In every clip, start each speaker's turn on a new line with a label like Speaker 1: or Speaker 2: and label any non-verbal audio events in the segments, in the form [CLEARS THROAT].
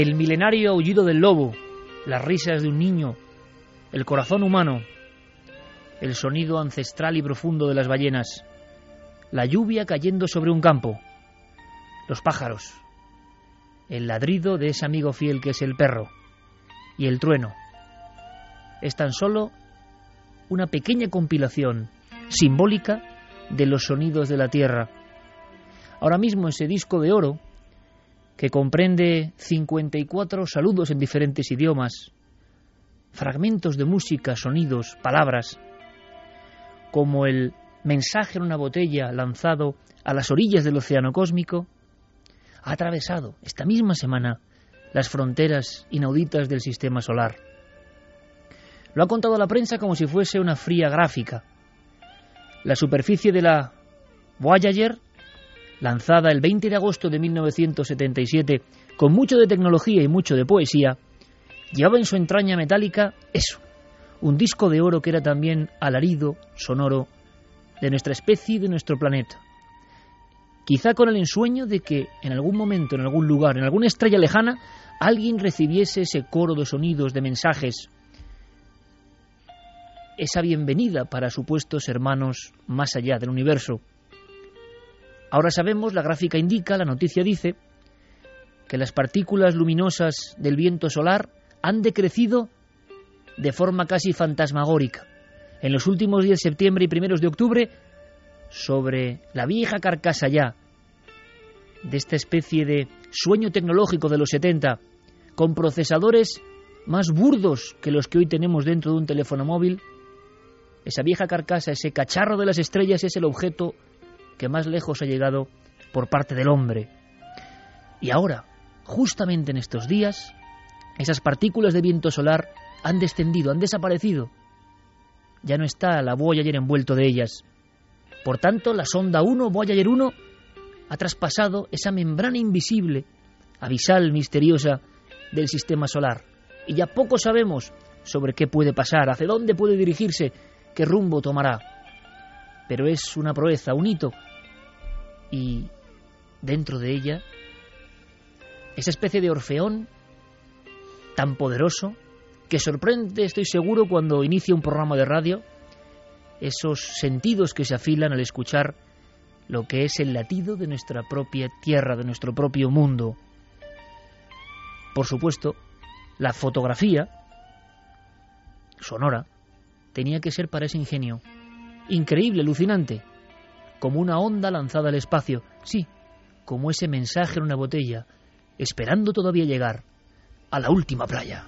Speaker 1: El milenario aullido del lobo, las risas de un niño, el corazón humano, el sonido ancestral y profundo de las ballenas, la lluvia cayendo sobre un campo, los pájaros, el ladrido de ese amigo fiel que es el perro y el trueno. Es tan solo una pequeña compilación simbólica de los sonidos de la tierra. Ahora mismo ese disco de oro que comprende 54 saludos en diferentes idiomas, fragmentos de música, sonidos, palabras, como el mensaje en una botella lanzado a las orillas del océano cósmico, ha atravesado esta misma semana las fronteras inauditas del sistema solar. Lo ha contado la prensa como si fuese una fría gráfica. La superficie de la Voyager lanzada el 20 de agosto de 1977, con mucho de tecnología y mucho de poesía, llevaba en su entraña metálica eso, un disco de oro que era también alarido sonoro de nuestra especie y de nuestro planeta. Quizá con el ensueño de que en algún momento, en algún lugar, en alguna estrella lejana, alguien recibiese ese coro de sonidos, de mensajes, esa bienvenida para supuestos hermanos más allá del universo. Ahora sabemos, la gráfica indica, la noticia dice, que las partículas luminosas del viento solar han decrecido de forma casi fantasmagórica. En los últimos días de septiembre y primeros de octubre, sobre la vieja carcasa ya de esta especie de sueño tecnológico de los 70, con procesadores más burdos que los que hoy tenemos dentro de un teléfono móvil, esa vieja carcasa, ese cacharro de las estrellas es el objeto que más lejos ha llegado por parte del hombre. Y ahora, justamente en estos días, esas partículas de viento solar han descendido, han desaparecido. Ya no está la Voyager envuelto de ellas. Por tanto, la sonda 1, Voyager 1, ha traspasado esa membrana invisible, abisal, misteriosa, del sistema solar. Y ya poco sabemos sobre qué puede pasar, hacia dónde puede dirigirse, qué rumbo tomará. Pero es una proeza, un hito. Y dentro de ella, esa especie de orfeón tan poderoso que sorprende, estoy seguro, cuando inicia un programa de radio, esos sentidos que se afilan al escuchar lo que es el latido de nuestra propia tierra, de nuestro propio mundo. Por supuesto, la fotografía sonora tenía que ser para ese ingenio. Increíble, alucinante. Como una onda lanzada al espacio. Sí, como ese mensaje en una botella, esperando todavía llegar a la última playa.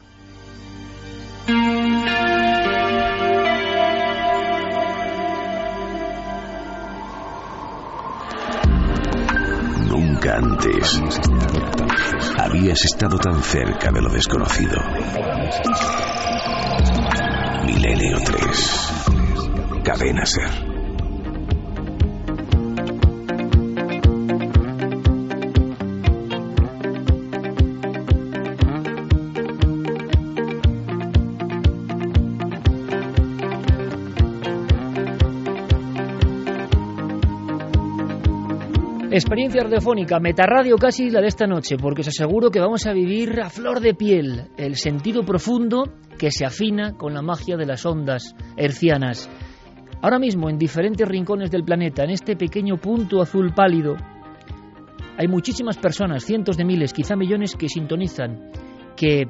Speaker 2: Nunca antes habías estado tan cerca de lo desconocido. Milenio 3. Cadena Ser.
Speaker 1: Experiencia radiofónica, metarradio casi la de esta noche, porque os aseguro que vamos a vivir a flor de piel el sentido profundo que se afina con la magia de las ondas hercianas. Ahora mismo, en diferentes rincones del planeta, en este pequeño punto azul pálido, hay muchísimas personas, cientos de miles, quizá millones, que sintonizan, que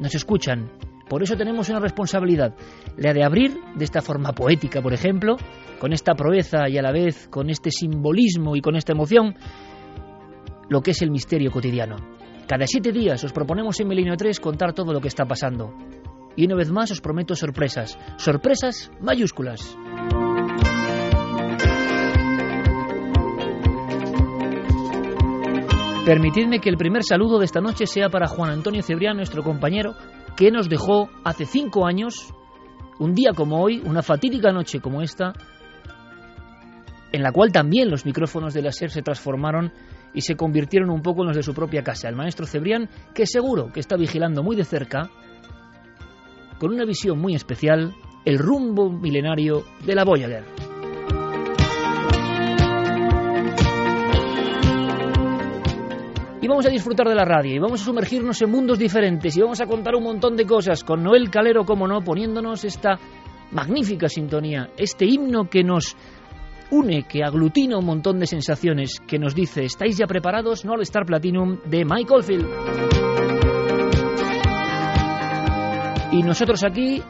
Speaker 1: nos escuchan. Por eso tenemos una responsabilidad, la de abrir de esta forma poética, por ejemplo, con esta proeza y a la vez con este simbolismo y con esta emoción, lo que es el misterio cotidiano. Cada siete días os proponemos en Milenio 3 contar todo lo que está pasando. Y una vez más os prometo sorpresas, sorpresas mayúsculas. Permitidme que el primer saludo de esta noche sea para Juan Antonio Cebrián, nuestro compañero, que nos dejó hace cinco años, un día como hoy, una fatídica noche como esta, en la cual también los micrófonos de la SER se transformaron y se convirtieron un poco en los de su propia casa. El maestro Cebrián, que seguro que está vigilando muy de cerca, con una visión muy especial, el rumbo milenario de la Voyager. Y vamos a disfrutar de la radio, y vamos a sumergirnos en mundos diferentes, y vamos a contar un montón de cosas con Noel Calero, como no, poniéndonos esta magnífica sintonía, este himno que nos une, que aglutina un montón de sensaciones, que nos dice, ¿estáis ya preparados? No al Star Platinum de Michael Field. Y nosotros aquí,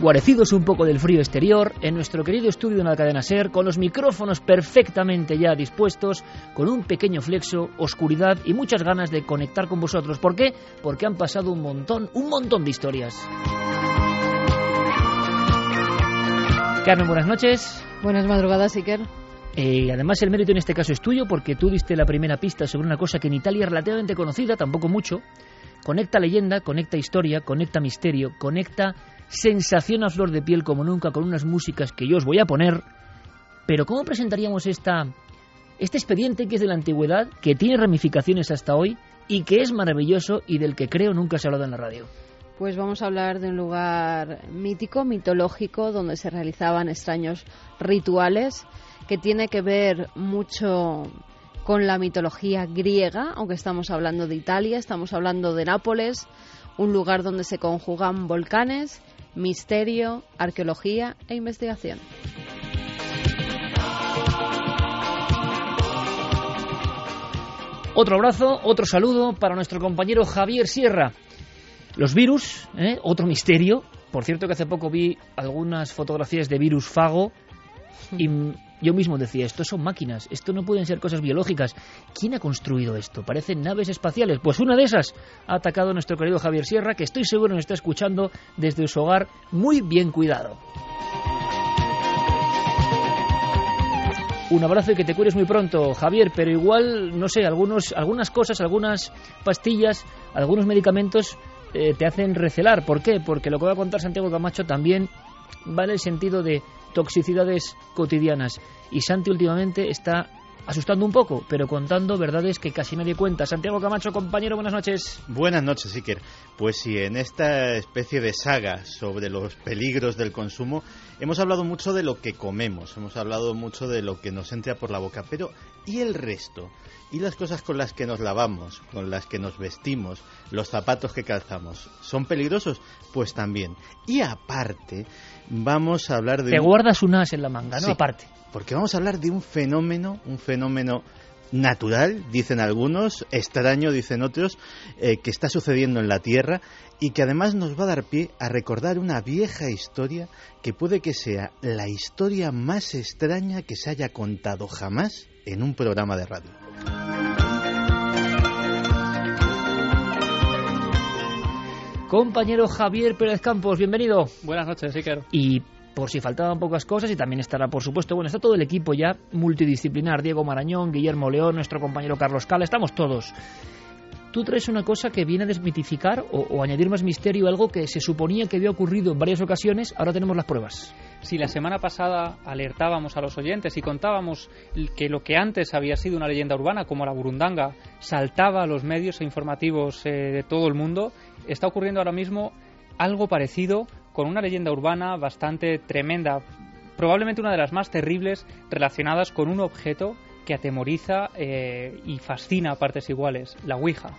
Speaker 1: guarecidos un poco del frío exterior, en nuestro querido estudio en la cadena SER, con los micrófonos perfectamente ya dispuestos, con un pequeño flexo, oscuridad y muchas ganas de conectar con vosotros. ¿Por qué? Porque han pasado un montón, un montón de historias. Carmen, buenas noches.
Speaker 3: Buenas madrugadas, Iker.
Speaker 1: Eh, además, el mérito en este caso es tuyo porque tú diste la primera pista sobre una cosa que en Italia es relativamente conocida, tampoco mucho. Conecta leyenda, conecta historia, conecta misterio, conecta sensación a flor de piel como nunca con unas músicas que yo os voy a poner. Pero ¿cómo presentaríamos esta, este expediente que es de la antigüedad, que tiene ramificaciones hasta hoy y que es maravilloso y del que creo nunca se ha hablado en la radio?
Speaker 3: Pues vamos a hablar de un lugar mítico, mitológico, donde se realizaban extraños rituales, que tiene que ver mucho con la mitología griega, aunque estamos hablando de Italia, estamos hablando de Nápoles, un lugar donde se conjugan volcanes, misterio, arqueología e investigación.
Speaker 1: Otro abrazo, otro saludo para nuestro compañero Javier Sierra. Los virus, ¿eh? otro misterio. Por cierto que hace poco vi algunas fotografías de virus fago y [LAUGHS] yo mismo decía, esto son máquinas, esto no pueden ser cosas biológicas. ¿Quién ha construido esto? Parecen naves espaciales. Pues una de esas ha atacado a nuestro querido Javier Sierra, que estoy seguro nos está escuchando desde su hogar muy bien cuidado. Un abrazo y que te cures muy pronto, Javier, pero igual, no sé, algunos, algunas cosas, algunas pastillas, algunos medicamentos eh, te hacen recelar. ¿Por qué? Porque lo que va a contar Santiago Camacho también va en el sentido de toxicidades cotidianas. Y Santi últimamente está asustando un poco, pero contando verdades que casi nadie cuenta. Santiago Camacho, compañero, buenas noches.
Speaker 4: Buenas noches, Iker. Pues sí, en esta especie de saga sobre los peligros del consumo, hemos hablado mucho de lo que comemos, hemos hablado mucho de lo que nos entra por la boca, pero ¿y el resto? ¿Y las cosas con las que nos lavamos, con las que nos vestimos, los zapatos que calzamos, son peligrosos? Pues también. Y aparte, vamos a hablar de...
Speaker 1: Te guardas un as en la manga, ¿no?
Speaker 4: Sí.
Speaker 1: Aparte.
Speaker 4: porque vamos a hablar de un fenómeno, un fenómeno natural, dicen algunos, extraño, dicen otros, eh, que está sucediendo en la Tierra y que además nos va a dar pie a recordar una vieja historia que puede que sea la historia más extraña que se haya contado jamás en un programa de radio.
Speaker 1: Compañero Javier Pérez Campos, bienvenido.
Speaker 5: Buenas noches, Iker.
Speaker 1: Y por si faltaban pocas cosas, y también estará, por supuesto, bueno, está todo el equipo ya multidisciplinar, Diego Marañón, Guillermo León, nuestro compañero Carlos Cala, estamos todos. Tú traes una cosa que viene a desmitificar o, o añadir más misterio, algo que se suponía que había ocurrido en varias ocasiones, ahora tenemos las pruebas.
Speaker 5: Si la semana pasada alertábamos a los oyentes y contábamos que lo que antes había sido una leyenda urbana, como la burundanga, saltaba a los medios informativos eh, de todo el mundo, está ocurriendo ahora mismo algo parecido con una leyenda urbana bastante tremenda, probablemente una de las más terribles relacionadas con un objeto que atemoriza eh, y fascina a partes iguales, la Ouija.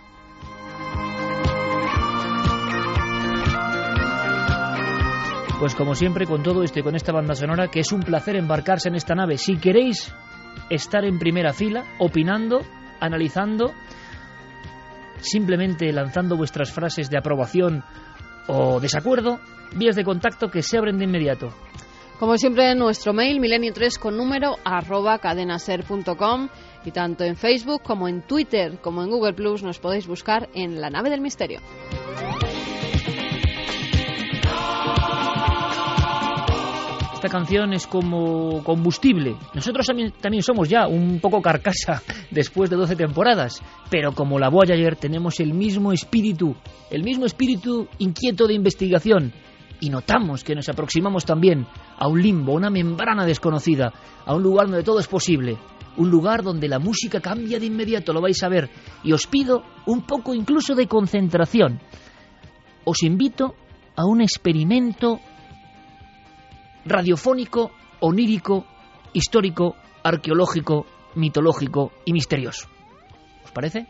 Speaker 1: Pues como siempre, con todo esto y con esta banda sonora, que es un placer embarcarse en esta nave. Si queréis estar en primera fila, opinando, analizando, simplemente lanzando vuestras frases de aprobación o desacuerdo, vías de contacto que se abren de inmediato.
Speaker 3: Como siempre, nuestro mail milenio3 con número arroba cadenaser.com y tanto en Facebook como en Twitter como en Google Plus nos podéis buscar en La Nave del Misterio.
Speaker 1: Esta canción es como combustible. Nosotros también, somos ya un poco carcasa [LAUGHS] después de 12 temporadas, pero como la Voyager tenemos el mismo espíritu, el mismo espíritu inquieto de investigación y notamos que nos aproximamos también a un limbo, una membrana desconocida, a un lugar donde todo es posible, un lugar donde la música cambia de inmediato, lo vais a ver, y os pido un poco incluso de concentración. Os invito a un experimento radiofónico, onírico, histórico, arqueológico, mitológico y misterioso. ¿Os parece?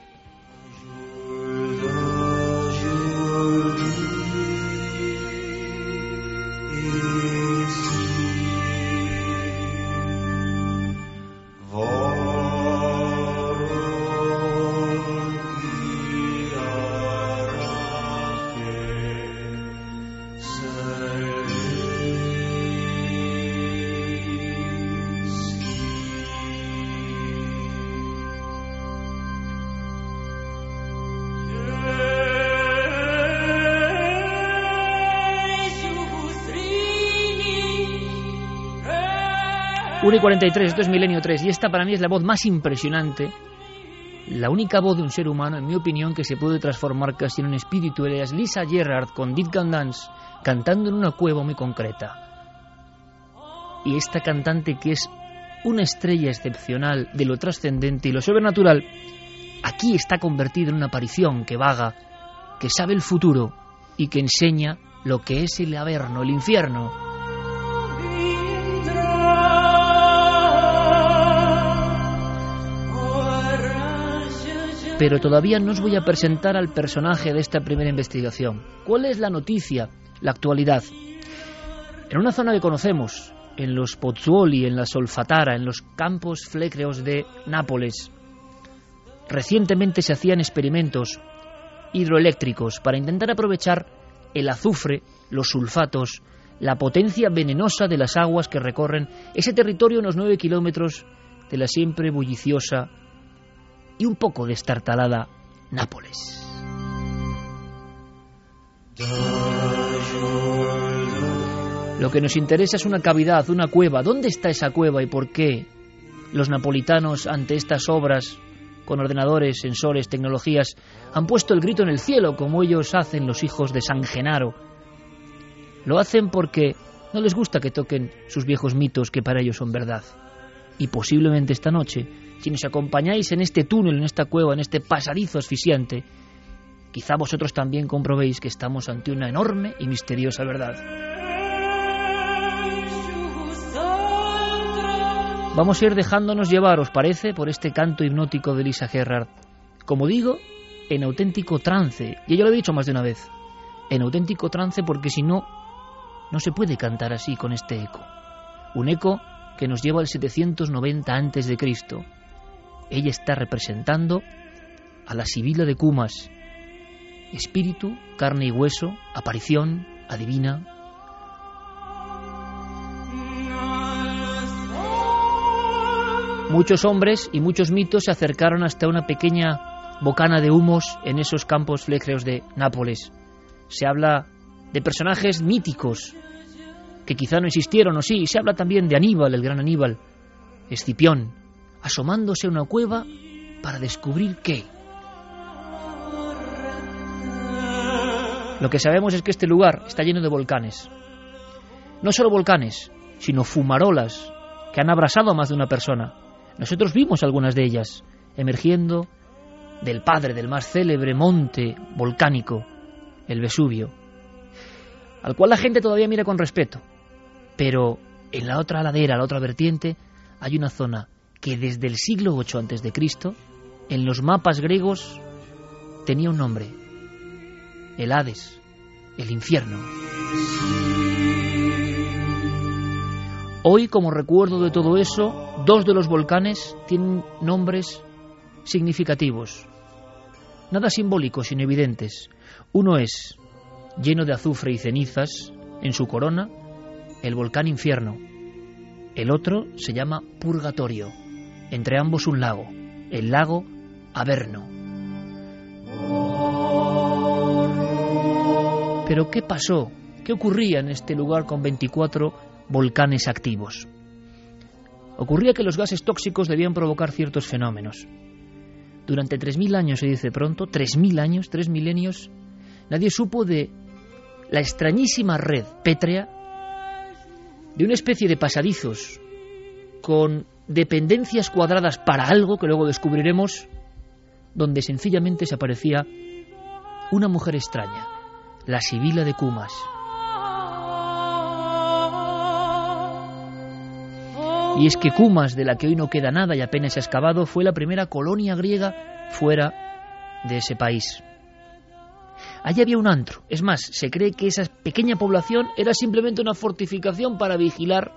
Speaker 1: Una y 43, esto es Milenio 3, y esta para mí es la voz más impresionante, la única voz de un ser humano, en mi opinión, que se puede transformar casi en un espíritu. Es Lisa Gerrard con Deep Can Dance, cantando en una cueva muy concreta. Y esta cantante que es una estrella excepcional de lo trascendente y lo sobrenatural, aquí está convertida en una aparición que vaga, que sabe el futuro y que enseña lo que es el averno, el infierno. Pero todavía no os voy a presentar al personaje de esta primera investigación. ¿Cuál es la noticia, la actualidad? En una zona que conocemos, en los Pozzuoli, en la Solfatara, en los campos flecreos de Nápoles, recientemente se hacían experimentos hidroeléctricos para intentar aprovechar el azufre, los sulfatos, la potencia venenosa de las aguas que recorren ese territorio unos nueve kilómetros de la siempre bulliciosa y un poco destartalada Nápoles. Lo que nos interesa es una cavidad, una cueva. ¿Dónde está esa cueva y por qué los napolitanos ante estas obras con ordenadores, sensores, tecnologías han puesto el grito en el cielo como ellos hacen los hijos de San Genaro? Lo hacen porque no les gusta que toquen sus viejos mitos que para ellos son verdad. Y posiblemente esta noche si nos acompañáis en este túnel, en esta cueva, en este pasadizo asfixiante, quizá vosotros también comprobéis que estamos ante una enorme y misteriosa verdad. Vamos a ir dejándonos llevar, ¿os parece?, por este canto hipnótico de Lisa Gerrard. Como digo, en auténtico trance, y yo lo he dicho más de una vez, en auténtico trance porque si no, no se puede cantar así con este eco. Un eco que nos lleva al 790 antes de Cristo. Ella está representando a la Sibila de Cumas, espíritu, carne y hueso, aparición, adivina, Muchos hombres y muchos mitos se acercaron hasta una pequeña bocana de humos en esos campos flecreos de Nápoles. Se habla de personajes míticos que quizá no existieron o sí. Se habla también de Aníbal, el gran Aníbal, Escipión, asomándose a una cueva para descubrir qué. Lo que sabemos es que este lugar está lleno de volcanes. No solo volcanes, sino fumarolas que han abrasado a más de una persona. Nosotros vimos algunas de ellas emergiendo del padre del más célebre monte volcánico, el Vesubio, al cual la gente todavía mira con respeto. Pero en la otra ladera, la otra vertiente, hay una zona que desde el siglo VIII a.C., en los mapas griegos, tenía un nombre, el Hades, el infierno. Hoy, como recuerdo de todo eso, dos de los volcanes tienen nombres significativos. Nada simbólicos, sino evidentes. Uno es, lleno de azufre y cenizas, en su corona, el volcán Infierno. El otro se llama Purgatorio. Entre ambos un lago, el lago Averno. Pero ¿qué pasó? ¿Qué ocurría en este lugar con 24 volcanes activos. Ocurría que los gases tóxicos debían provocar ciertos fenómenos. Durante 3.000 años, se dice pronto, 3.000 años, tres milenios, nadie supo de la extrañísima red pétrea de una especie de pasadizos con dependencias cuadradas para algo que luego descubriremos, donde sencillamente se aparecía una mujer extraña, la Sibila de Cumas. Y es que Cumas, de la que hoy no queda nada y apenas ha excavado, fue la primera colonia griega fuera de ese país. Allí había un antro. Es más, se cree que esa pequeña población era simplemente una fortificación para vigilar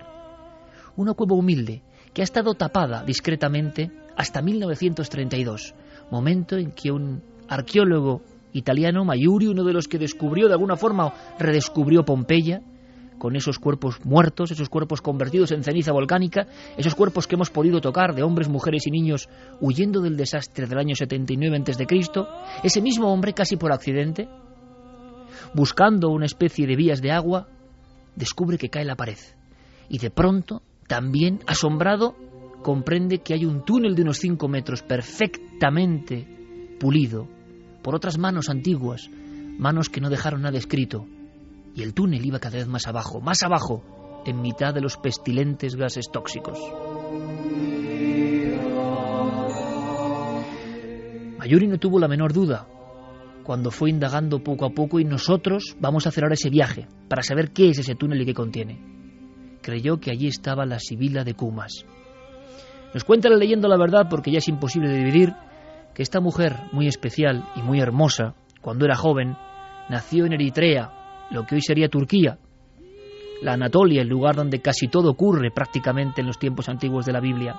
Speaker 1: una cueva humilde que ha estado tapada discretamente hasta 1932, momento en que un arqueólogo italiano, Maiuri, uno de los que descubrió de alguna forma o redescubrió Pompeya, con esos cuerpos muertos, esos cuerpos convertidos en ceniza volcánica, esos cuerpos que hemos podido tocar de hombres, mujeres y niños huyendo del desastre del año 79 a.C., ese mismo hombre, casi por accidente, buscando una especie de vías de agua, descubre que cae la pared. Y de pronto, también, asombrado, comprende que hay un túnel de unos 5 metros perfectamente pulido por otras manos antiguas, manos que no dejaron nada escrito, y el túnel iba cada vez más abajo, más abajo, en mitad de los pestilentes gases tóxicos. Mayuri no tuvo la menor duda cuando fue indagando poco a poco y nosotros vamos a hacer ahora ese viaje para saber qué es ese túnel y qué contiene. Creyó que allí estaba la Sibila de Cumas. Nos cuenta la leyenda la verdad porque ya es imposible dividir que esta mujer muy especial y muy hermosa, cuando era joven, nació en Eritrea, lo que hoy sería Turquía, la Anatolia, el lugar donde casi todo ocurre prácticamente en los tiempos antiguos de la Biblia.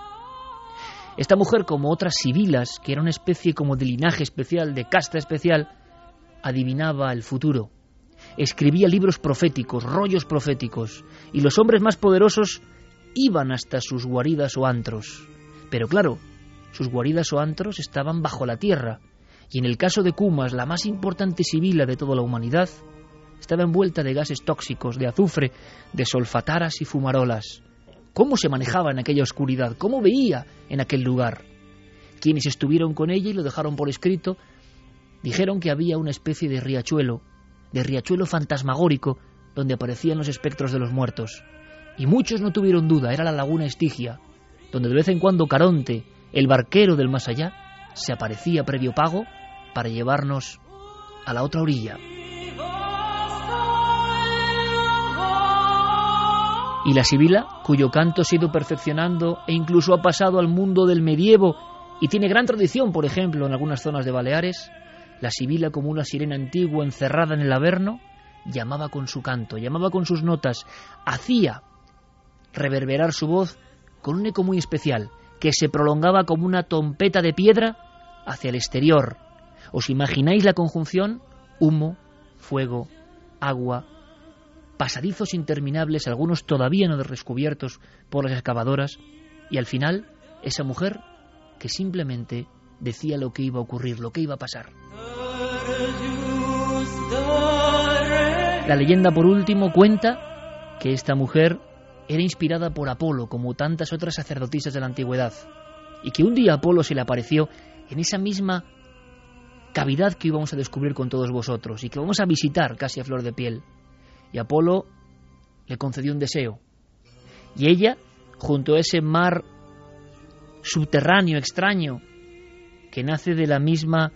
Speaker 1: Esta mujer, como otras sibilas, que era una especie como de linaje especial, de casta especial, adivinaba el futuro. Escribía libros proféticos, rollos proféticos, y los hombres más poderosos iban hasta sus guaridas o antros. Pero claro, sus guaridas o antros estaban bajo la tierra, y en el caso de Cumas, la más importante sibila de toda la humanidad, estaba envuelta de gases tóxicos, de azufre, de solfataras y fumarolas. ¿Cómo se manejaba en aquella oscuridad? ¿Cómo veía en aquel lugar? Quienes estuvieron con ella y lo dejaron por escrito, dijeron que había una especie de riachuelo, de riachuelo fantasmagórico, donde aparecían los espectros de los muertos. Y muchos no tuvieron duda, era la laguna Estigia, donde de vez en cuando Caronte el barquero del más allá, se aparecía previo pago para llevarnos a la otra orilla. Y la sibila, cuyo canto se ha ido perfeccionando e incluso ha pasado al mundo del medievo y tiene gran tradición, por ejemplo, en algunas zonas de Baleares, la sibila como una sirena antigua encerrada en el Averno, llamaba con su canto, llamaba con sus notas, hacía reverberar su voz con un eco muy especial, que se prolongaba como una trompeta de piedra hacia el exterior. ¿Os imagináis la conjunción? Humo, fuego, agua, pasadizos interminables, algunos todavía no descubiertos por las excavadoras, y al final esa mujer que simplemente decía lo que iba a ocurrir, lo que iba a pasar. La leyenda, por último, cuenta que esta mujer era inspirada por Apolo, como tantas otras sacerdotisas de la antigüedad, y que un día Apolo se le apareció en esa misma cavidad que íbamos a descubrir con todos vosotros y que vamos a visitar casi a flor de piel. Y Apolo le concedió un deseo. Y ella, junto a ese mar subterráneo extraño que nace de la misma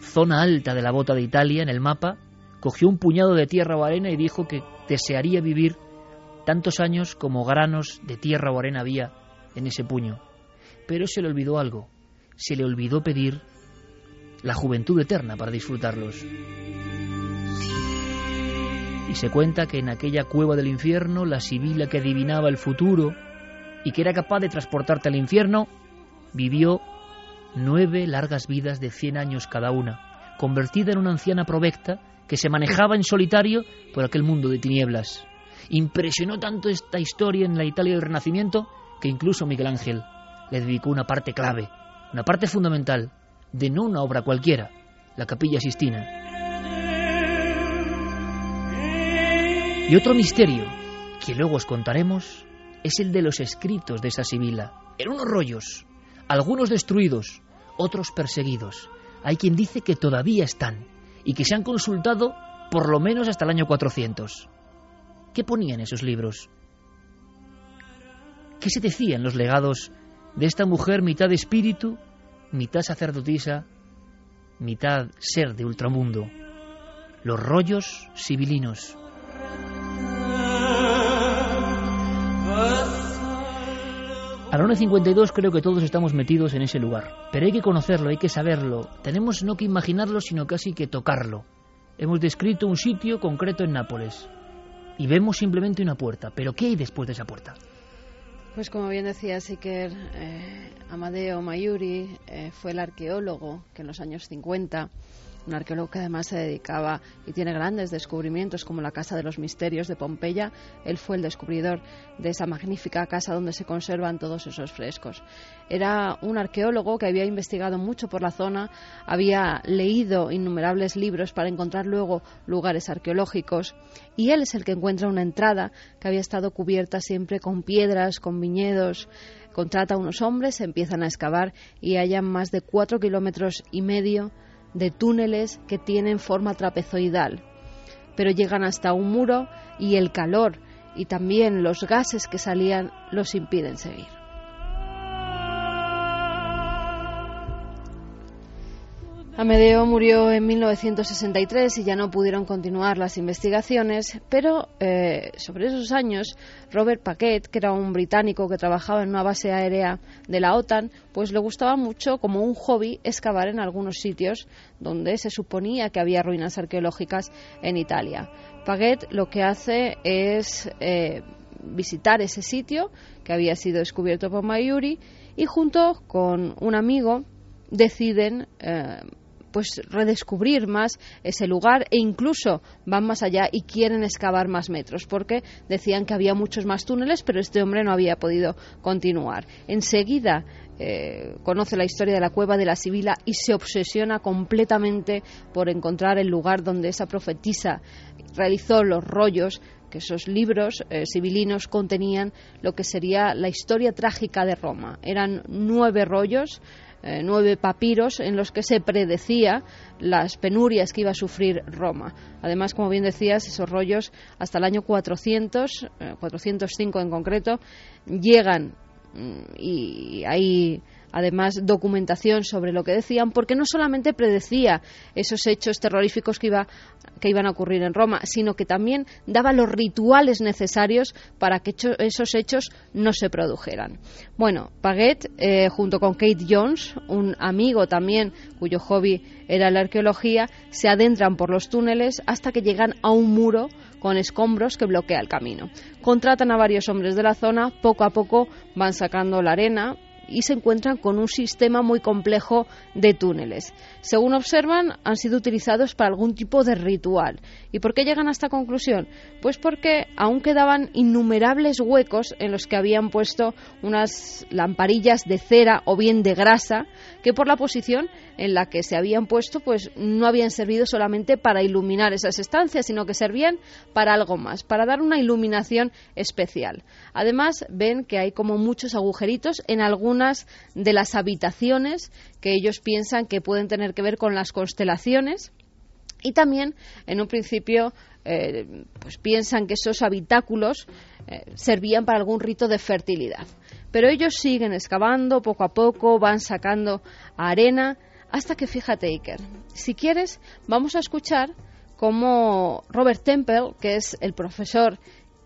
Speaker 1: zona alta de la bota de Italia en el mapa, cogió un puñado de tierra o arena y dijo que desearía vivir tantos años como granos de tierra o arena había en ese puño. Pero se le olvidó algo, se le olvidó pedir la juventud eterna para disfrutarlos. Y se cuenta que en aquella cueva del infierno, la sibila que adivinaba el futuro y que era capaz de transportarte al infierno, vivió nueve largas vidas de cien años cada una, convertida en una anciana provecta que se manejaba en solitario por aquel mundo de tinieblas. Impresionó tanto esta historia en la Italia del Renacimiento que incluso Miguel Ángel le dedicó una parte clave, una parte fundamental, de no una obra cualquiera, la Capilla Sistina. Y otro misterio, que luego os contaremos, es el de los escritos de esa sibila. En unos rollos, algunos destruidos, otros perseguidos. Hay quien dice que todavía están y que se han consultado por lo menos hasta el año 400. ¿Qué ponían esos libros? ¿Qué se decía en los legados de esta mujer mitad espíritu, mitad sacerdotisa, mitad ser de ultramundo? Los rollos sibilinos. A la 1.52 creo que todos estamos metidos en ese lugar, pero hay que conocerlo, hay que saberlo. Tenemos no que imaginarlo, sino casi que tocarlo. Hemos descrito un sitio concreto en Nápoles y vemos simplemente una puerta, pero ¿qué hay después de esa puerta?
Speaker 3: Pues como bien decía Siker, eh, Amadeo Mayuri eh, fue el arqueólogo que en los años 50 un arqueólogo que además se dedicaba y tiene grandes descubrimientos como la Casa de los Misterios de Pompeya. Él fue el descubridor de esa magnífica casa donde se conservan todos esos frescos. Era un arqueólogo que había investigado mucho por la zona, había leído innumerables libros para encontrar luego lugares arqueológicos y él es el que encuentra una entrada que había estado cubierta siempre con piedras, con viñedos, contrata a unos hombres, empiezan a excavar y hallan más de cuatro kilómetros y medio de túneles que tienen forma trapezoidal, pero llegan hasta un muro y el calor y también los gases que salían los impiden seguir. Amedeo murió en 1963 y ya no pudieron continuar las investigaciones, pero eh, sobre esos años Robert Paquet, que era un británico que trabajaba en una base aérea de la OTAN, pues le gustaba mucho como un hobby excavar en algunos sitios donde se suponía que había ruinas arqueológicas en Italia. Paquet lo que hace es eh, visitar ese sitio que había sido descubierto por Mayuri y junto con un amigo deciden eh, pues redescubrir más ese lugar e incluso van más allá y quieren excavar más metros porque decían que había muchos más túneles pero este hombre no había podido continuar. Enseguida eh, conoce la historia de la cueva de la Sibila y se obsesiona completamente por encontrar el lugar donde esa profetisa realizó los rollos que esos libros eh, sibilinos contenían lo que sería la historia trágica de Roma. Eran nueve rollos eh, nueve papiros en los que se predecía las penurias que iba a sufrir Roma. Además, como bien decías, esos rollos hasta el año 400, 405 eh, en concreto, llegan mm, y hay además documentación sobre lo que decían, porque no solamente predecía esos hechos terroríficos que, iba, que iban a ocurrir en Roma, sino que también daba los rituales necesarios para que esos hechos no se produjeran. Bueno, Paget, eh, junto con Kate Jones, un amigo también cuyo hobby era la arqueología, se adentran por los túneles hasta que llegan a un muro con escombros que bloquea el camino. Contratan a varios hombres de la zona, poco a poco van sacando la arena, y se encuentran con un sistema muy complejo de túneles. Según observan, han sido utilizados para algún tipo de ritual. ¿Y por qué llegan a esta conclusión? Pues porque aún quedaban innumerables huecos en los que habían puesto unas lamparillas de cera o bien de grasa que por la posición en la que se habían puesto pues no habían servido solamente para iluminar esas estancias, sino que servían para algo más, para dar una iluminación especial. Además, ven que hay como muchos agujeritos en algunas de las habitaciones que ellos piensan que pueden tener que ver con las constelaciones. Y también, en un principio, eh, pues piensan que esos habitáculos eh, servían para algún rito de fertilidad. Pero ellos siguen excavando poco a poco, van sacando arena, hasta que fíjate, Iker, si quieres, vamos a escuchar cómo Robert Temple, que es el profesor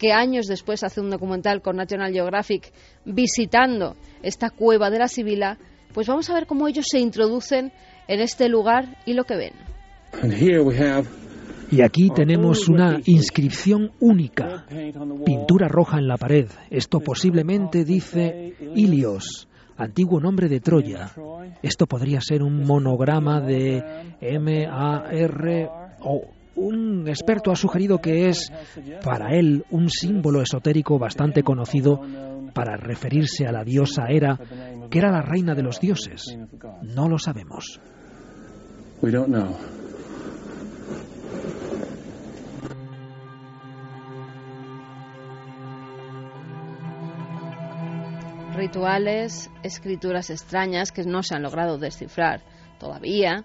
Speaker 3: que años después hace un documental con National Geographic visitando esta cueva de la Sibila, pues vamos a ver cómo ellos se introducen en este lugar y lo que ven.
Speaker 6: Y aquí tenemos una inscripción única, pintura roja en la pared. Esto posiblemente dice Ilios, antiguo nombre de Troya. Esto podría ser un monograma de M-A-R o un experto ha sugerido que es para él un símbolo esotérico bastante conocido para referirse a la diosa Hera, que era la reina de los dioses. No lo sabemos.
Speaker 3: rituales, escrituras extrañas que no se han logrado descifrar todavía,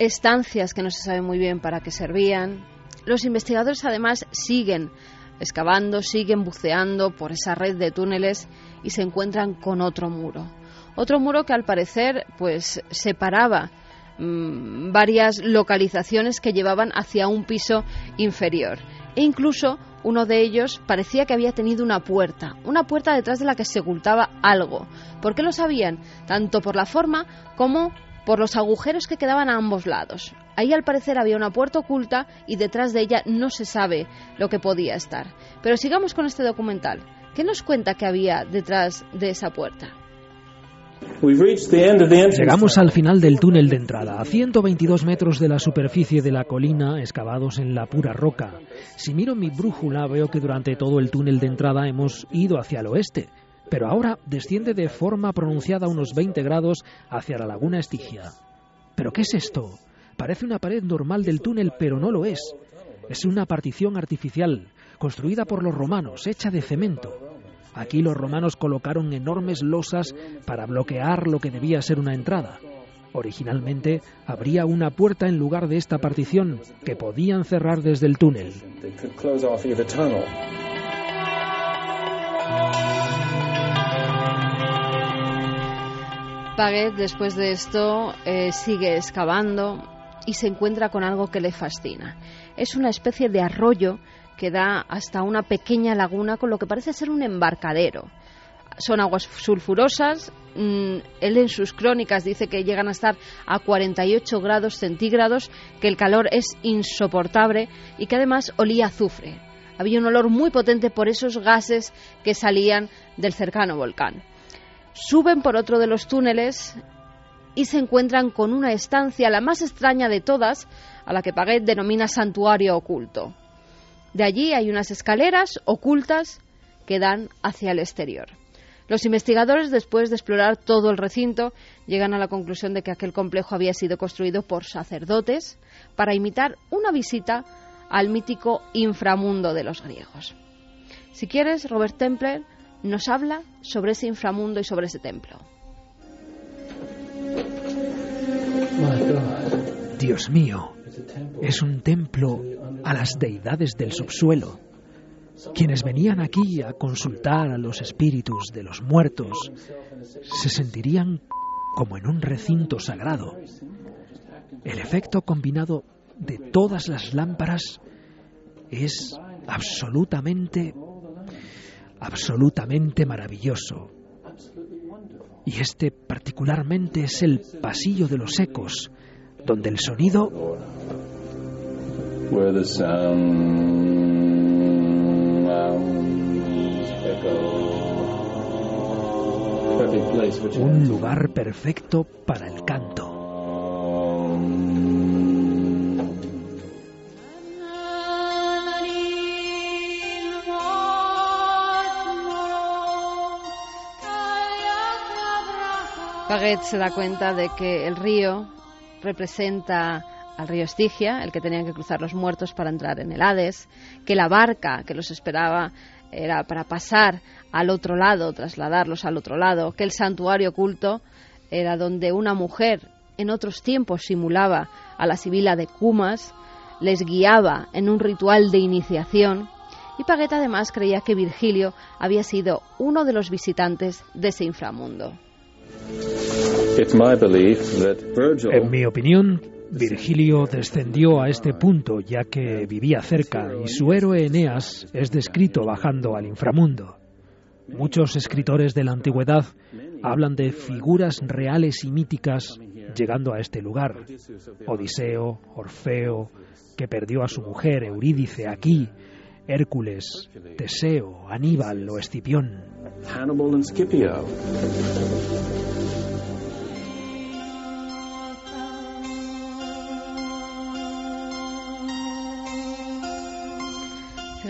Speaker 3: estancias que no se sabe muy bien para qué servían. Los investigadores además siguen excavando, siguen buceando por esa red de túneles y se encuentran con otro muro. Otro muro que al parecer pues separaba mm, varias localizaciones que llevaban hacia un piso inferior e incluso uno de ellos parecía que había tenido una puerta, una puerta detrás de la que se ocultaba algo. ¿Por qué lo sabían? Tanto por la forma como por los agujeros que quedaban a ambos lados. Ahí al parecer había una puerta oculta y detrás de ella no se sabe lo que podía estar. Pero sigamos con este documental. ¿Qué nos cuenta que había detrás de esa puerta?
Speaker 6: Llegamos al final del túnel de entrada, a 122 metros de la superficie de la colina, excavados en la pura roca. Si miro mi brújula, veo que durante todo el túnel de entrada hemos ido hacia el oeste, pero ahora desciende de forma pronunciada unos 20 grados hacia la laguna Estigia. ¿Pero qué es esto? Parece una pared normal del túnel, pero no lo es. Es una partición artificial, construida por los romanos, hecha de cemento. Aquí los romanos colocaron enormes losas para bloquear lo que debía ser una entrada. Originalmente habría una puerta en lugar de esta partición que podían cerrar desde el túnel.
Speaker 3: Paget, después de esto, eh, sigue excavando y se encuentra con algo que le fascina. Es una especie de arroyo que da hasta una pequeña laguna con lo que parece ser un embarcadero. Son aguas sulfurosas. Mm, él en sus crónicas dice que llegan a estar a 48 grados centígrados, que el calor es insoportable y que además olía azufre. Había un olor muy potente por esos gases que salían del cercano volcán. Suben por otro de los túneles y se encuentran con una estancia, la más extraña de todas, a la que Paguet denomina santuario oculto. De allí hay unas escaleras ocultas que dan hacia el exterior. Los investigadores, después de explorar todo el recinto, llegan a la conclusión de que aquel complejo había sido construido por sacerdotes para imitar una visita al mítico inframundo de los griegos. Si quieres, Robert Templer nos habla sobre ese inframundo y sobre ese templo.
Speaker 6: Dios mío, es un templo a las deidades del subsuelo. quienes venían aquí a consultar a los espíritus de los muertos se sentirían como en un recinto sagrado. El efecto combinado de todas las lámparas es absolutamente, absolutamente maravilloso. Y este particularmente es el pasillo de los ecos, donde el sonido un lugar perfecto para el canto.
Speaker 3: Paget se da cuenta de que el río representa al río Estigia, el que tenían que cruzar los muertos para entrar en el Hades, que la barca que los esperaba era para pasar al otro lado, trasladarlos al otro lado, que el santuario oculto era donde una mujer en otros tiempos simulaba a la sibila de Cumas, les guiaba en un ritual de iniciación y Paget además creía que Virgilio había sido uno de los visitantes de ese inframundo.
Speaker 6: En mi opinión, Virgilio descendió a este punto ya que vivía cerca y su héroe Eneas es descrito bajando al inframundo. Muchos escritores de la antigüedad hablan de figuras reales y míticas llegando a este lugar. Odiseo, Orfeo, que perdió a su mujer Eurídice aquí, Hércules, Teseo, Aníbal o Escipión.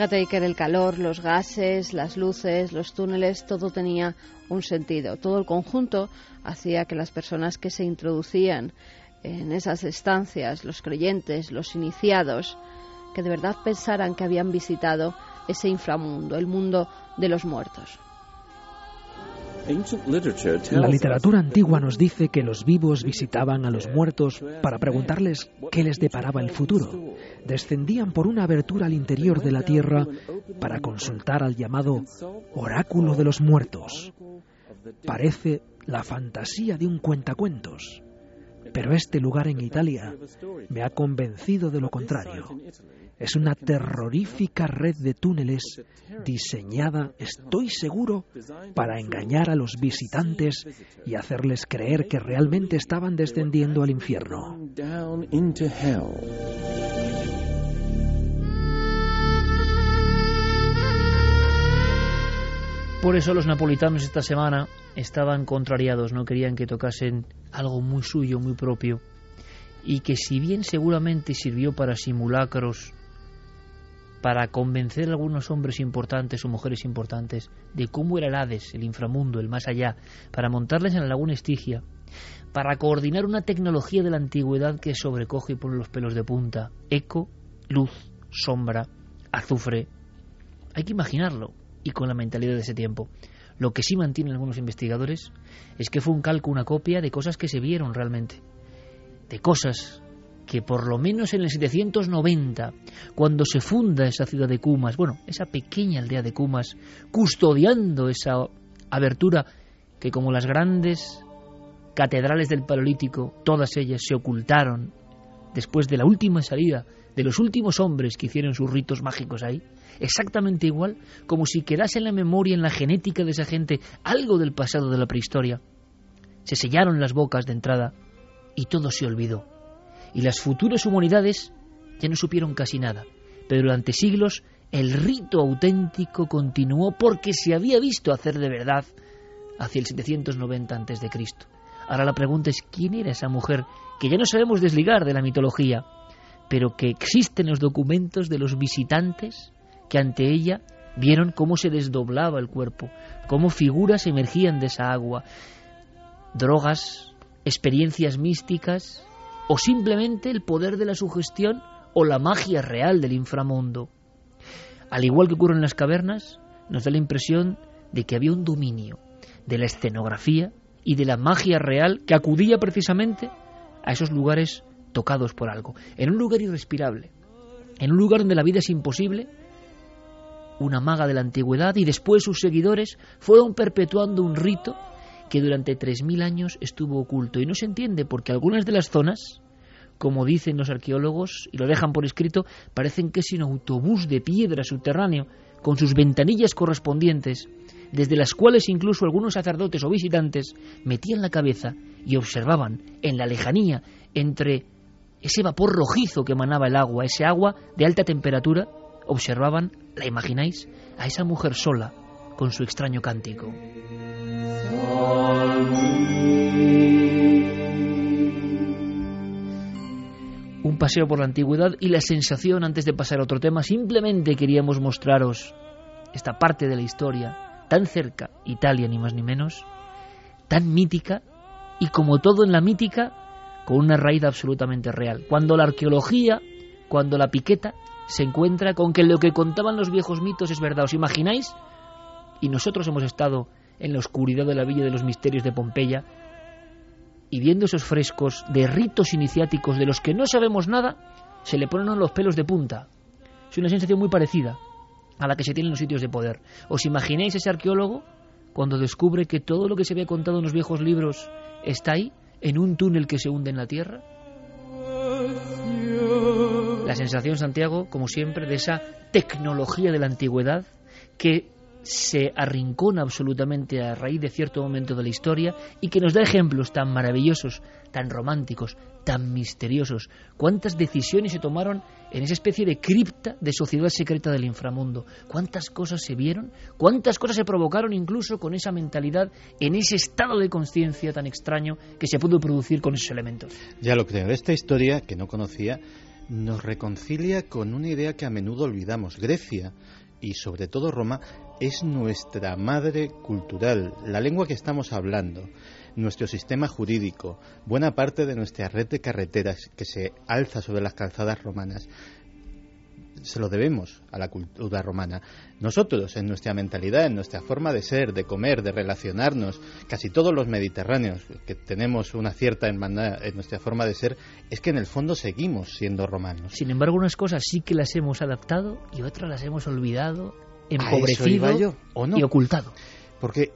Speaker 3: Fíjate que el calor, los gases, las luces, los túneles, todo tenía un sentido. Todo el conjunto hacía que las personas que se introducían en esas estancias, los creyentes, los iniciados, que de verdad pensaran que habían visitado ese inframundo, el mundo de los muertos.
Speaker 6: La literatura antigua nos dice que los vivos visitaban a los muertos para preguntarles qué les deparaba el futuro. Descendían por una abertura al interior de la tierra para consultar al llamado oráculo de los muertos. Parece la fantasía de un cuentacuentos. Pero este lugar en Italia me ha convencido de lo contrario. Es una terrorífica red de túneles diseñada, estoy seguro, para engañar a los visitantes y hacerles creer que realmente estaban descendiendo al infierno.
Speaker 1: Por eso los napolitanos esta semana estaban contrariados, no querían que tocasen algo muy suyo, muy propio, y que si bien seguramente sirvió para simulacros, para convencer a algunos hombres importantes o mujeres importantes de cómo era el Hades, el inframundo, el más allá, para montarles en la laguna Estigia, para coordinar una tecnología de la antigüedad que sobrecoge y pone los pelos de punta, eco, luz, sombra, azufre. Hay que imaginarlo, y con la mentalidad de ese tiempo. Lo que sí mantienen algunos investigadores es que fue un calco, una copia de cosas que se vieron realmente, de cosas que por lo menos en el 790, cuando se funda esa ciudad de Cumas, bueno, esa pequeña aldea de Cumas, custodiando esa abertura que como las grandes catedrales del Paleolítico, todas ellas se ocultaron después de la última salida de los últimos hombres que hicieron sus ritos mágicos ahí, exactamente igual como si quedase en la memoria, en la genética de esa gente, algo del pasado de la prehistoria. Se sellaron las bocas de entrada y todo se olvidó. Y las futuras humanidades ya no supieron casi nada. Pero durante siglos el rito auténtico continuó porque se había visto hacer de verdad hacia el 790 a.C. Ahora la pregunta es quién era esa mujer que ya no sabemos desligar de la mitología, pero que existen los documentos de los visitantes que ante ella vieron cómo se desdoblaba el cuerpo, cómo figuras emergían de esa agua, drogas, experiencias místicas o simplemente el poder de la sugestión o la magia real del inframundo. Al igual que ocurre en las cavernas, nos da la impresión de que había un dominio de la escenografía y de la magia real que acudía precisamente a esos lugares tocados por algo, en un lugar irrespirable, en un lugar donde la vida es imposible. Una maga de la antigüedad, y después sus seguidores fueron perpetuando un rito que durante 3.000 años estuvo oculto. Y no se entiende porque algunas de las zonas, como dicen los arqueólogos, y lo dejan por escrito, parecen que es un autobús de piedra subterráneo, con sus ventanillas correspondientes, desde las cuales incluso algunos sacerdotes o visitantes metían la cabeza y observaban en la lejanía entre ese vapor rojizo que emanaba el agua, ese agua de alta temperatura, observaban, ¿la imagináis? A esa mujer sola con su extraño cántico. Un paseo por la antigüedad y la sensación antes de pasar a otro tema, simplemente queríamos mostraros esta parte de la historia tan cerca, Italia ni más ni menos, tan mítica y como todo en la mítica, con una raíz absolutamente real. Cuando la arqueología, cuando la piqueta se encuentra con que lo que contaban los viejos mitos es verdad, ¿os imagináis? Y nosotros hemos estado en la oscuridad de la Villa de los Misterios de Pompeya y viendo esos frescos de ritos iniciáticos de los que no sabemos nada, se le ponen los pelos de punta. Es una sensación muy parecida a la que se tiene en los sitios de poder. ¿Os imagináis ese arqueólogo cuando descubre que todo lo que se había contado en los viejos libros está ahí, en un túnel que se hunde en la tierra? La sensación, Santiago, como siempre, de esa tecnología de la antigüedad que se arrincona absolutamente a raíz de cierto momento de la historia y que nos da ejemplos tan maravillosos, tan románticos, tan misteriosos. ¿Cuántas decisiones se tomaron en esa especie de cripta de sociedad secreta del inframundo? ¿Cuántas cosas se vieron? ¿Cuántas cosas se provocaron incluso con esa mentalidad, en ese estado de conciencia tan extraño que se pudo producir con esos elementos?
Speaker 4: Ya lo creo. Esta historia, que no conocía, nos reconcilia con una idea que a menudo olvidamos. Grecia y sobre todo Roma es nuestra madre cultural, la lengua que estamos hablando, nuestro sistema jurídico, buena parte de nuestra red de carreteras que se alza sobre las calzadas romanas. Se lo debemos a la cultura romana. Nosotros, en nuestra mentalidad, en nuestra forma de ser, de comer, de relacionarnos, casi todos los mediterráneos que tenemos una cierta hermandad en nuestra forma de ser, es que en el fondo seguimos siendo romanos.
Speaker 1: Sin embargo, unas cosas sí que las hemos adaptado y otras las hemos olvidado empobrecido
Speaker 4: ¿o no?
Speaker 1: y ocultado.
Speaker 4: Porque,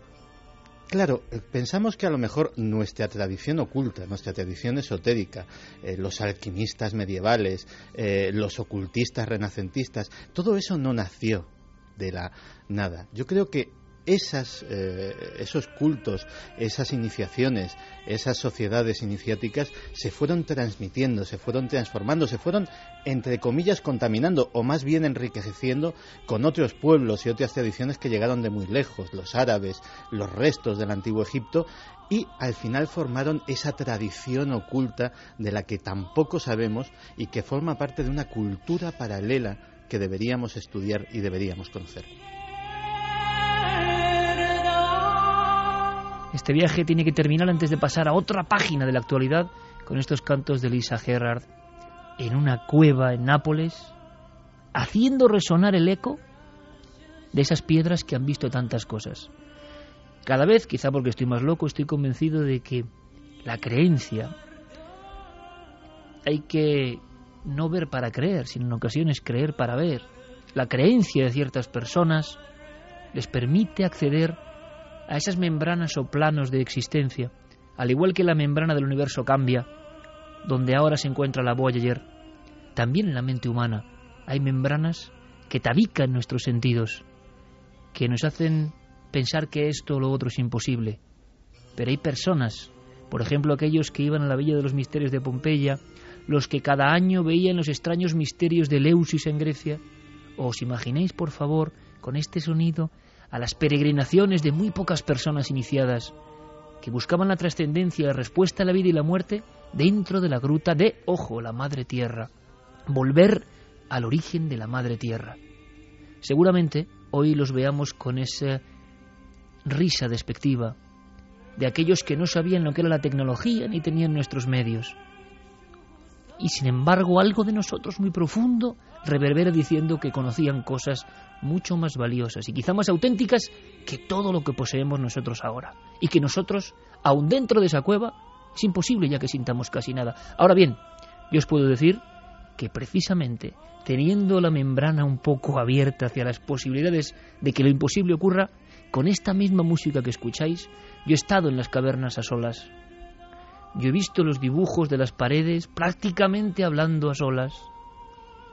Speaker 4: claro, pensamos que a lo mejor nuestra tradición oculta, nuestra tradición esotérica, eh, los alquimistas medievales, eh, los ocultistas renacentistas, todo eso no nació de la nada. Yo creo que esas, eh, esos cultos, esas iniciaciones, esas sociedades iniciáticas se fueron transmitiendo, se fueron transformando, se fueron, entre comillas, contaminando o más bien enriqueciendo con otros pueblos y otras tradiciones que llegaron de muy lejos, los árabes, los restos del antiguo Egipto, y al final formaron esa tradición oculta de la que tampoco sabemos y que forma parte de una cultura paralela que deberíamos estudiar y deberíamos conocer.
Speaker 1: Este viaje tiene que terminar antes de pasar a otra página de la actualidad con estos cantos de Lisa Gerrard en una cueva en Nápoles, haciendo resonar el eco de esas piedras que han visto tantas cosas. Cada vez, quizá porque estoy más loco, estoy convencido de que la creencia hay que no ver para creer, sino en ocasiones creer para ver. La creencia de ciertas personas les permite acceder a esas membranas o planos de existencia, al igual que la membrana del universo cambia, donde ahora se encuentra la Voyager, también en la mente humana hay membranas que tabican nuestros sentidos, que nos hacen pensar que esto o lo otro es imposible. Pero hay personas, por ejemplo aquellos que iban a la Villa de los Misterios de Pompeya, los que cada año veían los extraños misterios de Leusis en Grecia, os imagináis, por favor, con este sonido, a las peregrinaciones de muy pocas personas iniciadas que buscaban la trascendencia, la respuesta a la vida y la muerte dentro de la gruta de, ojo, la Madre Tierra. Volver al origen de la Madre Tierra. Seguramente hoy los veamos con esa risa despectiva de aquellos que no sabían lo que era la tecnología ni tenían nuestros medios. Y sin embargo algo de nosotros muy profundo reverbera diciendo que conocían cosas mucho más valiosas y quizá más auténticas que todo lo que poseemos nosotros ahora. Y que nosotros, aun dentro de esa cueva, es imposible ya que sintamos casi nada. Ahora bien, yo os puedo decir que precisamente teniendo la membrana un poco abierta hacia las posibilidades de que lo imposible ocurra, con esta misma música que escucháis, yo he estado en las cavernas a solas. Yo he visto los dibujos de las paredes prácticamente hablando a solas.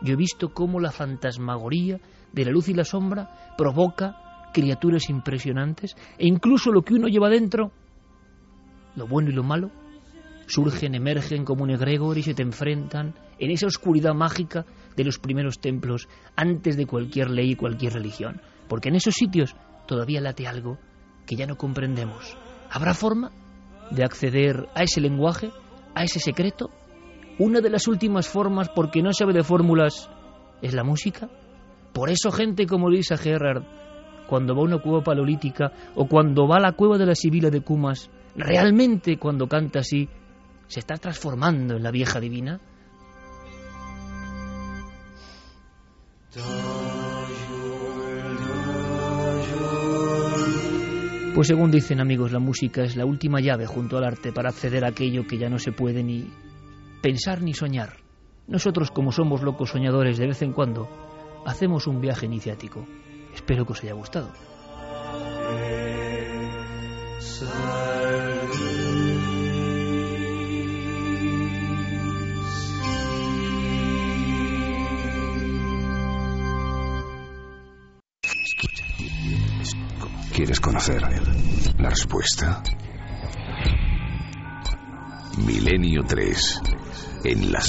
Speaker 1: Yo he visto cómo la fantasmagoría de la luz y la sombra provoca criaturas impresionantes e incluso lo que uno lleva dentro, lo bueno y lo malo, surgen, emergen como un egregor y se te enfrentan en esa oscuridad mágica de los primeros templos antes de cualquier ley y cualquier religión. Porque en esos sitios todavía late algo que ya no comprendemos. ¿Habrá forma de acceder a ese lenguaje, a ese secreto? Una de las últimas formas, porque no sabe de fórmulas, es la música. Por eso gente como Lisa Gerrard, cuando va a una cueva paleolítica o cuando va a la cueva de la Sibila de Cumas, realmente cuando canta así, se está transformando en la vieja divina. Pues según dicen amigos, la música es la última llave junto al arte para acceder a aquello que ya no se puede ni pensar ni soñar. Nosotros, como somos locos soñadores de vez en cuando, hacemos un viaje iniciático. Espero que os haya gustado.
Speaker 2: ¿Quieres conocer la respuesta? Milenio 3 en la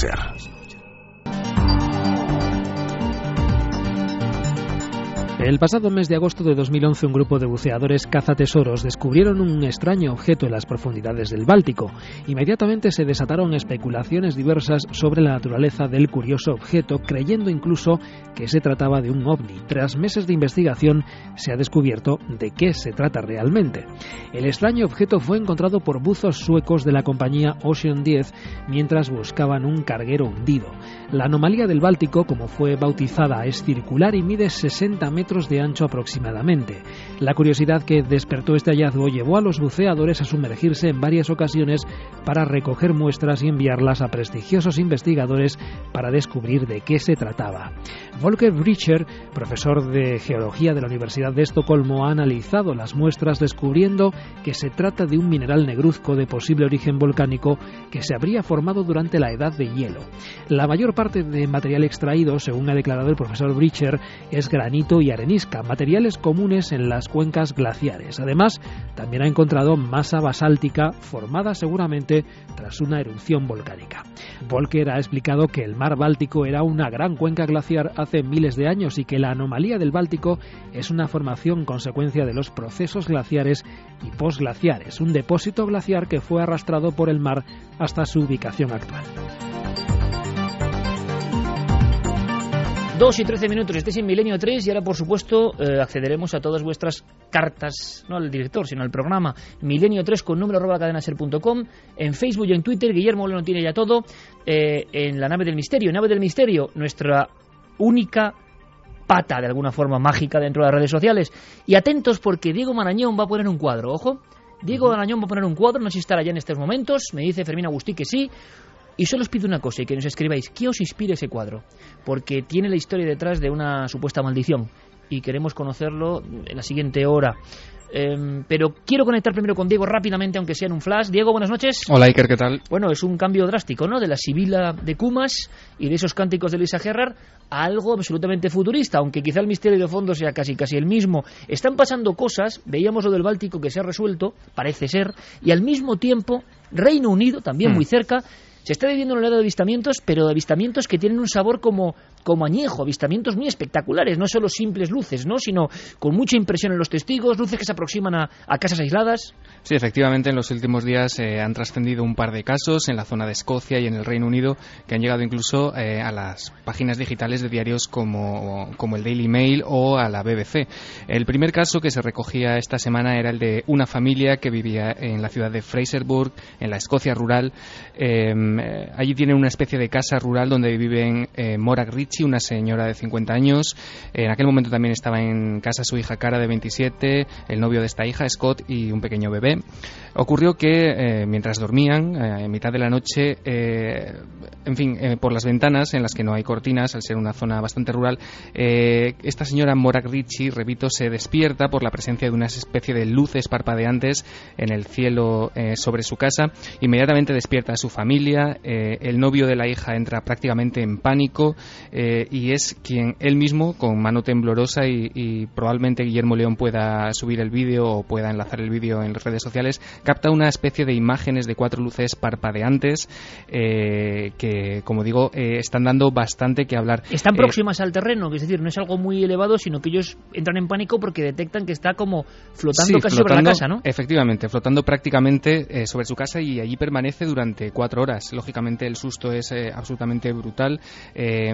Speaker 6: El pasado mes de agosto de 2011 un grupo de buceadores cazatesoros descubrieron un extraño objeto en las profundidades del Báltico. Inmediatamente se desataron especulaciones diversas sobre la naturaleza del curioso objeto, creyendo incluso que se trataba de un ovni. Tras meses de investigación se ha descubierto de qué se trata realmente. El extraño objeto fue encontrado por buzos suecos de la compañía Ocean 10 mientras buscaban un carguero hundido. La anomalía del Báltico, como fue bautizada, es circular y mide 60 metros de ancho aproximadamente. La curiosidad que despertó este hallazgo llevó a los buceadores a sumergirse en varias ocasiones para recoger muestras y enviarlas a prestigiosos investigadores para descubrir de qué se trataba. Volker Bricher, profesor de geología de la Universidad de Estocolmo, ha analizado las muestras descubriendo que se trata de un mineral negruzco de posible origen volcánico que se habría formado durante la edad de hielo. La mayor parte de material extraído, según ha declarado el profesor Bricher, es granito y arenisca, materiales comunes en las cuencas glaciares. Además, también ha encontrado masa basáltica formada seguramente tras una erupción volcánica. Volker ha explicado que el mar Báltico era una gran cuenca glaciar hace miles de años y que la anomalía del Báltico es una formación consecuencia de los procesos glaciares y posglaciares, un depósito glaciar que fue arrastrado por el mar hasta su ubicación actual.
Speaker 1: 2 y 13 minutos, estéis en Milenio 3 y ahora, por supuesto, eh, accederemos a todas vuestras cartas, no al director, sino al programa Milenio 3 con número arroba cadenaser.com, en Facebook y en Twitter, Guillermo lo tiene ya todo, eh, en la nave del misterio, nave del misterio, nuestra única pata de alguna forma mágica dentro de las redes sociales. Y atentos porque Diego Marañón va a poner un cuadro, ojo. Diego Marañón va a poner un cuadro, no sé si estará ya en estos momentos, me dice Fermín Agustí que sí, y solo os pido una cosa y que nos escribáis, ¿qué os inspira ese cuadro? Porque tiene la historia detrás de una supuesta maldición y queremos conocerlo en la siguiente hora. Em, pero quiero conectar primero con Diego rápidamente, aunque sea en un flash. Diego, buenas noches.
Speaker 7: Hola Iker, ¿qué tal?
Speaker 1: Bueno, es un cambio drástico, ¿no? De la Sibila de Cumas y de esos cánticos de Lisa Gerrard a algo absolutamente futurista, aunque quizá el misterio de fondo sea casi casi el mismo. Están pasando cosas, veíamos lo del Báltico que se ha resuelto, parece ser, y al mismo tiempo Reino Unido, también
Speaker 7: Mm.
Speaker 1: muy cerca, se está viviendo una oleada de avistamientos, pero de avistamientos que tienen un sabor como, como añejo, avistamientos muy espectaculares, no solo simples luces, ¿no? sino con mucha impresión en los testigos, luces que se aproximan a, a casas aisladas.
Speaker 7: Sí, efectivamente, en los últimos días eh, han trascendido un par de casos en la zona de Escocia y en el Reino Unido que han llegado incluso eh, a las páginas digitales de diarios como, como el Daily Mail o a la BBC. El primer caso que se recogía esta semana era el de una familia que vivía en la ciudad de Fraserburg, en la Escocia rural. Eh, allí tienen una especie de casa rural donde viven eh, Morak Ritchie, una señora de 50 años. En aquel momento también estaba en casa su hija Cara de 27, el novio de esta hija, Scott, y un pequeño bebé. Ocurrió que eh, mientras dormían, en mitad de la noche, en fin, por las ventanas en las que no hay cortinas, al ser una zona bastante rural, esta señora Morak Ritchie, repito, se despierta por la presencia de una especie de luces parpadeantes en el cielo sobre su casa. Inmediatamente despierta a su familia, el novio de la hija entra prácticamente en pánico eh, y es quien él mismo, con mano temblorosa y, probablemente Guillermo León pueda subir el vídeo o pueda enlazar el vídeo en las redes sociales, capta una especie de imágenes de cuatro luces parpadeantes eh, que, como digo, eh, están dando bastante que hablar.
Speaker 1: Están próximas al terreno, es decir, no es algo muy elevado, sino que ellos entran en pánico porque detectan que está como flotando casi sobre la casa, ¿no?
Speaker 7: Efectivamente, flotando prácticamente sobre su casa y allí permanece durante cuatro horas. Lógicamente el susto es absolutamente brutal. Eh,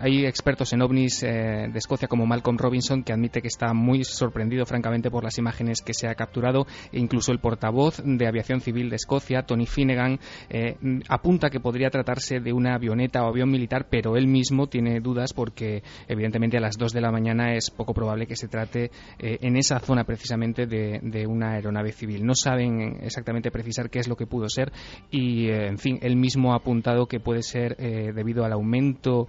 Speaker 7: hay expertos en ovnis eh, de Escocia como Malcolm Robinson que admite que está muy sorprendido francamente por las imágenes que se ha capturado e incluso el portavoz de aviación civil de Escocia, Tony Finnegan, eh, apunta que podría tratarse de una avioneta o avión militar, pero él mismo tiene dudas porque evidentemente a las 2 de la mañana es poco probable que se trate en esa zona precisamente de, una aeronave civil. No saben exactamente precisar qué es lo que pudo ser y, en fin, él mismo ha apuntado que puede ser eh, debido al aumento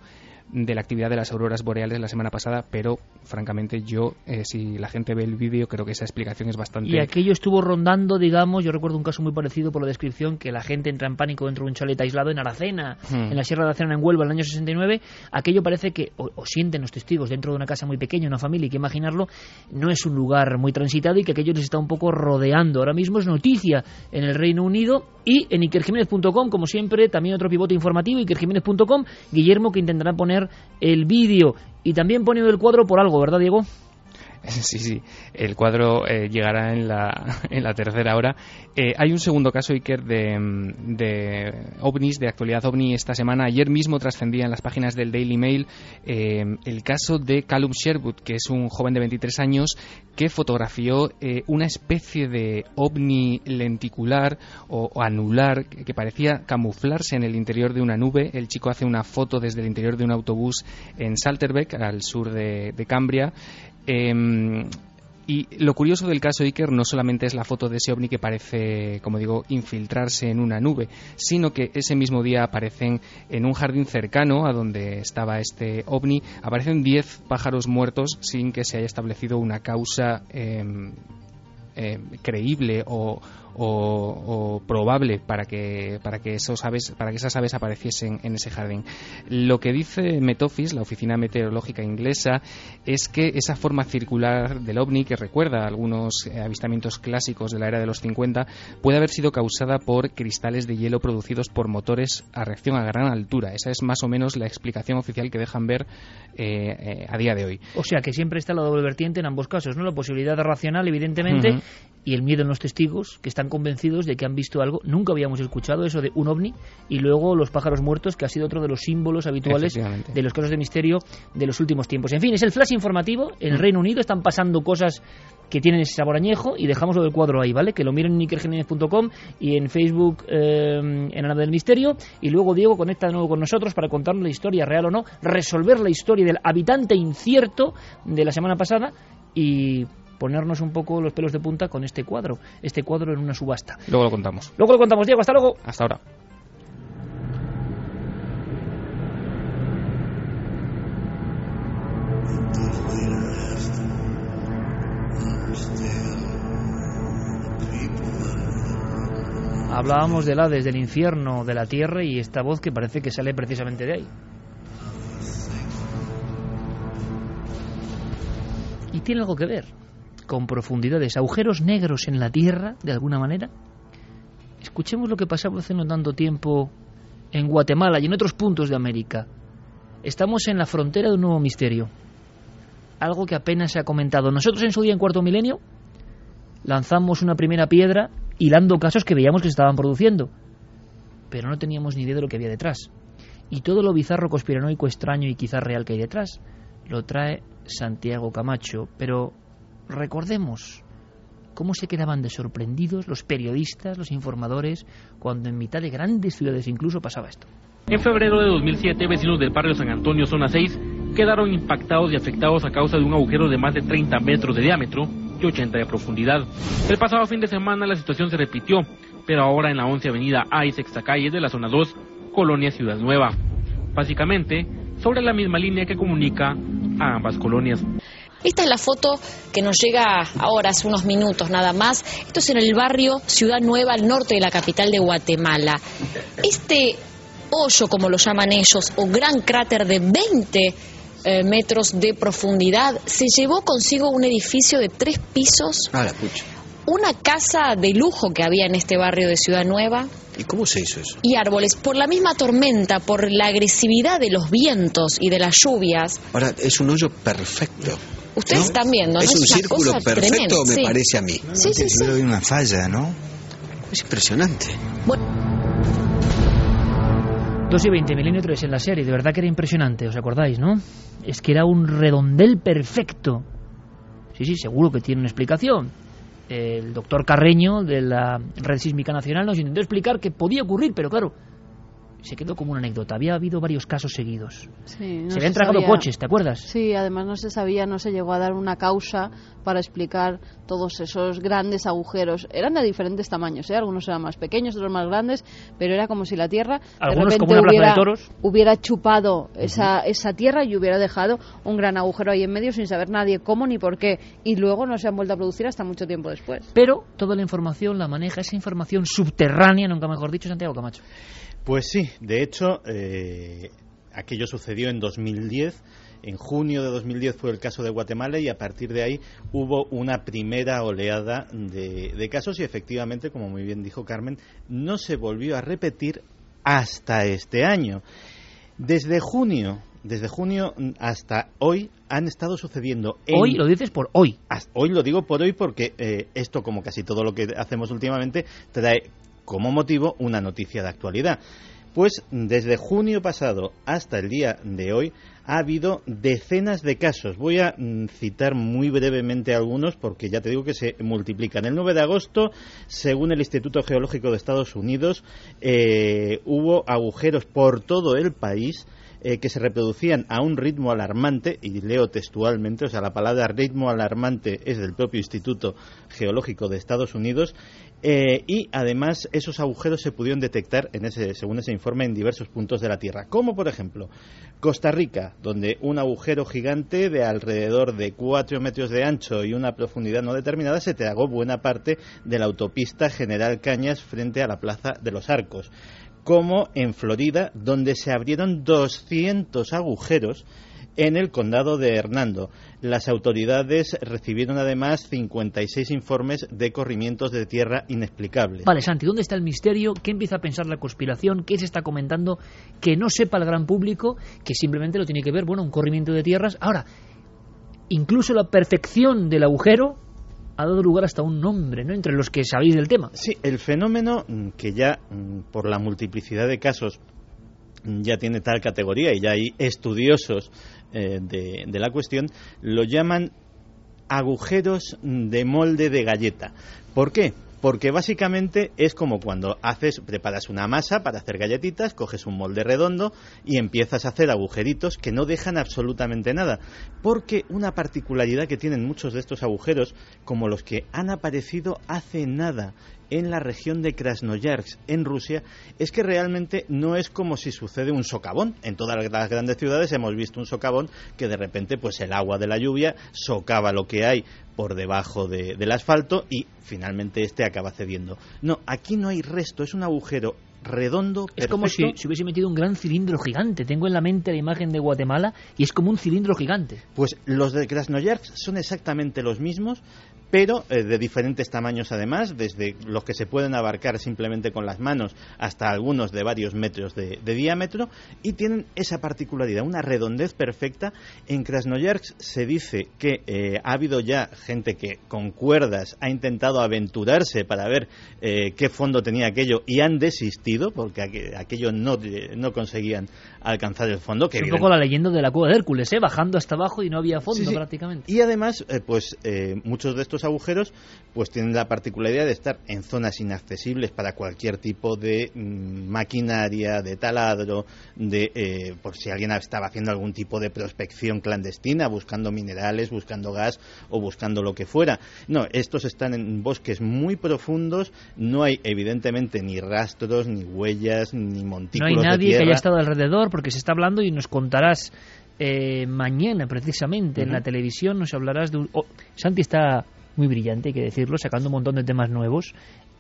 Speaker 7: de la actividad de las auroras boreales la semana pasada, pero francamente yo, eh, si la gente ve el vídeo, creo que esa explicación es bastante...
Speaker 1: Y aquello estuvo rondando, digamos, yo recuerdo un caso muy parecido por la descripción, que la gente entra en pánico dentro de un chalet aislado en Aracena, hmm. en la Sierra de Aracena, en Huelva, en el año 69. Aquello parece que, o, sienten los testigos, dentro de una casa muy pequeña, una familia, y que imaginarlo, no es un lugar muy transitado y que aquello les está un poco rodeando. Ahora mismo es noticia en el Reino Unido y en ikerjiménez.com, como siempre, también otro pivote informativo, ikerjiménez.com, Guillermo, que intentará poner el vídeo y también pone el cuadro por algo, ¿verdad, Diego? [LAUGHS]
Speaker 7: Sí, sí, el cuadro eh, llegará en la, [LAUGHS] en la tercera hora. Eh, hay un segundo caso, Iker, de, de, ovnis, de actualidad ovni esta semana. Ayer mismo trascendía en las páginas del Daily Mail eh, el caso de Callum Sherwood, que es un joven de 23 años que fotografió una especie de ovni lenticular o, anular que, parecía camuflarse en el interior de una nube. El chico hace una foto desde el interior de un autobús en Salterbeck, al sur de, de Cambria. Em, y lo curioso del caso Iker no solamente es la foto de ese ovni que parece, como digo, infiltrarse en una nube, sino que ese mismo día aparecen en un jardín cercano a donde estaba este ovni, aparecen 10 pájaros muertos sin que se haya establecido una causa em, em, creíble o, o, probable para que, para, que esos aves, para que esas aves apareciesen en ese jardín. Lo que dice Metofis, la oficina meteorológica inglesa, es que esa forma circular del ovni, que recuerda algunos eh, avistamientos clásicos de la era de los 50, puede haber sido causada por cristales de hielo producidos por motores a reacción a gran altura. Esa es más o menos la explicación oficial que dejan ver eh, eh, a día de hoy.
Speaker 1: O sea que siempre está la doble vertiente en ambos casos, ¿no? La posibilidad racional, evidentemente, y el miedo en los testigos, que están convencidos de que han visto algo. Nunca habíamos escuchado eso de un ovni y luego los pájaros muertos, que ha sido otro de los símbolos habituales de los casos de misterio de los últimos tiempos. En fin, es el flash informativo. En el mm. Reino Unido están pasando cosas que tienen ese sabor añejo y dejamos lo del cuadro ahí, ¿vale? Que lo miren en ikergenénez.com y en Facebook eh, en Ana del Misterio y luego Diego conecta de nuevo con nosotros para contarnos la historia real o no, resolver la historia del habitante incierto de la semana pasada y ponernos un poco los pelos de punta con este cuadro, este cuadro en una subasta.
Speaker 7: Luego lo contamos.
Speaker 1: Luego lo contamos, Diego, hasta luego.
Speaker 7: Hasta ahora.
Speaker 1: Hablábamos del Hades, del infierno, de la tierra y esta voz que parece que sale precisamente de ahí. Y tiene algo que ver con profundidades, agujeros negros en la Tierra, de alguna manera. Escuchemos lo que pasaba hace no tanto tiempo en Guatemala y en otros puntos de América. Estamos en la frontera de un nuevo misterio. Algo que apenas se ha comentado. Nosotros en su día, en cuarto milenio, lanzamos una primera piedra hilando casos que veíamos que se estaban produciendo. Pero no teníamos ni idea de lo que había detrás. Y todo lo bizarro, conspiranoico, extraño y quizás real que hay detrás lo trae Santiago Camacho. Pero recordemos cómo se quedaban de sorprendidos los periodistas, los informadores, cuando en mitad de grandes ciudades incluso pasaba esto.
Speaker 8: En febrero de 2007, vecinos del barrio San Antonio, zona 6, quedaron impactados y afectados a causa de un agujero de más de 30 metros de diámetro y 80 de profundidad. El pasado fin de semana la situación se repitió, pero ahora en la 11 Avenida A y Sexta Calle de la zona 2, Colonia Ciudad Nueva. Básicamente, sobre la misma línea que comunica a ambas colonias.
Speaker 9: Esta es la foto que nos llega ahora, hace unos minutos nada más. Esto es en el barrio Ciudad Nueva, al norte de la capital de Guatemala. Este hoyo, como lo llaman ellos, o gran cráter de 20 eh, metros de profundidad, se llevó consigo un edificio de tres pisos,
Speaker 10: Ah, la pucha.
Speaker 9: una casa de lujo que había en este barrio de Ciudad Nueva
Speaker 10: ¿Y cómo se hizo eso?
Speaker 9: y árboles. Por la misma tormenta, por la agresividad de los vientos y de las lluvias,
Speaker 10: Ahora, es un hoyo perfecto.
Speaker 9: Ustedes
Speaker 10: ¿no?
Speaker 9: están viendo, ¿no?
Speaker 10: Es un
Speaker 9: una
Speaker 10: círculo
Speaker 9: cosa
Speaker 10: perfecto,
Speaker 9: tremenda,
Speaker 10: me
Speaker 9: sí.
Speaker 10: parece a mí.
Speaker 9: Sí, sí, sí.
Speaker 11: Veo una falla, ¿no?
Speaker 10: Es impresionante.
Speaker 1: 2 y 20 milímetros en la serie, de verdad que era impresionante, ¿os acordáis, no? Es que era un redondel perfecto. Sí, sí, seguro que tiene una explicación. El doctor Carreño de la Red Sísmica Nacional nos intentó explicar que podía ocurrir, pero claro, se quedó como una anécdota. Había habido varios casos seguidos.
Speaker 3: Sí, no
Speaker 1: se habían tragado coches, ¿te acuerdas?
Speaker 3: Sí, además no se sabía, no se llegó a dar una causa para explicar todos esos grandes agujeros. Eran de diferentes tamaños, ¿eh? algunos eran más pequeños, otros más grandes, pero era como si la Tierra de repente
Speaker 1: como de
Speaker 3: hubiera,
Speaker 1: toros.
Speaker 3: hubiera chupado esa, esa tierra y hubiera dejado un gran agujero ahí en medio sin saber nadie cómo ni por qué. Y luego no se han vuelto a producir hasta mucho tiempo después.
Speaker 1: Pero toda la información la maneja esa información subterránea, nunca mejor dicho, Santiago Camacho.
Speaker 4: Pues sí, de hecho, eh, aquello sucedió en 2010. En junio de 2010 fue el caso de Guatemala y a partir de ahí hubo una primera oleada de, de casos y efectivamente, como muy bien dijo Carmen, no se volvió a repetir hasta este año. Desde junio, desde junio hasta hoy han estado sucediendo. en-
Speaker 1: Hoy lo dices por hoy.
Speaker 4: Hasta- Hoy lo digo por hoy porque eh, esto, como casi todo lo que hacemos últimamente, trae como motivo una noticia de actualidad. Pues desde junio pasado hasta el día de hoy ha habido decenas de casos. Voy a mm, citar muy brevemente algunos porque ya te digo que se multiplican. El 9 de agosto, según el Instituto Geológico de Estados Unidos, eh, hubo agujeros por todo el país eh, que se reproducían a un ritmo alarmante, y leo textualmente, o sea, la palabra ritmo alarmante es del propio Instituto Geológico de Estados Unidos, eh, y además esos agujeros se pudieron detectar, en ese, según ese informe, en diversos puntos de la Tierra, como por ejemplo Costa Rica, donde un agujero gigante de alrededor de 4 metros de ancho y una profundidad no determinada se tragó buena parte de la autopista General Cañas frente a la Plaza de los Arcos como en Florida, donde se abrieron 200 agujeros en el condado de Hernando. Las autoridades recibieron además 56 informes de corrimientos de tierra inexplicables.
Speaker 1: Vale, Santi, ¿dónde está el misterio? ¿Qué empieza a pensar la conspiración? ¿Qué se está comentando que no sepa el gran público? Que simplemente lo tiene que ver, bueno, un corrimiento de tierras. Ahora, incluso la perfección del agujero ha dado lugar hasta un nombre, ¿no? Entre los que sabéis del tema.
Speaker 4: Sí, el fenómeno mm, que ya mm, por la multiplicidad de casos mm, ya tiene tal categoría y ya hay estudiosos eh, de, de la cuestión, lo llaman agujeros de molde de galleta. ¿Por qué? Porque básicamente es como cuando haces, preparas una masa para hacer galletitas, coges un molde redondo y empiezas a hacer agujeritos que no dejan absolutamente nada. Porque una particularidad que tienen muchos de estos agujeros, como los que han aparecido hace nada en la región de Krasnoyarsk, en Rusia, es que realmente no es como si sucede un socavón. En todas las grandes ciudades hemos visto un socavón que de repente, pues el agua de la lluvia socava lo que hay por debajo de- del asfalto y finalmente este acaba cediendo. No, aquí no hay resto, es un agujero redondo,
Speaker 1: Es como si
Speaker 4: perfecto.
Speaker 1: se hubiese metido un gran cilindro gigante. Tengo en la mente la imagen de Guatemala y es como un cilindro gigante.
Speaker 4: Pues los de Krasnoyarsk son exactamente los mismos, pero eh, de diferentes tamaños además, desde los que se pueden abarcar simplemente con las manos hasta algunos de varios metros de, de diámetro, y tienen esa particularidad, una redondez perfecta. En Krasnoyarsk se dice que eh, ha habido ya gente que con cuerdas ha intentado aventurarse para ver eh, qué fondo tenía aquello y han desistido porque aqu- aquello no, no conseguían alcanzar el fondo. Que
Speaker 1: Es un poco la leyenda de la cueva de Hércules, ¿eh? Bajando hasta abajo y no había fondo
Speaker 4: Sí, sí.
Speaker 1: prácticamente.
Speaker 4: Y además, eh, pues eh, muchos de estos estos agujeros pues tienen la particularidad de estar en zonas inaccesibles para cualquier tipo de mm, maquinaria, de taladro, de eh, por si alguien estaba haciendo algún tipo de prospección clandestina, buscando minerales, buscando gas o buscando lo que fuera. No, estos están en bosques muy profundos, no hay evidentemente ni rastros, ni huellas, ni montículos
Speaker 1: No hay nadie
Speaker 4: de
Speaker 1: que haya estado alrededor porque se está hablando y nos contarás eh, mañana precisamente en la televisión, nos hablarás de un... oh, Santi está muy brillante, hay que decirlo, sacando un montón de temas nuevos.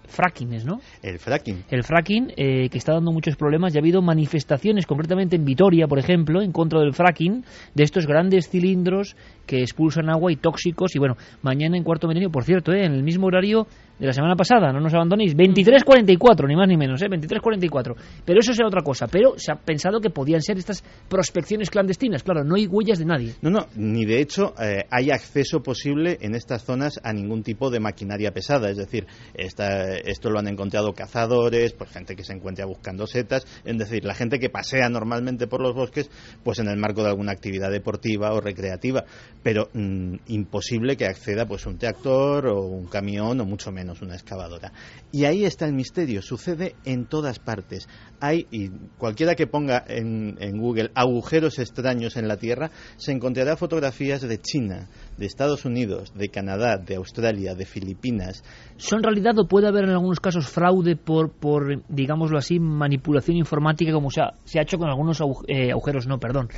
Speaker 1: Frackings, ¿no?
Speaker 4: El fracking.
Speaker 1: El fracking, eh, que está dando muchos problemas, ya ha habido manifestaciones, concretamente en Vitoria, por ejemplo, en contra del fracking, de estos grandes cilindros que expulsan agua y tóxicos. Y bueno, mañana en cuarto milenio, por cierto, eh, en el mismo horario de la semana pasada, no nos abandonéis, 23.44, ni más ni menos, eh, 23.44. Pero eso será otra cosa. Pero se ha pensado que podían ser estas prospecciones clandestinas. Claro, no hay huellas de nadie.
Speaker 4: No, no, ni de hecho eh, hay acceso posible en estas zonas a ningún tipo de maquinaria pesada. Es decir, esta- esto lo han encontrado cazadores, pues gente que se encuentra buscando setas. Es decir, la gente que pasea normalmente por los bosques, pues en el marco de alguna actividad deportiva o recreativa. Pero mm, imposible que acceda pues un tractor o un camión o mucho menos una excavadora. Y ahí está el misterio. Sucede en todas partes. Hay, y cualquiera que ponga en, Google agujeros extraños en la Tierra, se encontrará fotografías de China, de Estados Unidos, de Canadá, de Australia, de Filipinas.
Speaker 1: ¿Son realidad o puede haber en algunos casos fraude por, por digámoslo así, manipulación informática como se ha, hecho con algunos eh, agujeros, no, perdón,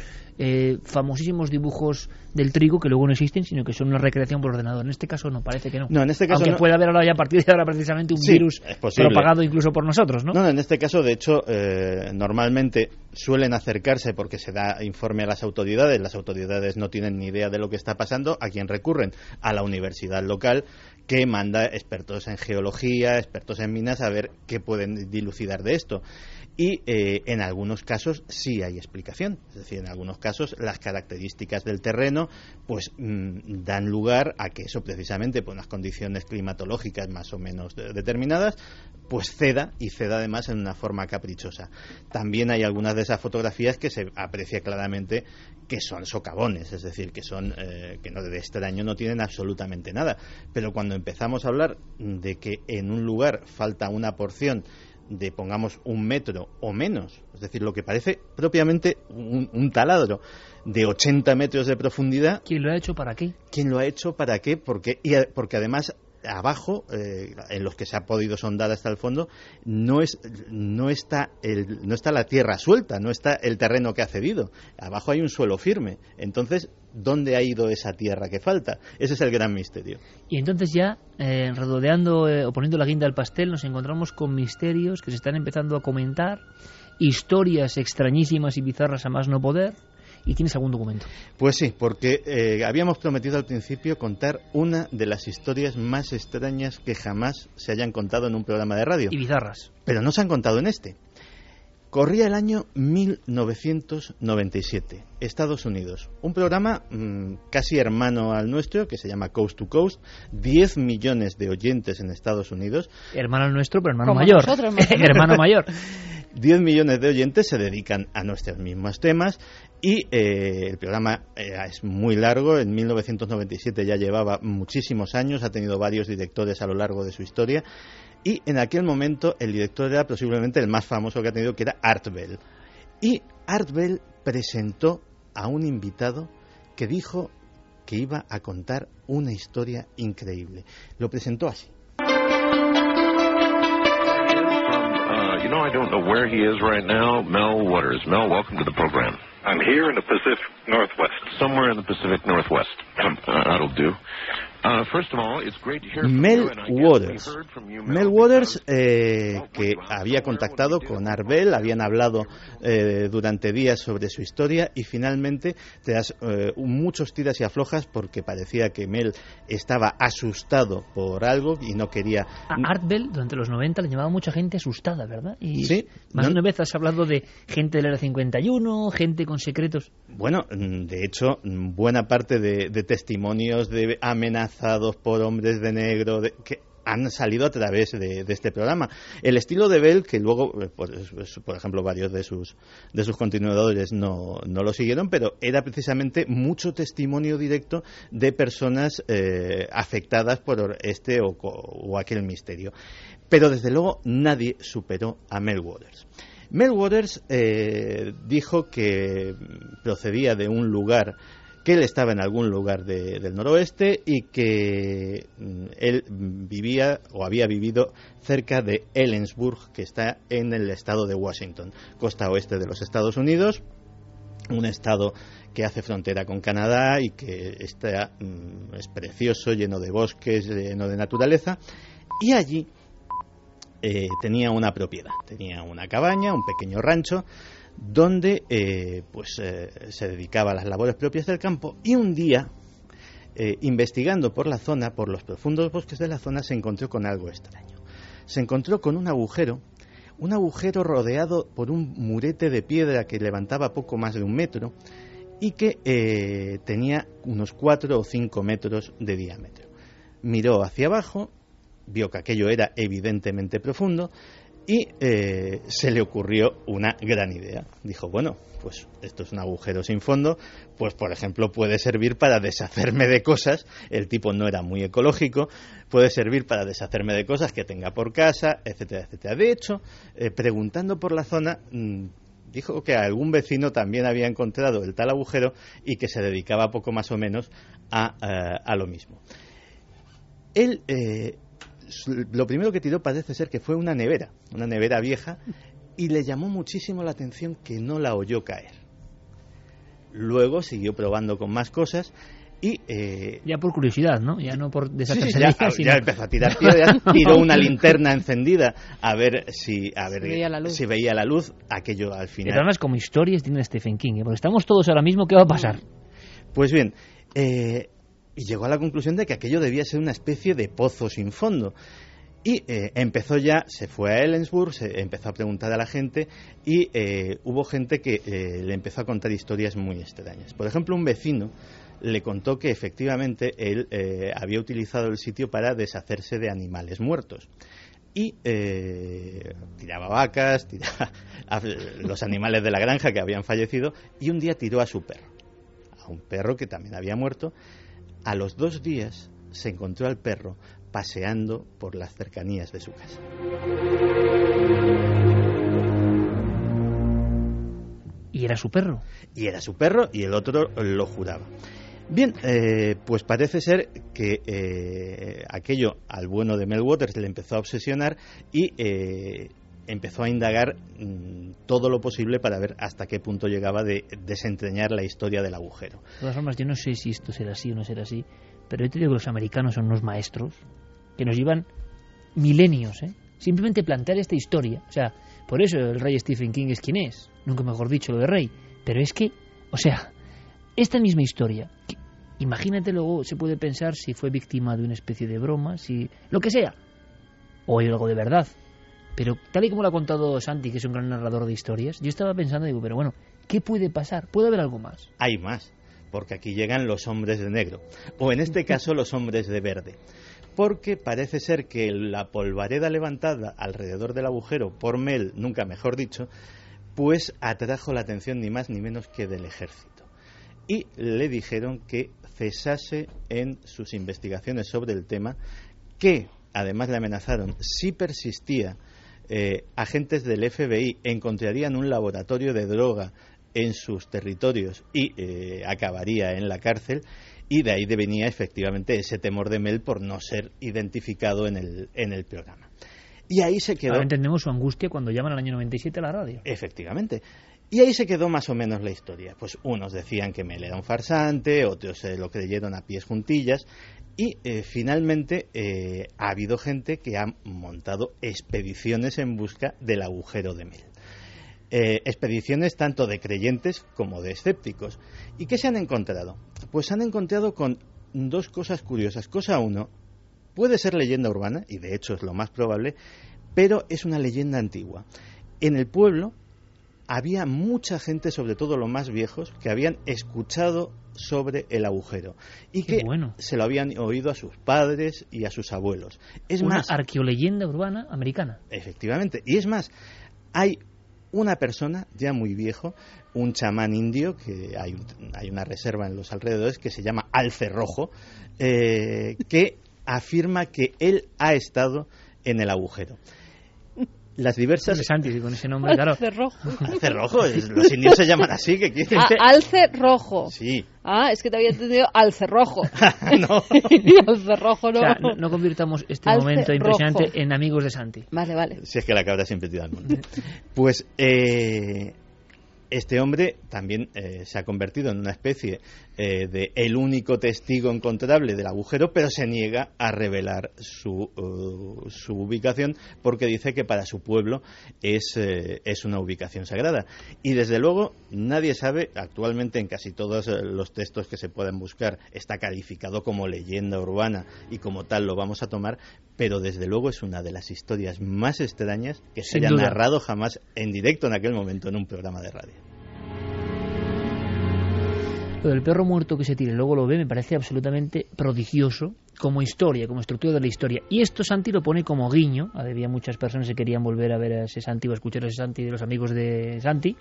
Speaker 1: eh, famosísimos dibujos del trigo que luego no existen, sino que son una recreación por ordenador. En este caso no, parece que no.
Speaker 4: No, en este caso
Speaker 1: Aunque
Speaker 4: no.
Speaker 1: puede haber ahora ya a partir de ahora precisamente un
Speaker 4: Sí,
Speaker 1: virus propagado incluso por nosotros, ¿no?
Speaker 4: No, en este caso, de hecho, eh, normalmente suelen acercarse porque se da informe a las autoridades. Las autoridades no tienen ni idea de lo que está pasando. ¿A quién recurren? A la universidad local que manda expertos en geología, expertos en minas a ver qué pueden dilucidar de esto. Y eh, en algunos casos sí hay explicación. Es decir, en algunos casos las características del terreno pues mm, dan lugar a que eso precisamente por unas condiciones climatológicas más o menos de- determinadas pues ceda y ceda además en una forma caprichosa. También hay algunas de esas fotografías que se aprecia claramente que son socavones, es decir, que son eh, que no de extraño no tienen absolutamente nada. Pero cuando empezamos a hablar de que en un lugar falta una porción de pongamos un metro o menos, es decir, lo que parece propiamente un, un taladro de 80 metros de profundidad.
Speaker 1: ¿Quién lo ha hecho para qué?
Speaker 4: ¿Quién lo ha hecho para qué? Porque, y a- porque además abajo, eh, en los que se ha podido sondar hasta el fondo, no, es, no, está el, no está la tierra suelta, no está el terreno que ha cedido. Abajo hay un suelo firme. Entonces, ¿dónde ha ido esa tierra que falta? Ese es el gran misterio.
Speaker 1: Y entonces ya, eh, redodeando eh, o poniendo la guinda al pastel, nos encontramos con misterios que se están empezando a comentar, historias extrañísimas y bizarras a más no poder. ¿Y tienes algún documento?
Speaker 4: Pues sí, porque eh, habíamos prometido al principio contar una de las historias más extrañas que jamás se hayan contado en un programa de radio.
Speaker 1: Y bizarras.
Speaker 4: Pero no se han contado en este. Corría el año 1997, Estados Unidos. Un programa mm, casi hermano al nuestro, que se llama Coast to Coast. 10 millones de oyentes en Estados Unidos.
Speaker 1: Hermano nuestro, pero hermano
Speaker 3: Como
Speaker 1: mayor.
Speaker 3: nosotros,
Speaker 1: hermano [LAUGHS] mayor.
Speaker 4: 10 millones de oyentes se dedican a nuestros mismos temas y eh, el programa eh, es muy largo. En 1997 ya llevaba muchísimos años, ha tenido varios directores a lo largo de su historia y en aquel momento el director era posiblemente el más famoso que ha tenido, que era Art Bell. Y Art Bell presentó a un invitado que dijo que iba a contar una historia increíble. Lo presentó así.
Speaker 11: You know, I don't know where he is right now. Mel Waters. Mel, welcome to the program.
Speaker 12: I'm here in the Pacific Northwest.
Speaker 11: Somewhere in the Pacific Northwest. Uh, that'll do. Uh, first of all, it's great to hear from
Speaker 4: Mel Waters. Mel Waters, eh, que había contactado con Arbel, habían hablado eh, durante días sobre su historia y finalmente, tras eh, muchos tiras y aflojas, porque parecía que Mel estaba asustado por algo y no quería.
Speaker 1: A Art Bell, durante los 90, le llamaba mucha gente asustada, ¿verdad? Y
Speaker 4: Sí,
Speaker 1: más de
Speaker 4: no-
Speaker 1: una vez has hablado de gente del Era 51, gente con secretos.
Speaker 4: Bueno, mm, de hecho, mm, buena parte de, de testimonios de amenazados por hombres de negro, de, que han salido a través de, este programa. El estilo de Bell, que luego, eh, por, por ejemplo, varios de sus, de sus continuadores no, no, lo siguieron, pero era precisamente mucho testimonio directo de personas eh, afectadas por este o, o aquel misterio. Pero desde luego nadie superó a Mel Waters. Mel Waters eh, dijo que procedía de un lugar que él estaba en algún lugar del noroeste y que mm, él vivía o había vivido cerca de Ellensburg, que está en el estado de Washington, costa oeste de los Estados Unidos, un estado que hace frontera con Canadá y que está, mm, es precioso, lleno de bosques, lleno de naturaleza, y allí eh, tenía una propiedad, tenía una cabaña, un pequeño rancho, donde eh, pues eh, se dedicaba a las labores propias del campo y un día investigando por la zona, por los profundos bosques de la zona, se encontró con algo extraño. Se encontró con un agujero, un agujero rodeado por un murete de piedra que levantaba poco más de un metro y que tenía unos cuatro o cinco metros de diámetro. Miró hacia abajo vio que aquello era evidentemente profundo y eh, se le ocurrió una gran idea. Dijo, bueno, pues esto es un agujero sin fondo, pues por ejemplo puede servir para deshacerme de cosas, el tipo no era muy ecológico, puede servir para deshacerme de cosas que tenga por casa, etcétera, etcétera. De hecho, eh, preguntando por la zona, mm, dijo que algún vecino también había encontrado el tal agujero y que se dedicaba poco más o menos a, eh, a lo mismo. Él lo primero que tiró parece ser que fue una nevera, una nevera vieja, y le llamó muchísimo la atención que no la oyó caer. Luego siguió probando con más cosas y eh,
Speaker 1: ya por curiosidad, ¿no? Ya no por deshacerse
Speaker 4: ya, empezó a tirar piedras, [LAUGHS] tiró una linterna encendida a ver si a ver si veía la luz, aquello al final.
Speaker 1: Pero además como historias tiene Stephen King, ¿eh? porque estamos todos ahora mismo, ¿qué va a pasar?
Speaker 4: Pues bien, eh, y llegó a la conclusión de que aquello debía ser una especie de pozo sin fondo. Y eh, empezó ya, se fue a Ellensburg, se empezó a preguntar a la gente y eh, hubo gente que eh, le empezó a contar historias muy extrañas. Por ejemplo, un vecino le contó que efectivamente él había utilizado el sitio para deshacerse de animales muertos. Y tiraba vacas, tiraba [LAUGHS] los animales de la granja que habían fallecido y un día tiró a su perro, a un perro que también había muerto a los dos días se encontró al perro paseando por las cercanías de su casa.
Speaker 1: ¿Y era su perro?
Speaker 4: Y era su perro y el otro lo juraba. Bien, eh, pues parece ser que eh, aquello al bueno de Mel Waters le empezó a obsesionar y eh, empezó a indagar mm, todo lo posible para ver hasta qué punto llegaba de desentrañar la historia del agujero.
Speaker 1: De todas formas, yo no sé si esto será así o no será así, pero yo te digo que los americanos son unos maestros que nos llevan milenios, ¿eh? Simplemente plantear esta historia. O sea, por eso el rey Stephen King es quien es, nunca mejor dicho lo de rey. Pero es que, o sea, esta misma historia, imagínate luego, se puede pensar si fue víctima de una especie de broma, si lo que sea, o algo de verdad. Pero tal y como lo ha contado Santi, que es un gran narrador de historias, yo estaba pensando, digo, pero bueno, ¿qué puede pasar? ¿Puede haber algo más?
Speaker 4: Hay más, porque aquí llegan los hombres de negro, o en este caso los hombres de verde. Porque parece ser que la polvareda levantada alrededor del agujero por Mel, nunca mejor dicho, pues atrajo la atención ni más ni menos que del ejército. Y le dijeron que cesase en sus investigaciones sobre el tema, que además le amenazaron si persistía eh, agentes del FBI encontrarían un laboratorio de droga en sus territorios y eh, acabaría en la cárcel y de ahí venía efectivamente ese temor de Mel por no ser identificado en el, en el programa. Y ahí se quedó.
Speaker 1: Ahora entendemos su angustia cuando llaman al año 97 a la radio.
Speaker 4: Efectivamente. Y ahí se quedó más o menos la historia. Pues unos decían que Mel era un farsante, otros se lo creyeron a pies juntillas, y eh, finalmente eh, ha habido gente que ha montado expediciones en busca del agujero de Mel. Eh, expediciones tanto de creyentes como de escépticos. ¿Y qué se han encontrado? Pues se han encontrado con dos cosas curiosas. Cosa uno, puede ser leyenda urbana, y de hecho es lo más probable, pero es una leyenda antigua. En el pueblo había mucha gente, sobre todo los más viejos, que habían escuchado sobre el agujero y que se lo habían oído a sus padres y a sus abuelos. Es
Speaker 1: una
Speaker 4: más,
Speaker 1: arqueoleyenda urbana americana.
Speaker 4: Efectivamente. Y es más, hay una persona ya muy viejo, un chamán indio, que hay, hay una reserva en los alrededores que se llama Alce Rojo, eh, que afirma que él ha estado en el agujero las diversas...
Speaker 1: Santi, con ese nombre, claro.
Speaker 3: Alce rojo.
Speaker 4: Alce rojo, los indios se llaman así, que quieren...
Speaker 3: Ah, alce rojo.
Speaker 4: Sí.
Speaker 3: Ah, es que te había entendido alce rojo. [LAUGHS]
Speaker 4: no. [LAUGHS]
Speaker 3: alce rojo no.
Speaker 1: O sea, no, no convirtamos este
Speaker 3: Alce
Speaker 1: momento impresionante
Speaker 3: rojo.
Speaker 1: en amigos de Santi.
Speaker 3: Vale, vale.
Speaker 4: Si es que la cabra siempre tira al monte. [LAUGHS] Pues eh, este hombre también eh, se ha convertido en una especie eh, de el único testigo encontrable del agujero, pero se niega a revelar su, uh, su ubicación porque dice que para su pueblo es, eh, es una ubicación sagrada. Y desde luego nadie sabe, actualmente en casi todos eh, los textos que se pueden buscar está calificado como leyenda urbana y como tal lo vamos a tomar, pero desde luego es una de las historias más extrañas que se
Speaker 1: Sin
Speaker 4: haya
Speaker 1: duda.
Speaker 4: narrado jamás en directo en aquel momento en un programa de radio.
Speaker 1: Lo del perro muerto que se tire y luego lo ve me parece absolutamente prodigioso como historia, como estructura de la historia. Y esto Santi lo pone como guiño. Había muchas personas que querían volver a ver a ese Santi o a escuchar a ese Santi de los amigos de Santi.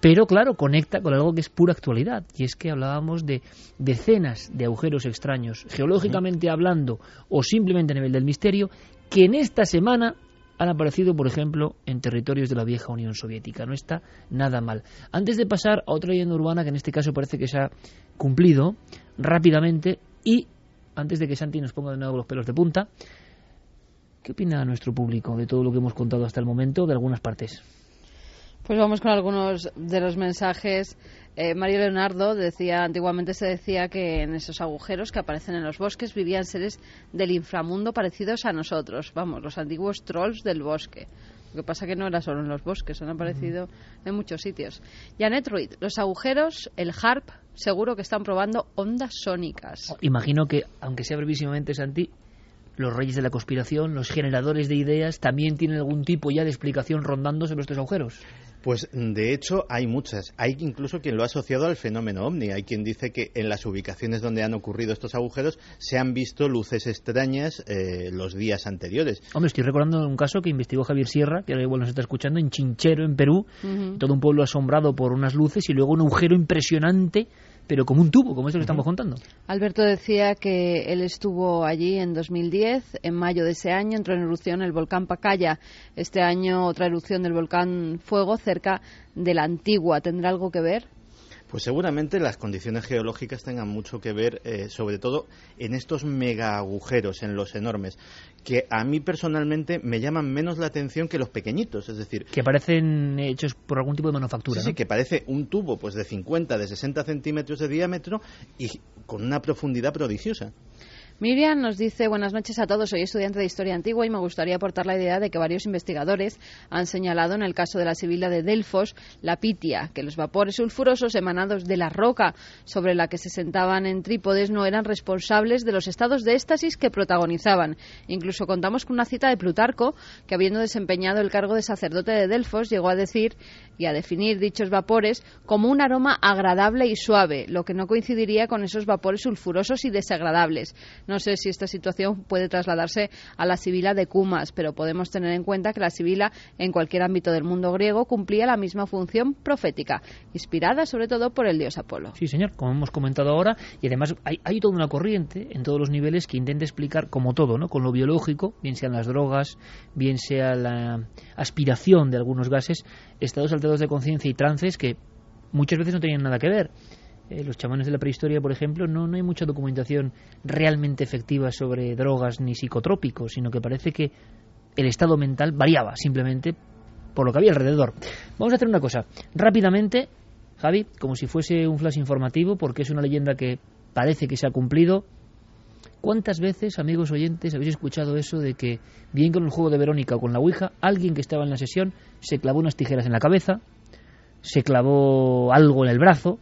Speaker 1: Pero claro, conecta con algo que es pura actualidad. Y es que hablábamos de decenas de agujeros extraños, geológicamente hablando o simplemente a nivel del misterio, que en esta semana han aparecido, por ejemplo, en territorios de la vieja Unión Soviética. No está nada mal. Antes de pasar a otra leyenda urbana, que en este caso parece que se ha cumplido rápidamente, y antes de que Santi nos ponga de nuevo los pelos de punta, ¿qué opina nuestro público de todo lo que hemos contado hasta el momento, de algunas partes?
Speaker 3: Pues vamos con algunos de los mensajes. Eh, Mario Leonardo decía, antiguamente se decía que en esos agujeros que aparecen en los bosques vivían seres del inframundo parecidos a nosotros, vamos, los antiguos trolls del bosque. Lo que pasa que no era solo en los bosques, han aparecido en muchos sitios. Janet Ruiz, los agujeros, el HARP, seguro que están probando ondas sónicas.
Speaker 1: Imagino que, aunque sea brevísimamente, Santi, los reyes de la conspiración, los generadores de ideas, también tienen algún tipo ya de explicación rondando sobre estos agujeros.
Speaker 4: Pues de hecho hay muchas. Hay incluso quien lo ha asociado al fenómeno ovni. Hay quien dice que en las ubicaciones donde han ocurrido estos agujeros se han visto luces extrañas eh, los días anteriores.
Speaker 1: Hombre, estoy recordando un caso que investigó Javier Sierra, que ahora igual nos está escuchando, en Chinchero, en Perú. Todo un pueblo asombrado por unas luces y luego un agujero impresionante, pero como un tubo, como esto que estamos contando.
Speaker 3: Alberto decía que él estuvo allí en 2010. En mayo de ese año entró en erupción el volcán Pacaya. Este año otra erupción del volcán Fuego cerca de la Antigua. ¿Tendrá algo que ver?
Speaker 4: Pues seguramente las condiciones geológicas tengan mucho que ver, eh, sobre todo en estos mega agujeros, en los enormes, que a mí personalmente me llaman menos la atención que los pequeñitos. Es decir,
Speaker 1: Que parecen hechos por algún tipo de manufactura.
Speaker 4: Sí,
Speaker 1: ¿no?
Speaker 4: sí, que parece un tubo pues de 50, de 60 centímetros de diámetro y con una profundidad prodigiosa.
Speaker 3: Miriam nos dice buenas noches a todos. Soy estudiante de Historia Antigua y me gustaría aportar la idea de que varios investigadores han señalado en el caso de la Sibila de Delfos la pitia, que los vapores sulfurosos emanados de la roca sobre la que se sentaban en trípodes no eran responsables de los estados de éxtasis que protagonizaban. Incluso contamos con una cita de Plutarco que habiendo desempeñado el cargo de sacerdote de Delfos llegó a decir y a definir dichos vapores como un aroma agradable y suave, lo que no coincidiría con esos vapores sulfurosos y desagradables. No sé si esta situación puede trasladarse a la sibila de Cumas, pero podemos tener en cuenta que la sibila en cualquier ámbito del mundo griego cumplía la misma función profética, inspirada sobre todo por el dios Apolo.
Speaker 1: Sí, señor, como hemos comentado ahora, y además hay, toda una corriente en todos los niveles que intenta explicar, como todo, ¿no? con lo biológico, bien sean las drogas, bien sea la aspiración de algunos gases, estados alterados de conciencia y trances que muchas veces no tenían nada que ver. Eh, los chamanes de la prehistoria, por ejemplo, no, no hay mucha documentación realmente efectiva sobre drogas ni psicotrópicos, sino que parece que el estado mental variaba simplemente por lo que había alrededor. Vamos a hacer una cosa. Rápidamente, Javi, como si fuese un flash informativo, porque es una leyenda que parece que se ha cumplido. ¿Cuántas veces, amigos oyentes, habéis escuchado eso de que, bien con el juego de Verónica o con la Ouija, alguien que estaba en la sesión se clavó unas tijeras en la cabeza, se clavó algo en el brazo?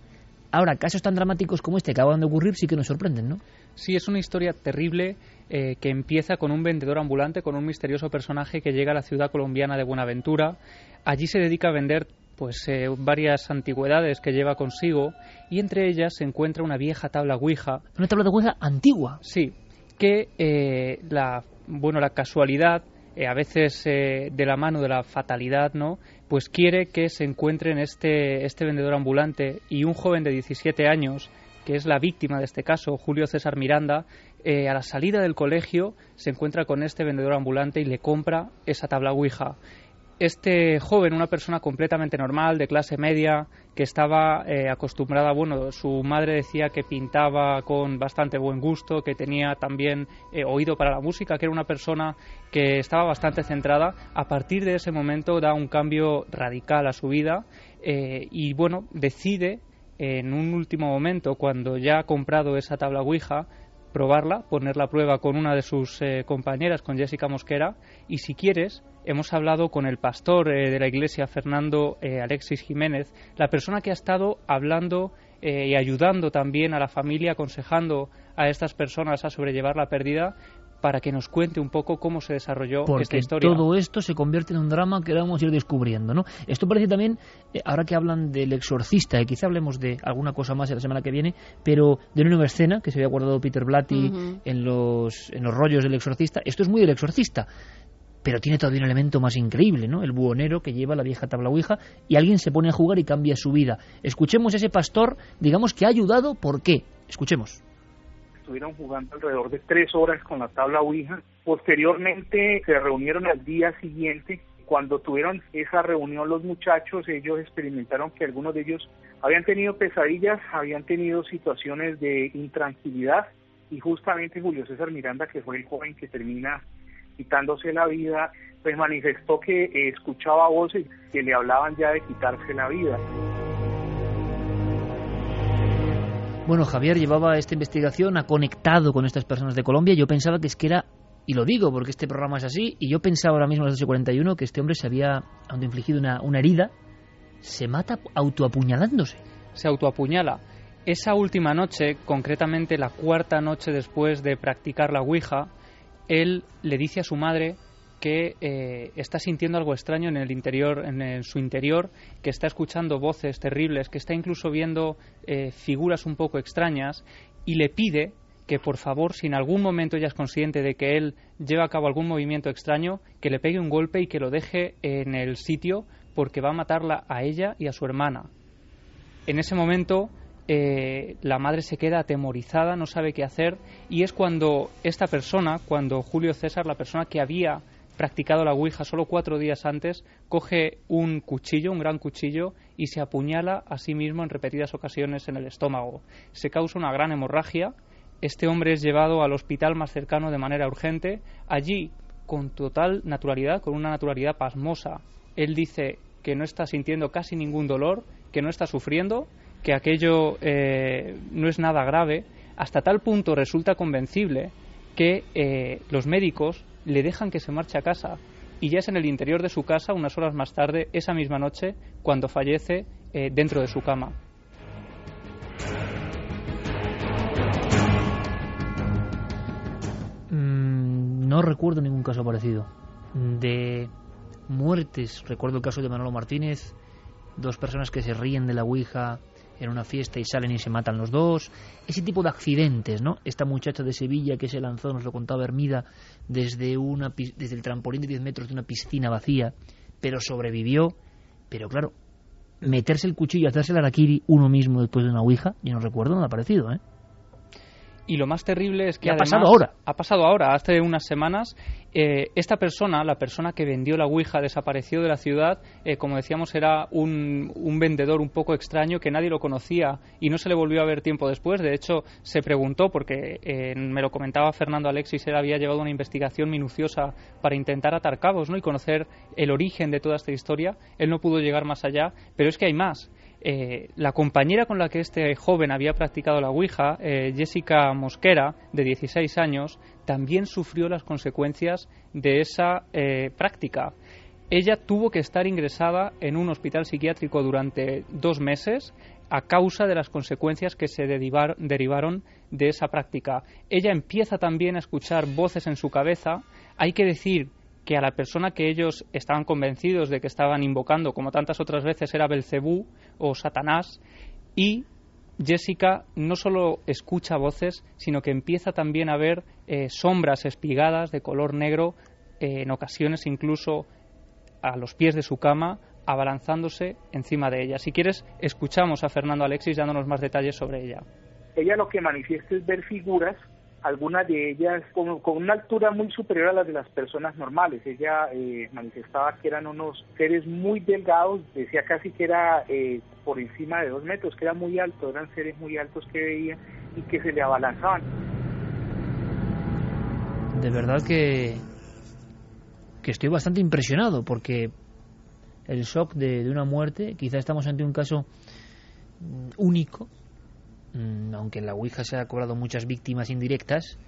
Speaker 1: Ahora, casos tan dramáticos como este que acaban de ocurrir sí que nos sorprenden, ¿no?
Speaker 5: Sí, es una historia terrible eh, que empieza con un vendedor ambulante, con un misterioso personaje que llega a la ciudad colombiana de Buenaventura. Allí se dedica a vender pues eh, varias antigüedades que lleva consigo y entre ellas se encuentra una vieja tabla Ouija.
Speaker 1: Una tabla de Ouija antigua.
Speaker 5: Sí, que eh, la bueno la casualidad eh, a veces de la mano de la fatalidad, ¿no? Pues quiere que se encuentren este este vendedor ambulante y un joven de 17 años que es la víctima de este caso, Julio César Miranda, a la salida del colegio se encuentra con este vendedor ambulante y le compra esa tabla Ouija este joven, una persona completamente normal, de clase media, que estaba eh, acostumbrada, bueno, su madre decía que pintaba con bastante buen gusto, que tenía también eh, oído para la música, que era una persona que estaba bastante centrada. A partir de ese momento da un cambio radical a su vida eh, y, bueno, decide en un último momento, cuando ya ha comprado esa tabla Ouija, probarla, ponerla a prueba con una de sus compañeras, con Jessica Mosquera, y si quieres, hemos hablado con el pastor eh, de la iglesia, Fernando eh, Alexis Jiménez, la persona que ha estado hablando eh, y ayudando también a la familia, aconsejando a estas personas a sobrellevar la pérdida para que nos cuente un poco cómo se desarrolló esta historia.
Speaker 1: Todo esto se convierte en un drama que vamos a ir descubriendo, ¿no? Esto parece también, ahora que hablan del exorcista, y quizá hablemos de alguna cosa más la semana que viene, pero de una nueva escena que se había guardado Peter Blatty en, los, en los rollos del exorcista. Esto es muy del exorcista pero tiene todavía un elemento más increíble, ¿no? El buhonero que lleva la vieja tabla ouija y alguien se pone a jugar y cambia su vida. Escuchemos a ese pastor, digamos que ha ayudado, ¿por qué? Escuchemos.
Speaker 13: Estuvieron jugando alrededor de tres horas con la tabla ouija. Posteriormente se reunieron al día siguiente. Cuando tuvieron esa reunión los muchachos, ellos experimentaron que algunos de ellos habían tenido pesadillas, habían tenido situaciones de intranquilidad y justamente Julio César Miranda, que fue el joven que termina quitándose la vida, pues manifestó que escuchaba voces que le hablaban ya de quitarse la vida.
Speaker 1: Bueno, Javier llevaba esta investigación, ha conectado con estas personas de Colombia. Yo pensaba que es que era, y lo digo porque este programa es así, y yo pensaba ahora mismo a las 8.41 que este hombre se había infligido una, una herida, se mata autoapuñalándose.
Speaker 5: Se autoapuñala. Esa última noche, concretamente la cuarta noche después de practicar la Ouija, él le dice a su madre que eh, está sintiendo algo extraño en el interior, en su interior, que está escuchando voces terribles, que está incluso viendo eh, figuras un poco extrañas y le pide que por favor, si en algún momento ella es consciente de que él lleva a cabo algún movimiento extraño, que le pegue un golpe y que lo deje en el sitio porque va a matarla a ella y a su hermana. En ese momento eh, la madre se queda atemorizada, no sabe qué hacer, y es cuando esta persona, cuando Julio César, la persona que había practicado la Ouija solo cuatro días antes, coge un cuchillo, un gran cuchillo, y se apuñala a sí mismo en repetidas ocasiones en el estómago. Se causa una gran hemorragia. Este hombre es llevado al hospital más cercano de manera urgente. Allí, con total naturalidad, con una naturalidad pasmosa, él dice que no está sintiendo casi ningún dolor, que no está sufriendo, que aquello eh, no es nada grave, hasta tal punto resulta convencible que eh, los médicos le dejan que se marche a casa y ya es en el interior de su casa unas horas más tarde, esa misma noche, cuando fallece eh, dentro de su cama.
Speaker 1: Mm, no recuerdo ningún caso parecido. De muertes, recuerdo el caso de Manolo Martínez, dos personas que se ríen de la Ouija en una fiesta y salen y se matan los dos. Ese tipo de accidentes, ¿no? Esta muchacha de Sevilla que se lanzó, nos lo contaba Hermida, desde, una, desde el trampolín de 10 metros de una piscina vacía, pero sobrevivió. Pero claro, meterse el cuchillo y hacerse el araquiri uno mismo después de una ouija, yo no recuerdo nada parecido, ¿eh?
Speaker 5: Y lo más terrible es que
Speaker 1: ha pasado ahora.
Speaker 5: Ha pasado ahora, hace unas semanas. Eh, esta persona, la persona que vendió la Ouija, desapareció de la ciudad. Eh, como decíamos, era un, vendedor un poco extraño que nadie lo conocía y no se le volvió a ver tiempo después. De hecho, se preguntó, porque eh, me lo comentaba Fernando Alexis, él había llevado una investigación minuciosa para intentar atar cabos ¿no? y conocer el origen de toda esta historia. Él no pudo llegar más allá, pero es que hay más. Eh, la compañera con la que este joven había practicado la Ouija, eh, Jessica Mosquera, de 16 años, también sufrió las consecuencias de esa eh, práctica. Ella tuvo que estar ingresada en un hospital psiquiátrico durante dos meses a causa de las consecuencias que se derivaron de esa práctica. Ella empieza también a escuchar voces en su cabeza. Hay que decir que a la persona que ellos estaban convencidos de que estaban invocando, como tantas otras veces, era Belcebú o Satanás, y Jessica no solo escucha voces, sino que empieza también a ver eh, sombras espigadas de color negro, eh, en ocasiones incluso a los pies de su cama, abalanzándose encima de ella. Si quieres, escuchamos a Fernando Alexis dándonos más detalles sobre ella.
Speaker 13: Ella lo que manifiesta es ver figuras algunas de ellas con, una altura muy superior a las de las personas normales. Ella eh, manifestaba que eran unos seres muy delgados, decía casi que era eh, por encima de dos metros, que era muy alto, eran seres muy altos que veía y que se le abalanzaban.
Speaker 1: De verdad que, que estoy bastante impresionado porque el shock de, de una muerte, quizá estamos ante un caso mm, único aunque en la Ouija se ha cobrado muchas víctimas indirectas,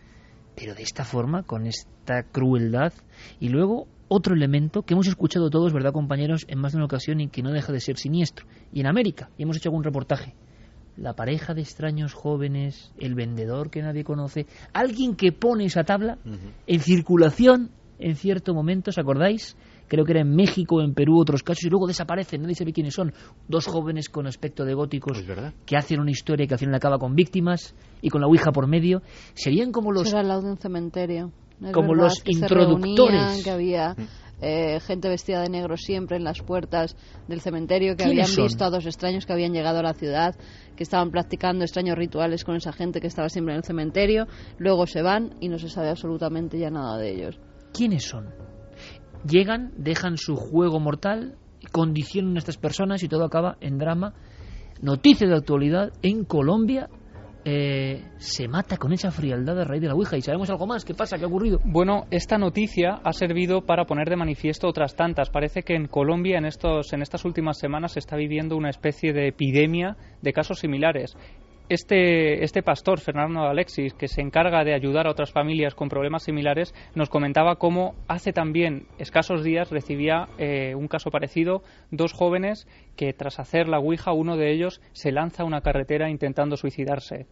Speaker 1: pero de esta forma, con esta crueldad. Y luego otro elemento que hemos escuchado todos, ¿verdad, compañeros?, en más de una ocasión y que no deja de ser siniestro. Y en América, y hemos hecho algún reportaje. La pareja de extraños jóvenes, el vendedor que nadie conoce, alguien que pone esa tabla en circulación en cierto momento, ¿os acordáis? Creo que era en México, en Perú, otros casos, y luego desaparecen, nadie sabe quiénes son. Dos jóvenes con aspecto de góticos que hacen una historia que al final acaba con víctimas y con la Ouija por medio. Serían como los...
Speaker 3: Era al lado de un cementerio.
Speaker 1: como los introductores.
Speaker 3: que había... Eh, gente vestida de negro siempre en las puertas del cementerio, que habían visto a dos extraños que habían llegado a la ciudad, que estaban practicando extraños rituales con esa gente que estaba siempre en el cementerio, luego se van y no se sabe absolutamente ya nada de ellos.
Speaker 1: ¿Quiénes son? Llegan, dejan su juego mortal, condicionan a estas personas y todo acaba en drama. Noticia de actualidad, en Colombia eh, se mata con esa frialdad a raíz de la Ouija. ¿Y sabemos algo más? ¿Qué pasa? ¿Qué ha ocurrido?
Speaker 5: Bueno, esta noticia ha servido para poner de manifiesto otras tantas. Parece que en Colombia en, estos, en estas últimas semanas se está viviendo una especie de epidemia de casos similares este, este pastor, Fernando Alexis, que se encarga de ayudar a otras familias con problemas similares, nos comentaba cómo hace también escasos días recibía eh, un caso parecido, dos jóvenes que tras hacer la Ouija, uno de ellos se lanza a una carretera intentando suicidarse.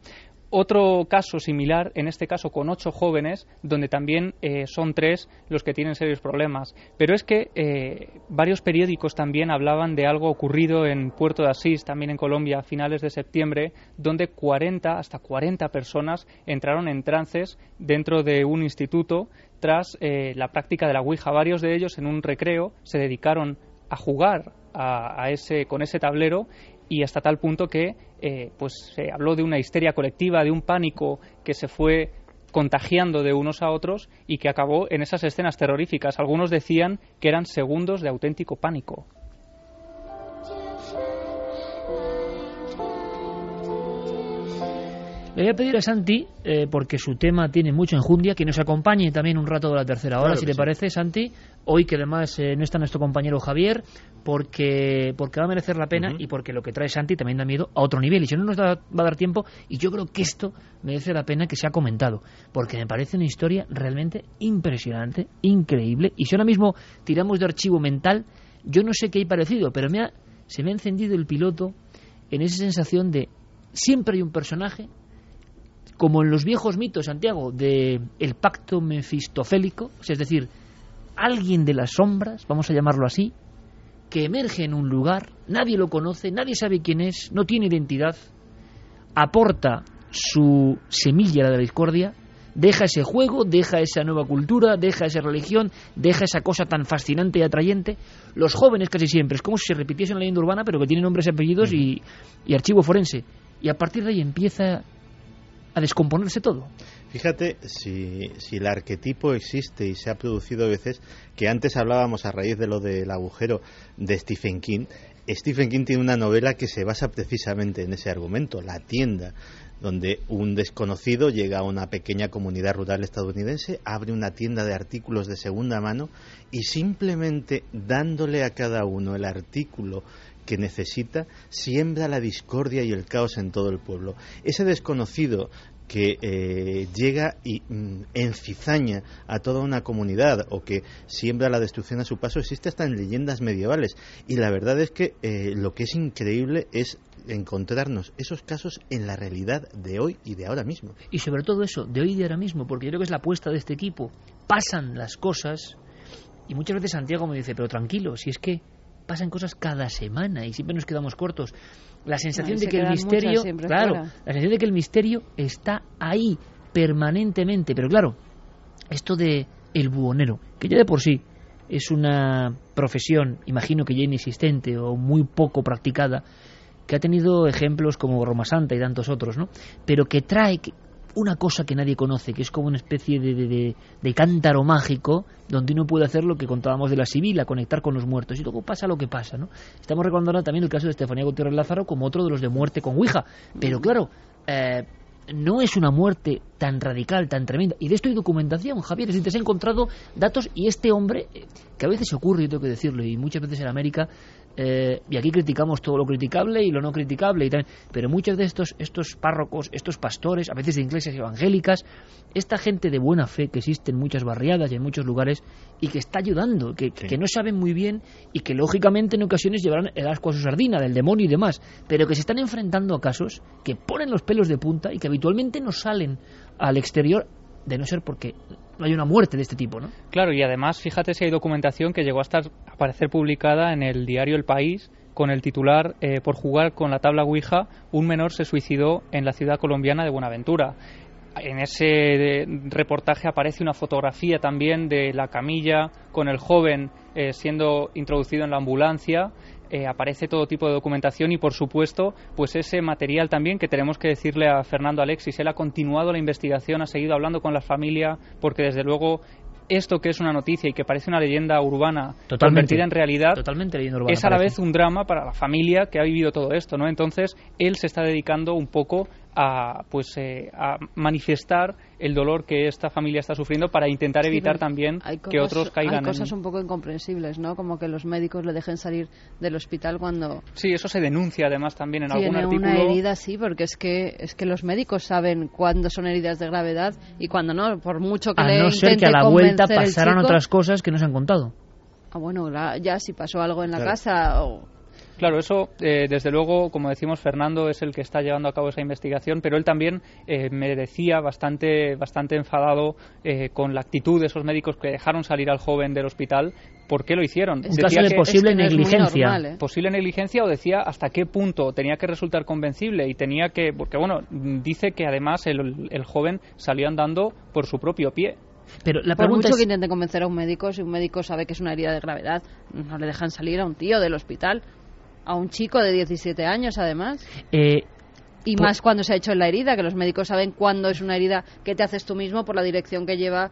Speaker 5: Otro caso similar, en este caso con ocho jóvenes, donde también eh, son tres los que tienen serios problemas. Pero es que eh, varios periódicos también hablaban de algo ocurrido en Puerto de Asís, también en Colombia, a finales de septiembre, donde 40, hasta 40 personas entraron en trances dentro de un instituto tras eh, la práctica de la Ouija. Varios de ellos en un recreo se dedicaron a jugar a, ese, con ese tablero y hasta tal punto que eh, pues se habló de una histeria colectiva, de un pánico que se fue contagiando de unos a otros y que acabó en esas escenas terroríficas. Algunos decían que eran segundos de auténtico pánico.
Speaker 1: Le voy a pedir a Santi, eh, porque su tema tiene mucha enjundia, que nos acompañe también un rato de la tercera hora, si le parece, Santi. Hoy que además eh, no está nuestro compañero Javier, porque, porque va a merecer la pena y porque lo que trae Santi también da miedo a otro nivel. Y si no nos va a dar tiempo, y yo creo que esto merece la pena que sea comentado, porque me parece una historia realmente impresionante, increíble. Y si ahora mismo tiramos de archivo mental, yo no sé qué hay parecido, pero me se me ha encendido el piloto en esa sensación de siempre hay un personaje como en los viejos mitos, Santiago, de el pacto mefistofélico, es decir, alguien de las sombras, vamos a llamarlo así, que emerge en un lugar, nadie lo conoce, nadie sabe quién es, no tiene identidad, aporta su semilla de la discordia, deja ese juego, deja esa nueva cultura, deja esa religión, deja esa cosa tan fascinante y atrayente. Los jóvenes casi siempre, es como si se repitiese una leyenda urbana, pero que tiene nombres y apellidos y, y archivo forense. Y a partir de ahí empieza a descomponerse todo.
Speaker 4: Fíjate si, si el arquetipo existe y se ha producido a veces, que antes hablábamos a raíz de lo del agujero de Stephen King, Stephen King tiene una novela que se basa precisamente en ese argumento, La tienda, donde un desconocido llega a una pequeña comunidad rural estadounidense, abre una tienda de artículos de segunda mano y simplemente dándole a cada uno el artículo que necesita, siembra la discordia y el caos en todo el pueblo. Ese desconocido que eh, llega y mm, encizaña a toda una comunidad o que siembra la destrucción a su paso existe hasta en leyendas medievales. Y la verdad es que eh, lo que es increíble es encontrarnos esos casos en la realidad de hoy y de ahora mismo.
Speaker 1: Y sobre todo eso de hoy y de ahora mismo porque yo creo que es la apuesta de este equipo. Pasan las cosas Y muchas veces Santiago me dice, pero tranquilo, si es que pasan cosas cada semana y siempre nos quedamos cortos. La sensación
Speaker 3: No,
Speaker 1: de que el misterio, claro,
Speaker 3: fuera.
Speaker 1: la sensación de que el misterio está ahí permanentemente, pero claro, esto de el buhonero, que ya de por sí es una profesión, imagino que ya inexistente o muy poco practicada, que ha tenido ejemplos como Roma Santa y tantos otros, ¿no? Pero que trae que- una cosa que nadie conoce, que es como una especie de, de- de- cántaro mágico donde uno puede hacer lo que contábamos de la Sibila, conectar con los muertos. Y luego pasa lo que pasa, ¿no? Estamos recordando ahora también el caso de Estefanía Gutiérrez Lázaro como otro de los de muerte con Ouija. Pero claro, eh, no es una muerte tan radical, tan tremenda. Y de esto hay documentación, Javier. Es decir, te has encontrado datos y este hombre, eh, que a veces ocurre, yo tengo que decirlo, y muchas veces en América, eh, y aquí criticamos todo lo criticable y lo no criticable, y tal, pero muchos de estos, estos párrocos, estos pastores, a veces de iglesias evangélicas, esta gente de buena fe que existe en muchas barriadas y en muchos lugares y que está ayudando, que, que no saben muy bien y que lógicamente en ocasiones llevarán el asco a su sardina, del demonio y demás, pero que se están enfrentando a casos que ponen los pelos de punta y que habitualmente no salen al exterior, de no ser porque no hay una muerte de este tipo, ¿no?
Speaker 5: Claro, y además, fíjate si hay documentación que llegó a estar a aparecer publicada en el diario El País con el titular eh, por jugar con la tabla Ouija, un menor se suicidó en la ciudad colombiana de Buenaventura. En ese eh, reportaje aparece una fotografía también de la camilla con el joven eh, siendo introducido en la ambulancia. Eh, aparece todo tipo de documentación y, por supuesto, pues ese material también que tenemos que decirle a Fernando Alexis. Él ha continuado la investigación, ha seguido hablando con la familia, porque desde luego esto que es una noticia y que parece una leyenda urbana
Speaker 1: Totalmente.
Speaker 5: convertida en realidad
Speaker 1: Totalmente leyenda urbana,
Speaker 5: es a la
Speaker 1: parece.
Speaker 5: vez un drama para la familia que ha vivido todo esto, ¿no? Entonces él se está dedicando un poco a pues eh, a manifestar el dolor que esta familia está sufriendo para intentar
Speaker 3: Sí,
Speaker 5: evitar también que otros caigan
Speaker 3: Hay cosas
Speaker 5: en...
Speaker 3: un poco incomprensibles, ¿no? Como que los médicos le dejen salir del hospital cuando
Speaker 5: Sí, eso se denuncia además también en algún
Speaker 3: tiene
Speaker 5: artículo.
Speaker 3: una herida, sí, porque es que es que los médicos saben cuándo son heridas de gravedad y cuándo no, por mucho que
Speaker 1: A
Speaker 3: le
Speaker 1: no ser que a
Speaker 3: intente
Speaker 1: la vuelta pasaran
Speaker 3: chico.
Speaker 1: otras cosas que no se han contado.
Speaker 3: Ah, bueno, la- ya si pasó algo en la
Speaker 5: Claro.
Speaker 3: casa o
Speaker 5: Claro, eso, eh, desde luego, como decimos, Fernando es el que está llevando a cabo esa investigación, pero él también eh, me decía bastante, bastante enfadado eh, con la actitud de esos médicos que dejaron salir al joven del hospital. ¿Por qué lo hicieron?
Speaker 1: Un caso de posible negligencia.
Speaker 3: ¿eh?
Speaker 5: Posible negligencia o decía hasta qué punto tenía que resultar convencible y tenía que, porque bueno, dice que además el, el joven salió andando por su propio pie.
Speaker 1: Pero la
Speaker 3: por
Speaker 1: pregunta
Speaker 3: mucho
Speaker 1: es,
Speaker 3: que intente convencer a un médico, si un médico sabe que es una herida de gravedad, no le dejan salir a un tío del hospital, a un chico de 17 años además.
Speaker 1: eh,
Speaker 3: Y
Speaker 1: Por-
Speaker 3: más cuando se ha hecho en la herida, que los médicos saben cuándo es una herida que te haces tú mismo por la dirección que lleva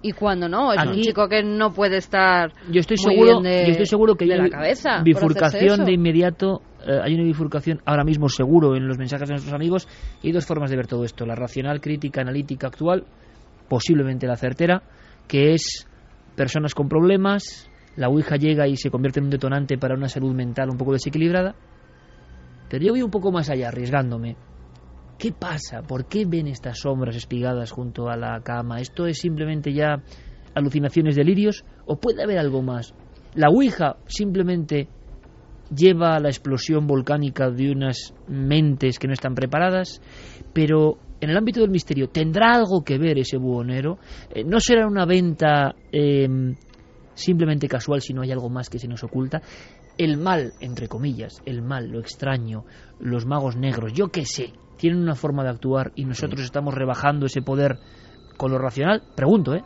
Speaker 3: y cuándo no. Es un
Speaker 1: Aquí-
Speaker 3: chico que no puede estar
Speaker 1: yo estoy
Speaker 3: muy
Speaker 1: seguro,
Speaker 3: bien de,
Speaker 1: yo estoy seguro que
Speaker 3: de
Speaker 1: hay
Speaker 3: la cabeza.
Speaker 1: bifurcación de inmediato. eh, hay una bifurcación ahora mismo seguro en los mensajes de nuestros amigos y hay dos formas de ver todo esto: la racional, crítica, analítica actual, posiblemente la certera, que es personas con problemas, la Ouija llega y se convierte en un detonante para una salud mental un poco desequilibrada. Pero yo voy un poco más allá, arriesgándome. ¿Qué pasa? ¿Por qué ven estas sombras espigadas junto a la cama? ¿Esto es simplemente ya alucinaciones, delirios? ¿O puede haber algo más? ¿La Ouija simplemente lleva a la explosión volcánica de unas mentes que no están preparadas? Pero en el ámbito del misterio, ¿tendrá algo que ver ese buhonero? Eh, ¿No será una venta eh, simplemente casual si no hay algo más que se nos oculta? El mal, entre comillas, el mal, lo extraño, los magos negros, yo qué sé, tienen una forma de actuar y nosotros estamos rebajando ese poder con lo racional. Pregunto, ¿eh?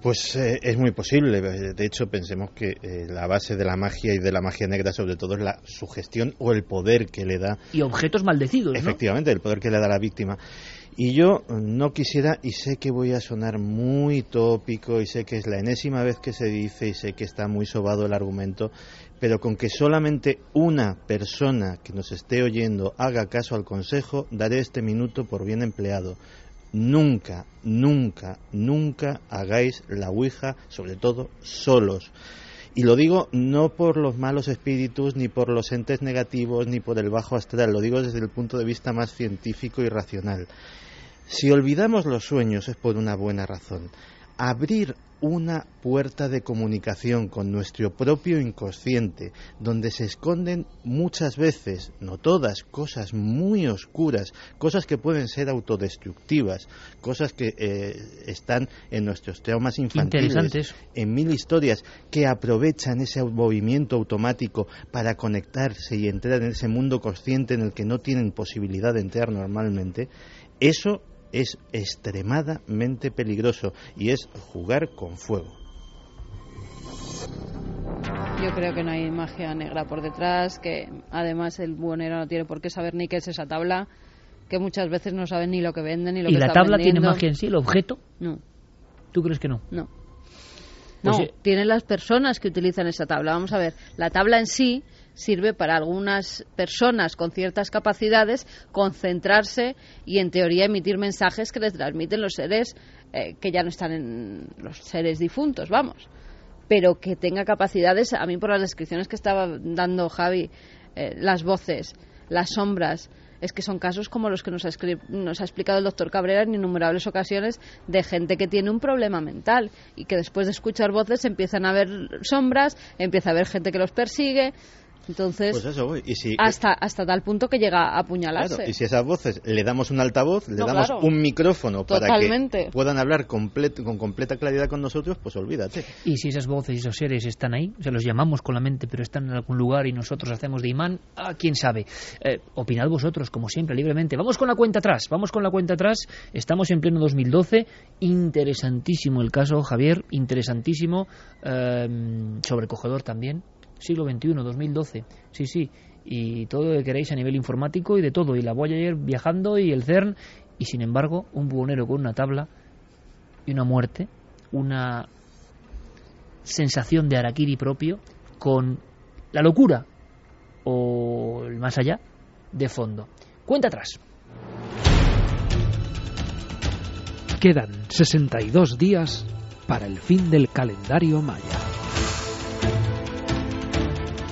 Speaker 4: Pues eh, es muy posible. De hecho, pensemos que eh, la base de la magia y de la magia negra, sobre todo, es la sugestión o el poder que le da
Speaker 1: Y objetos maldecidos, ¿no?
Speaker 4: Efectivamente, el poder que le da a la víctima. Y yo no quisiera, y sé que voy a sonar muy tópico, y sé que es la enésima vez que se dice, y sé que está muy sobado el argumento, pero con que solamente una persona que nos esté oyendo haga caso al consejo, daré este minuto por bien empleado. Nunca, nunca, nunca hagáis la Ouija, sobre todo solos. Y lo digo no por los malos espíritus, ni por los entes negativos, ni por el bajo astral, lo digo desde el punto de vista más científico y racional. Si olvidamos los sueños es por una buena razón. abrir una puerta de comunicación con nuestro propio inconsciente, donde se esconden muchas veces, no todas, cosas muy oscuras, cosas que pueden ser autodestructivas, cosas que eh, están en nuestros traumas infantiles, en mil historias, que aprovechan ese movimiento automático para conectarse y entrar en ese mundo consciente en el que no tienen posibilidad de entrar normalmente, eso es extremadamente peligroso y es jugar con fuego.
Speaker 3: Yo creo que no hay magia negra por detrás, que además el buhonero no tiene por qué saber ni qué es esa tabla, que muchas veces no saben ni lo que venden ni lo
Speaker 1: ¿Y
Speaker 3: que
Speaker 1: la tabla tiene magia en sí, el objeto?
Speaker 3: No.
Speaker 1: ¿Tú crees que no?
Speaker 3: No.
Speaker 1: Pues
Speaker 3: No,
Speaker 1: sí.
Speaker 3: tienen las personas que utilizan esa tabla. Vamos a ver, la tabla en sí sirve para algunas personas con ciertas capacidades concentrarse y en teoría emitir mensajes que les transmiten los seres eh, que ya no están en los seres difuntos, vamos. Pero que tenga capacidades, a mí por las descripciones que estaba dando Javi, eh, las voces, las sombras, es que son casos como los que nos ha, nos ha explicado el doctor Cabrera en innumerables ocasiones de gente que tiene un problema mental y que después de escuchar voces empiezan a ver sombras, empieza a haber gente que los persigue. Entonces,
Speaker 4: Pues eso voy. Y si,
Speaker 3: hasta, hasta tal punto que llega a apuñalarse.
Speaker 4: Claro, y si esas voces le damos un altavoz, le
Speaker 3: No,
Speaker 4: damos
Speaker 3: claro.
Speaker 4: un micrófono para que puedan hablar complet- con completa claridad con nosotros, pues olvídate.
Speaker 1: Y si esas voces y esos seres están ahí, se los llamamos con la mente, pero están en algún lugar y nosotros hacemos de imán, ah, quién sabe. Eh, opinad vosotros, como siempre, libremente. Vamos con la cuenta atrás, vamos con la cuenta atrás. Estamos en pleno 2012. Interesantísimo el caso, Javier, interesantísimo. eh, sobrecogedor también. Siglo XXI, 2012. Sí, sí. Y todo lo que queréis a nivel informático y de todo. Y la Voyager viajando y el CERN. Y sin embargo, un buhonero con una tabla y una muerte, una sensación de Arakiri propio con la locura o el más allá de fondo. Cuenta atrás.
Speaker 6: Quedan 62 días para el fin del calendario maya.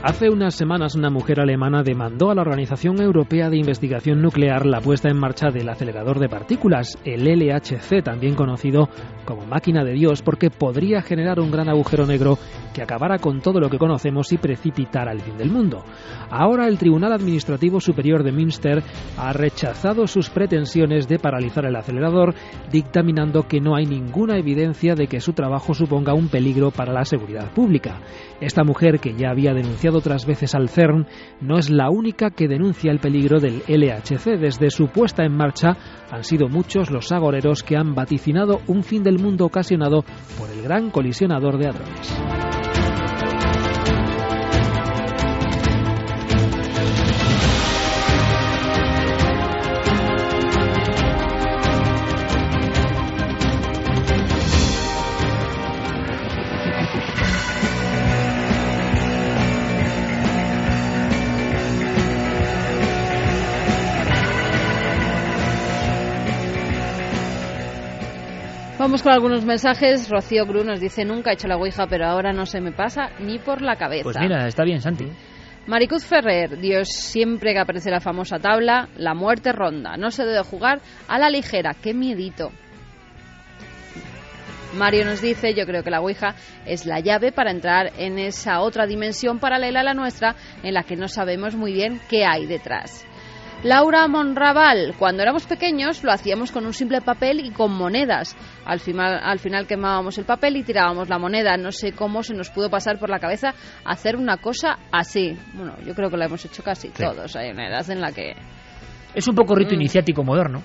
Speaker 6: Hace unas semanas una mujer alemana demandó a la Organización Europea de Investigación Nuclear la puesta en marcha del acelerador de partículas, el LHC, también conocido como máquina de Dios, porque podría generar un gran agujero negro que acabara con todo lo que conocemos y precipitara el fin del mundo. Ahora el Tribunal Administrativo Superior de Münster ha rechazado sus pretensiones de paralizar el acelerador, dictaminando que no hay ninguna evidencia de que su trabajo suponga un peligro para la seguridad pública. Esta mujer, que ya había denunciado otras veces al CERN, no es la única que denuncia el peligro del LHC. Desde su puesta en marcha han sido muchos los agoreros que han vaticinado un fin del mundo ocasionado por el gran colisionador de hadrones.
Speaker 3: Vamos con algunos mensajes. Rocío Gru nos dice, nunca he hecho la Ouija, pero ahora no se me pasa ni por la cabeza.
Speaker 1: Pues mira, está bien, Santi.
Speaker 3: Maricuz Ferrer, Dios, siempre que aparece la famosa tabla, la muerte ronda. No se debe jugar a la ligera. ¡Qué miedito! Mario nos dice, yo creo que la Ouija es la llave para entrar en esa otra dimensión paralela a la nuestra en la que no sabemos muy bien qué hay detrás. Laura Monraval, cuando éramos pequeños lo hacíamos con un simple papel y con monedas. Al final, al final quemábamos el papel y tirábamos la moneda. No sé cómo se nos pudo pasar por la cabeza hacer una cosa así. Bueno, yo creo que lo hemos hecho casi todos. Hay una edad en la que...
Speaker 1: Es un poco rito
Speaker 3: Mm.
Speaker 1: iniciático moderno.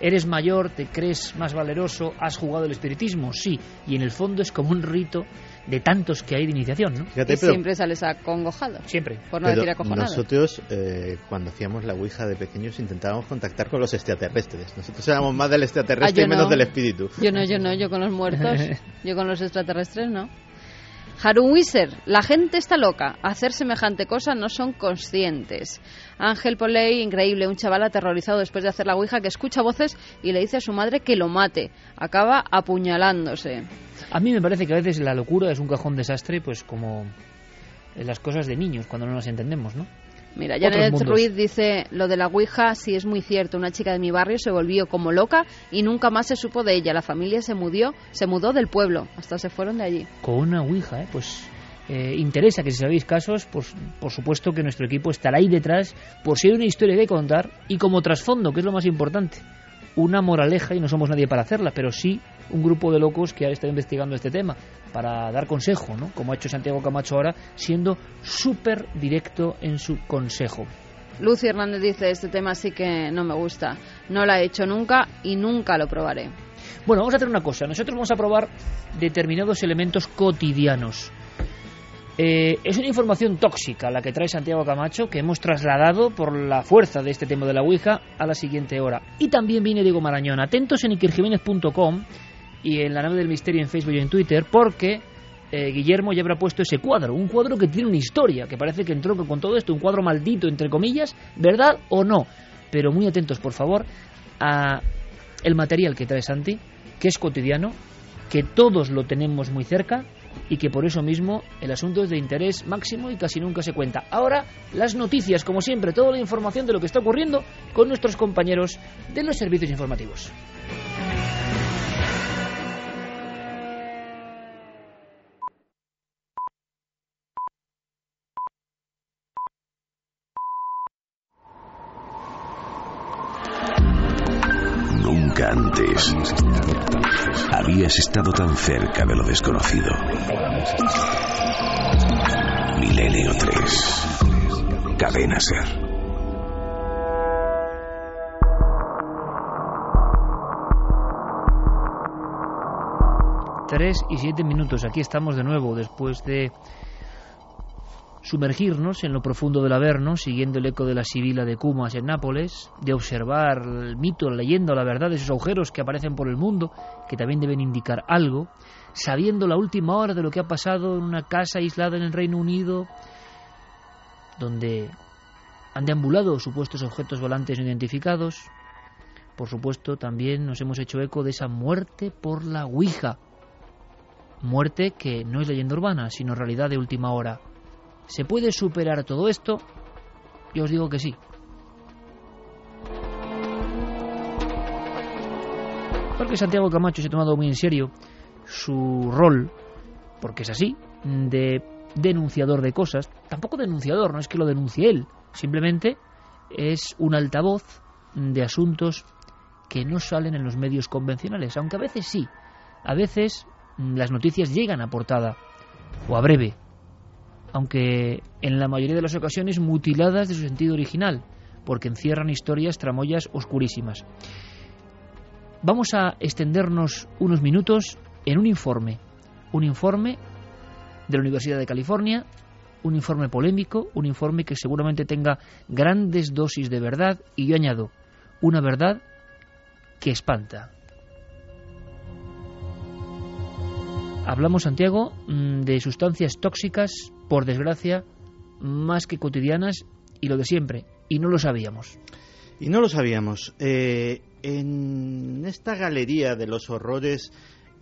Speaker 1: Eres mayor, te crees más valeroso, has jugado el espiritismo, sí, y en el fondo es como un rito de tantos que hay de iniciación, ¿no?
Speaker 4: Fíjate,
Speaker 3: y
Speaker 4: pero-
Speaker 3: siempre sales acongojado.
Speaker 1: Siempre.
Speaker 3: Por no
Speaker 4: Pero
Speaker 3: decir acojonado.
Speaker 4: nosotros, eh, cuando hacíamos la Ouija de pequeños, intentábamos contactar con los extraterrestres. Nosotros éramos más del extraterrestre
Speaker 3: Ah, yo
Speaker 4: y menos
Speaker 3: no.
Speaker 4: del espíritu.
Speaker 3: Yo no, yo no, yo con los [LAUGHS] muertos, yo con los extraterrestres no. Harun Wisser, la gente está loca. Hacer semejante cosa no son conscientes. Ángel Poley, increíble, un chaval aterrorizado después de hacer la ouija que escucha voces y le dice a su madre que lo mate. Acaba apuñalándose.
Speaker 1: A mí me parece que a veces la locura es un cajón desastre, pues como las cosas de niños, cuando no las entendemos, ¿no?
Speaker 3: Mira, Janet. Ruiz dice lo de la Ouija sí es muy cierto. Una chica de mi barrio se volvió como loca y nunca más se supo de ella. La familia se mudó, se mudó del pueblo, hasta se fueron de allí.
Speaker 1: Con una Ouija, ¿eh? Pues eh, interesa que si sabéis casos, pues por supuesto que nuestro equipo estará ahí detrás por si hay una historia que contar y como trasfondo, que es lo más importante, una moraleja, y no somos nadie para hacerla, pero sí un grupo de locos que ha estado investigando este tema para dar consejo, ¿no? Como ha hecho Santiago Camacho ahora, siendo súper directo en su consejo.
Speaker 3: Lucy Hernández dice, este tema sí que no me gusta. No lo he hecho nunca y nunca lo probaré.
Speaker 1: Bueno, vamos a hacer una cosa. Nosotros vamos a probar determinados elementos cotidianos. Eh, es una información tóxica la que trae Santiago Camacho que hemos trasladado por la fuerza de este tema de la Ouija a la siguiente hora. Y también viene Diego Marañón. Atentos en ikerjiménez.com y en la nave del misterio en Facebook y en Twitter porque eh, Guillermo ya habrá puesto ese cuadro. Un cuadro que tiene una historia, que parece que entró con todo esto, un cuadro maldito, entre comillas, ¿verdad o no? Pero muy atentos, por favor, a el material que trae Santi, que es cotidiano, que todos lo tenemos muy cerca y que por eso mismo el asunto es de interés máximo y casi nunca se cuenta. Ahora, las noticias, como siempre, toda la información de lo que está ocurriendo con nuestros compañeros de los servicios informativos.
Speaker 2: Antes habías estado tan cerca de lo desconocido. Milenio 3. Cadena Ser.
Speaker 1: Tres y siete minutos. Aquí estamos de nuevo después de sumergirnos en lo profundo del Averno, siguiendo el eco de la Sibila de Cumas en Nápoles, de observar el mito, la leyenda, la verdad de esos agujeros que aparecen por el mundo, que también deben indicar algo, sabiendo la última hora de lo que ha pasado en una casa aislada en el Reino Unido, donde han deambulado supuestos objetos volantes no identificados. Por supuesto, también nos hemos hecho eco de esa muerte por la Ouija. Muerte que no es leyenda urbana, sino realidad de última hora. ¿Se puede superar todo esto? Yo os digo que sí. Porque Santiago Camacho se ha tomado muy en serio su rol, porque es así, de denunciador de cosas. Tampoco denunciador, no es que lo denuncie él, simplemente es un altavoz de asuntos que no salen en los medios convencionales, aunque a veces sí. A veces las noticias llegan a portada o a breve, aunque en la mayoría de las ocasiones mutiladas de su sentido original, porque encierran historias tramoyas oscurísimas. Vamos a extendernos unos minutos en un informe, un informe de la Universidad de California, un informe polémico, un informe que seguramente tenga grandes dosis de verdad, y yo añado, una verdad que espanta. Hablamos, Santiago, de sustancias tóxicas, por desgracia, más que cotidianas y lo de siempre, y no lo sabíamos.
Speaker 4: Y no lo sabíamos. Eh, en esta galería de los horrores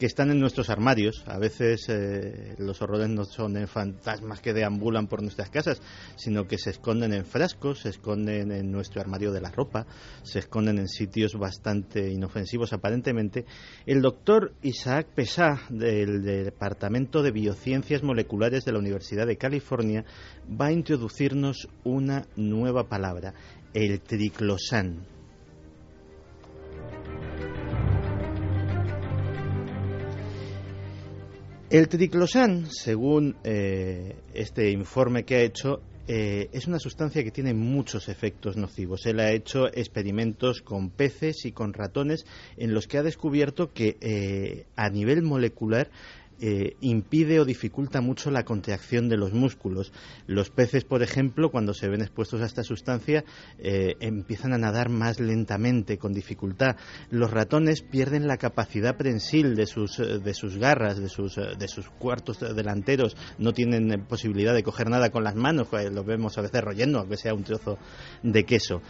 Speaker 4: que están en nuestros armarios. A veces eh, los horrores no son fantasmas que deambulan por nuestras casas, sino que se esconden en frascos, se esconden en nuestro armario de la ropa, se esconden en sitios bastante inofensivos aparentemente. El doctor Isaac Pesá, del Departamento de Biociencias Moleculares de la Universidad de California, va a introducirnos una nueva palabra, el triclosan. El triclosan, según eh, este informe que ha hecho, eh, es una sustancia que tiene muchos efectos nocivos. Él ha hecho experimentos con peces y con ratones en los que ha descubierto que eh, a nivel molecular eh, impide o dificulta mucho la contracción de los músculos. Los peces, por ejemplo, cuando se ven expuestos a esta sustancia, eh, empiezan a nadar más lentamente, con dificultad. Los ratones pierden la capacidad prensil de sus, de sus garras, de sus, de sus cuartos delanteros, no tienen posibilidad de coger nada con las manos, los vemos a veces royendo, aunque sea un trozo de queso.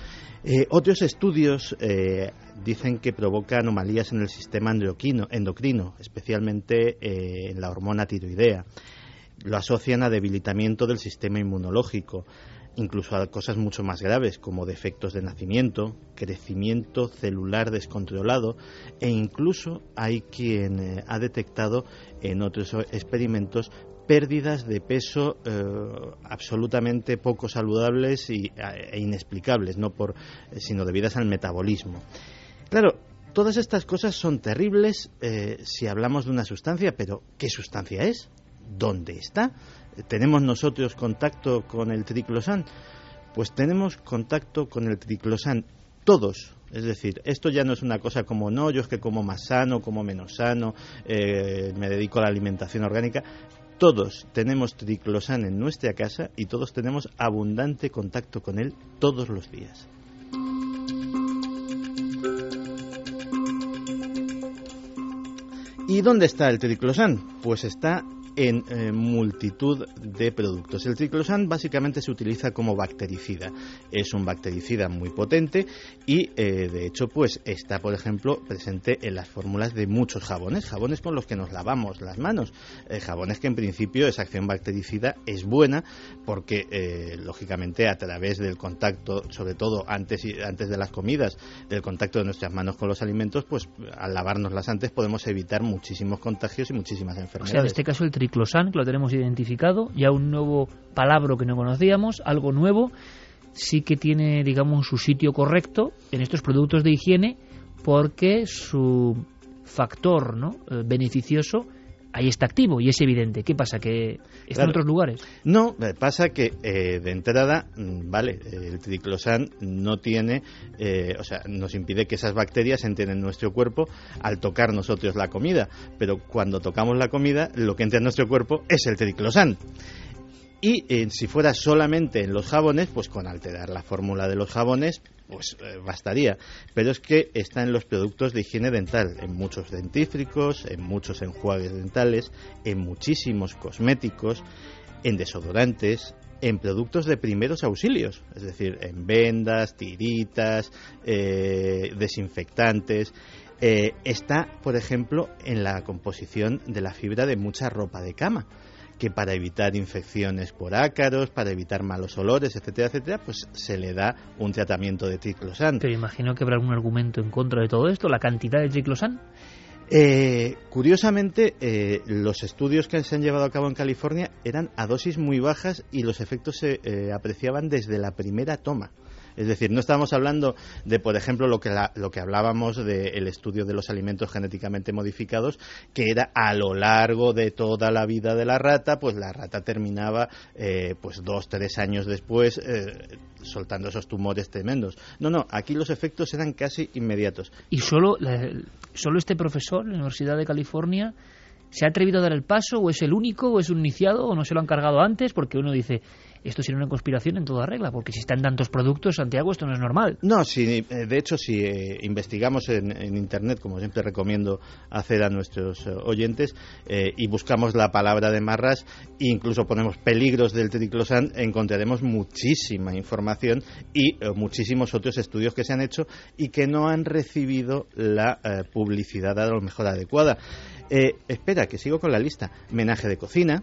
Speaker 4: Eh, otros estudios eh, dicen que provoca anomalías en el sistema endocrino, endocrino especialmente eh, en la hormona tiroidea. Lo asocian a debilitamiento del sistema inmunológico. incluso a cosas mucho más graves como defectos de nacimiento, crecimiento celular descontrolado e incluso hay quien eh, ha detectado en otros experimentos pérdidas de peso eh, absolutamente poco saludables y, e inexplicables, no por, sino debidas al metabolismo. Claro, todas estas cosas son terribles eh, si hablamos de una sustancia, pero ¿qué sustancia es? ¿Dónde está? ¿Tenemos nosotros contacto con el triclosan? Pues tenemos contacto con el triclosan todos. Es decir, esto ya no es una cosa como no, yo es que como más sano, como menos sano, eh, me dedico a la alimentación orgánica todos tenemos triclosan en nuestra casa y todos tenemos abundante contacto con él todos los días. ¿Y dónde está el triclosan? Pues está en eh, multitud de productos. El triclosan básicamente se utiliza como bactericida. Es un bactericida muy potente y eh, de hecho pues está por ejemplo presente en las fórmulas de muchos jabones, jabones con los que nos lavamos las manos, eh, jabones que en principio esa acción bactericida es buena porque lógicamente a través del contacto, sobre todo antes y antes de las comidas, del contacto de nuestras manos con los alimentos, pues al lavárnoslas antes podemos evitar muchísimos contagios y muchísimas enfermedades.
Speaker 1: O sea, en este caso el triclosan, que lo tenemos identificado, ya un nuevo palabra que no conocíamos, algo nuevo, sí que tiene, digamos, su sitio correcto en estos productos de higiene porque su factor ¿no? Eh, beneficioso ahí está activo y es evidente. ¿Qué pasa? ¿Que está en otros lugares?
Speaker 4: No, eh, pasa que eh, de entrada, mm, vale, el triclosan no tiene, eh, o sea, nos impide que esas bacterias entren en nuestro cuerpo al tocar nosotros la comida, pero cuando tocamos la comida, lo que entra en nuestro cuerpo es el triclosan. Y si fuera solamente en los jabones, pues con alterar la fórmula de los jabones, pues eh, bastaría. Pero es que está en los productos de higiene dental, en muchos dentífricos, en muchos enjuagues dentales, en muchísimos cosméticos, en desodorantes, en productos de primeros auxilios, es decir, en vendas, tiritas, eh, desinfectantes. Eh, está, por ejemplo, en la composición de la fibra de mucha ropa de cama que para evitar infecciones por ácaros, para evitar malos olores, etcétera, etcétera, pues se le da un tratamiento de triclosan.
Speaker 1: Pero imagino que habrá algún argumento en contra de todo esto, la cantidad de triclosan.
Speaker 4: Eh, curiosamente, eh, los estudios que se han llevado a cabo en California eran a dosis muy bajas y los efectos se eh, apreciaban desde la primera toma. Es decir, no estamos hablando de, por ejemplo, lo que, lo que hablábamos del estudio de los alimentos genéticamente modificados, que era a lo largo de toda la vida de la rata, pues la rata terminaba eh, pues dos, tres años después eh, soltando esos tumores tremendos. No, no, aquí los efectos eran casi inmediatos.
Speaker 1: ¿Y solo, solo este profesor en la Universidad de California se ha atrevido a dar el paso o es el único o es un iniciado o no se lo han cargado antes? Porque uno dice, esto sería una conspiración en toda regla, porque si están tantos productos, Santiago, esto no es normal.
Speaker 4: No, si, eh, de hecho, si eh, investigamos en, Internet, como siempre recomiendo hacer a nuestros eh, oyentes, y buscamos la palabra de marras, e incluso ponemos peligros del triclosan, encontraremos muchísima información y muchísimos otros estudios que se han hecho y que no han recibido la publicidad a lo mejor adecuada. espera, que sigo con la lista. Menaje de cocina,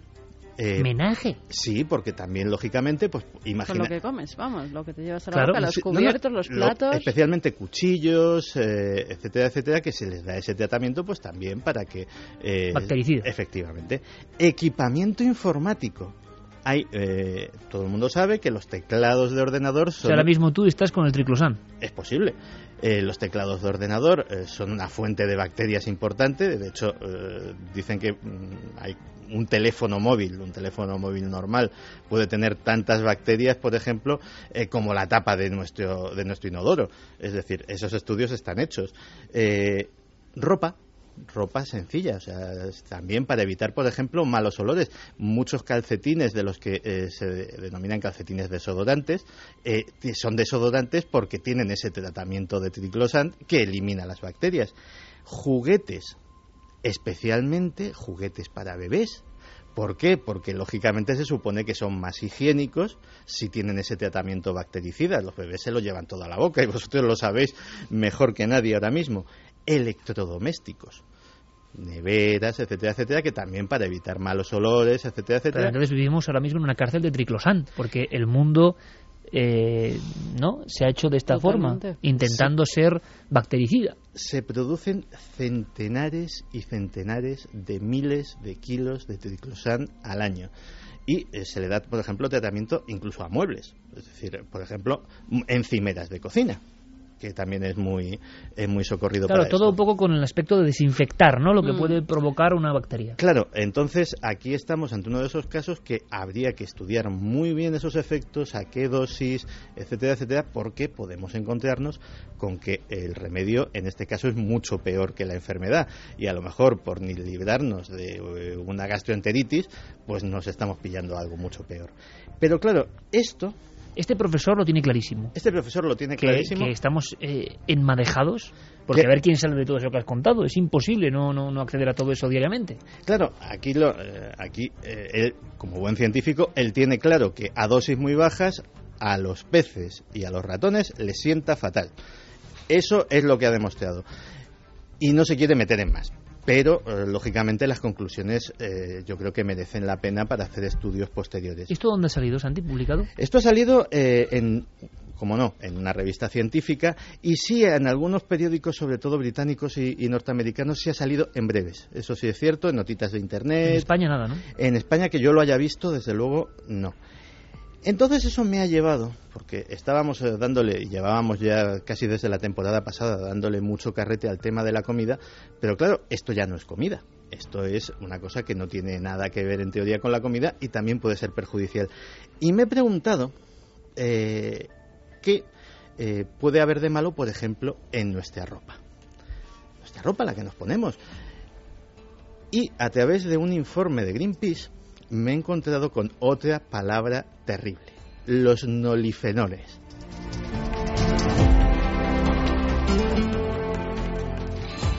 Speaker 1: eh, ¿Menaje?
Speaker 4: Sí, porque también, lógicamente, pues imagina...
Speaker 3: Con lo que comes, vamos, lo que te llevas a la boca, los cubiertos, los platos...
Speaker 4: especialmente cuchillos, eh, etcétera, etcétera, que se les da ese tratamiento, pues también para que...
Speaker 1: Eh, Bactericida.
Speaker 4: Efectivamente. Equipamiento informático. Hay, eh, todo el mundo sabe que los teclados de ordenador son...
Speaker 1: ahora mismo tú estás con el triclosan.
Speaker 4: Es posible. los teclados de ordenador son una fuente de bacterias importante. De hecho, dicen que mm, hay un teléfono móvil, un teléfono móvil normal, puede tener tantas bacterias, por ejemplo, eh, como la tapa de nuestro, de nuestro inodoro. Es decir, esos estudios están hechos. Eh, ropa, ropa sencilla, o sea, también para evitar, por ejemplo, malos olores. Muchos calcetines de los que eh, se denominan calcetines desodorantes son desodorantes porque tienen ese tratamiento de triclosan que elimina las bacterias. Juguetes, especialmente juguetes para bebés. ¿Por qué? Porque lógicamente se supone que son más higiénicos si tienen ese tratamiento bactericida. Los bebés se lo llevan toda la boca y vosotros lo sabéis mejor que nadie ahora mismo. Electrodomésticos neveras, etcétera, etcétera, que también para evitar malos olores, etcétera, etcétera.
Speaker 1: entonces vivimos ahora mismo en una cárcel de triclosan, porque el mundo eh, no se ha hecho de esta
Speaker 3: Totalmente.
Speaker 1: forma, intentando ser bactericida.
Speaker 4: Se producen centenares y centenares de miles de kilos de triclosan al año. Y eh, se le da, por ejemplo, tratamiento incluso a muebles. Es decir, por ejemplo, encimeras de cocina, que también es muy, es muy socorrido
Speaker 1: Claro,
Speaker 4: para
Speaker 1: todo
Speaker 4: esto.
Speaker 1: un poco con el aspecto de desinfectar, ¿no? Lo que
Speaker 3: Mm.
Speaker 1: puede provocar una bacteria.
Speaker 4: Claro, entonces aquí estamos ante uno de esos casos que habría que estudiar muy bien esos efectos, a qué dosis, etcétera, etcétera, porque podemos encontrarnos con que el remedio en este caso es mucho peor que la enfermedad y a lo mejor por ni librarnos de eh, una gastroenteritis, pues nos estamos pillando algo mucho peor. Pero claro, esto,
Speaker 1: Este profesor lo tiene clarísimo.
Speaker 4: este profesor lo tiene
Speaker 1: Que,
Speaker 4: clarísimo.
Speaker 1: que estamos eh, enmadejados, porque
Speaker 4: Que-
Speaker 1: a ver quién sale de todo eso que has contado. Es imposible no, no, no acceder a todo eso diariamente.
Speaker 4: Claro, aquí, lo, eh, aquí eh, él, como buen científico, él tiene claro que a dosis muy bajas a los peces y a los ratones les sienta fatal. Eso es lo que ha demostrado. Y no se quiere meter en más. Pero, eh, lógicamente, las conclusiones eh, yo creo que merecen la pena para hacer estudios posteriores.
Speaker 1: ¿Y esto dónde ha salido, Santi, publicado?
Speaker 4: Esto ha salido eh, en, como no, en una revista científica y sí en algunos periódicos, sobre todo británicos y, y norteamericanos, sí ha salido en breves. Eso sí es cierto, en notitas de internet.
Speaker 1: En España nada, ¿no?
Speaker 4: En España que yo lo haya visto, desde luego, no. Entonces eso me ha llevado, porque estábamos eh, dándole, llevábamos ya casi desde la temporada pasada dándole mucho carrete al tema de la comida, pero claro, esto ya no es comida. Esto es una cosa que no tiene nada que ver en teoría con la comida y también puede ser perjudicial. Y me he preguntado eh, qué eh, puede haber de malo, por ejemplo, en nuestra ropa. Nuestra ropa, la que nos ponemos. Y a través de un informe de Greenpeace me he encontrado con otra palabra terrible, los nolifenoles.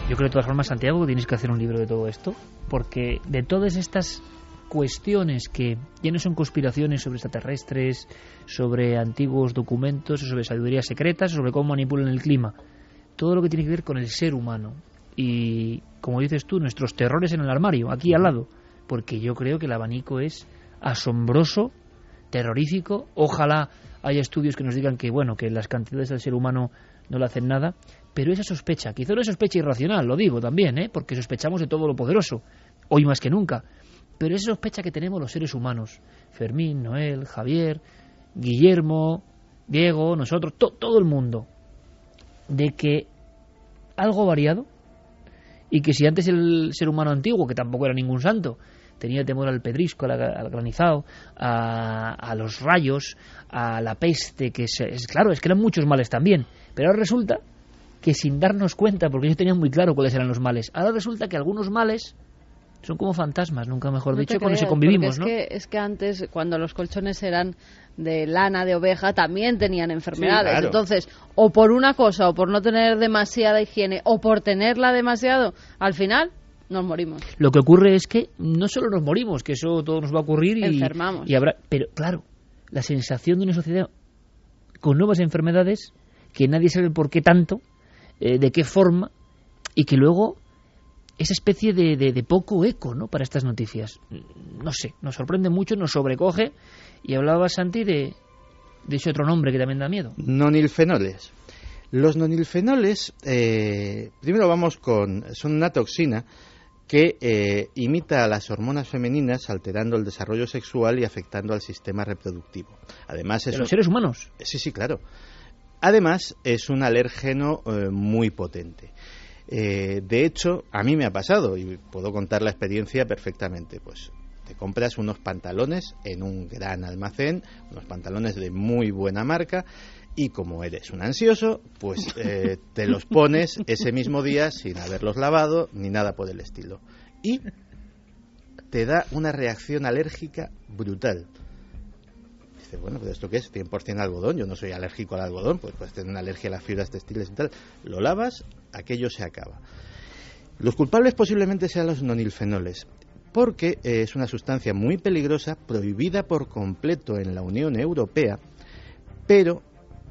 Speaker 1: Yo creo de todas formas, Santiago, que tienes que hacer un libro de todo esto, porque de todas estas cuestiones que ya no son conspiraciones sobre extraterrestres, sobre antiguos documentos, sobre sabidurías secretas, sobre cómo manipulan el clima, todo lo que tiene que ver con el ser humano y, como dices tú, nuestros terrores en el armario, aquí al lado, porque yo creo que el abanico es asombroso, terrorífico, ojalá haya estudios que nos digan que, bueno, que las cantidades del ser humano no le hacen nada, pero esa sospecha, quizá una sospecha irracional, lo digo también, ¿eh? porque sospechamos de todo lo poderoso, hoy más que nunca, pero esa sospecha que tenemos los seres humanos, Fermín, Noel, Javier, Guillermo, Diego, nosotros, to- todo el mundo, de que algo variado y que si antes el ser humano antiguo, que tampoco era ningún santo, tenía temor al pedrisco, al, al granizado, a, a los rayos, a la peste, que se- es claro, es que eran muchos males también, pero ahora resulta que sin darnos cuenta, porque ellos tenían muy claro cuáles eran los males, ahora resulta que algunos males son como fantasmas, nunca mejor
Speaker 3: No
Speaker 1: dicho, cuando se convivimos,
Speaker 3: porque
Speaker 1: ¿no?
Speaker 3: es Que, es que antes, cuando los colchones eran de lana de oveja, también tenían enfermedades.
Speaker 4: claro.
Speaker 3: Entonces, o por una cosa, o por no tener demasiada higiene, o por tenerla demasiado, al final nos morimos.
Speaker 1: Lo que ocurre es que no solo nos morimos, que eso todo nos va a ocurrir y,
Speaker 3: Enfermamos.
Speaker 1: y habrá, pero claro, la sensación de una sociedad con nuevas enfermedades que nadie sabe por qué tanto, eh, de qué forma y que luego esa especie de, de- de poco eco, ¿no? Para estas noticias, no sé, nos sorprende mucho, nos sobrecoge y hablaba Santi de de ese otro nombre que también da miedo.
Speaker 4: Nonilfenoles. Los nonilfenoles, eh, primero vamos con, son una toxina que eh, imita a las hormonas femeninas alterando el desarrollo sexual y afectando al sistema reproductivo. Además es
Speaker 1: De
Speaker 4: un-
Speaker 1: los seres humanos.
Speaker 4: Sí, sí, claro. Además, es un alérgeno eh, muy potente. Eh, de hecho, a mí me ha pasado y puedo contar la experiencia perfectamente. Pues te compras unos pantalones en un gran almacén, unos pantalones de muy buena marca y como eres un ansioso, pues [LAUGHS] eh, te los pones ese mismo día sin haberlos lavado ni nada por el estilo. Y te da una reacción alérgica brutal. Dices, bueno, pero ¿esto qué es? 100% algodón. Yo no soy alérgico al algodón, pues puedes tener una alergia a las fibras textiles y tal. Lo lavas, aquello se acaba. Los culpables posiblemente sean los nonilfenoles, porque eh, es una sustancia muy peligrosa, prohibida por completo en la Unión Europea, pero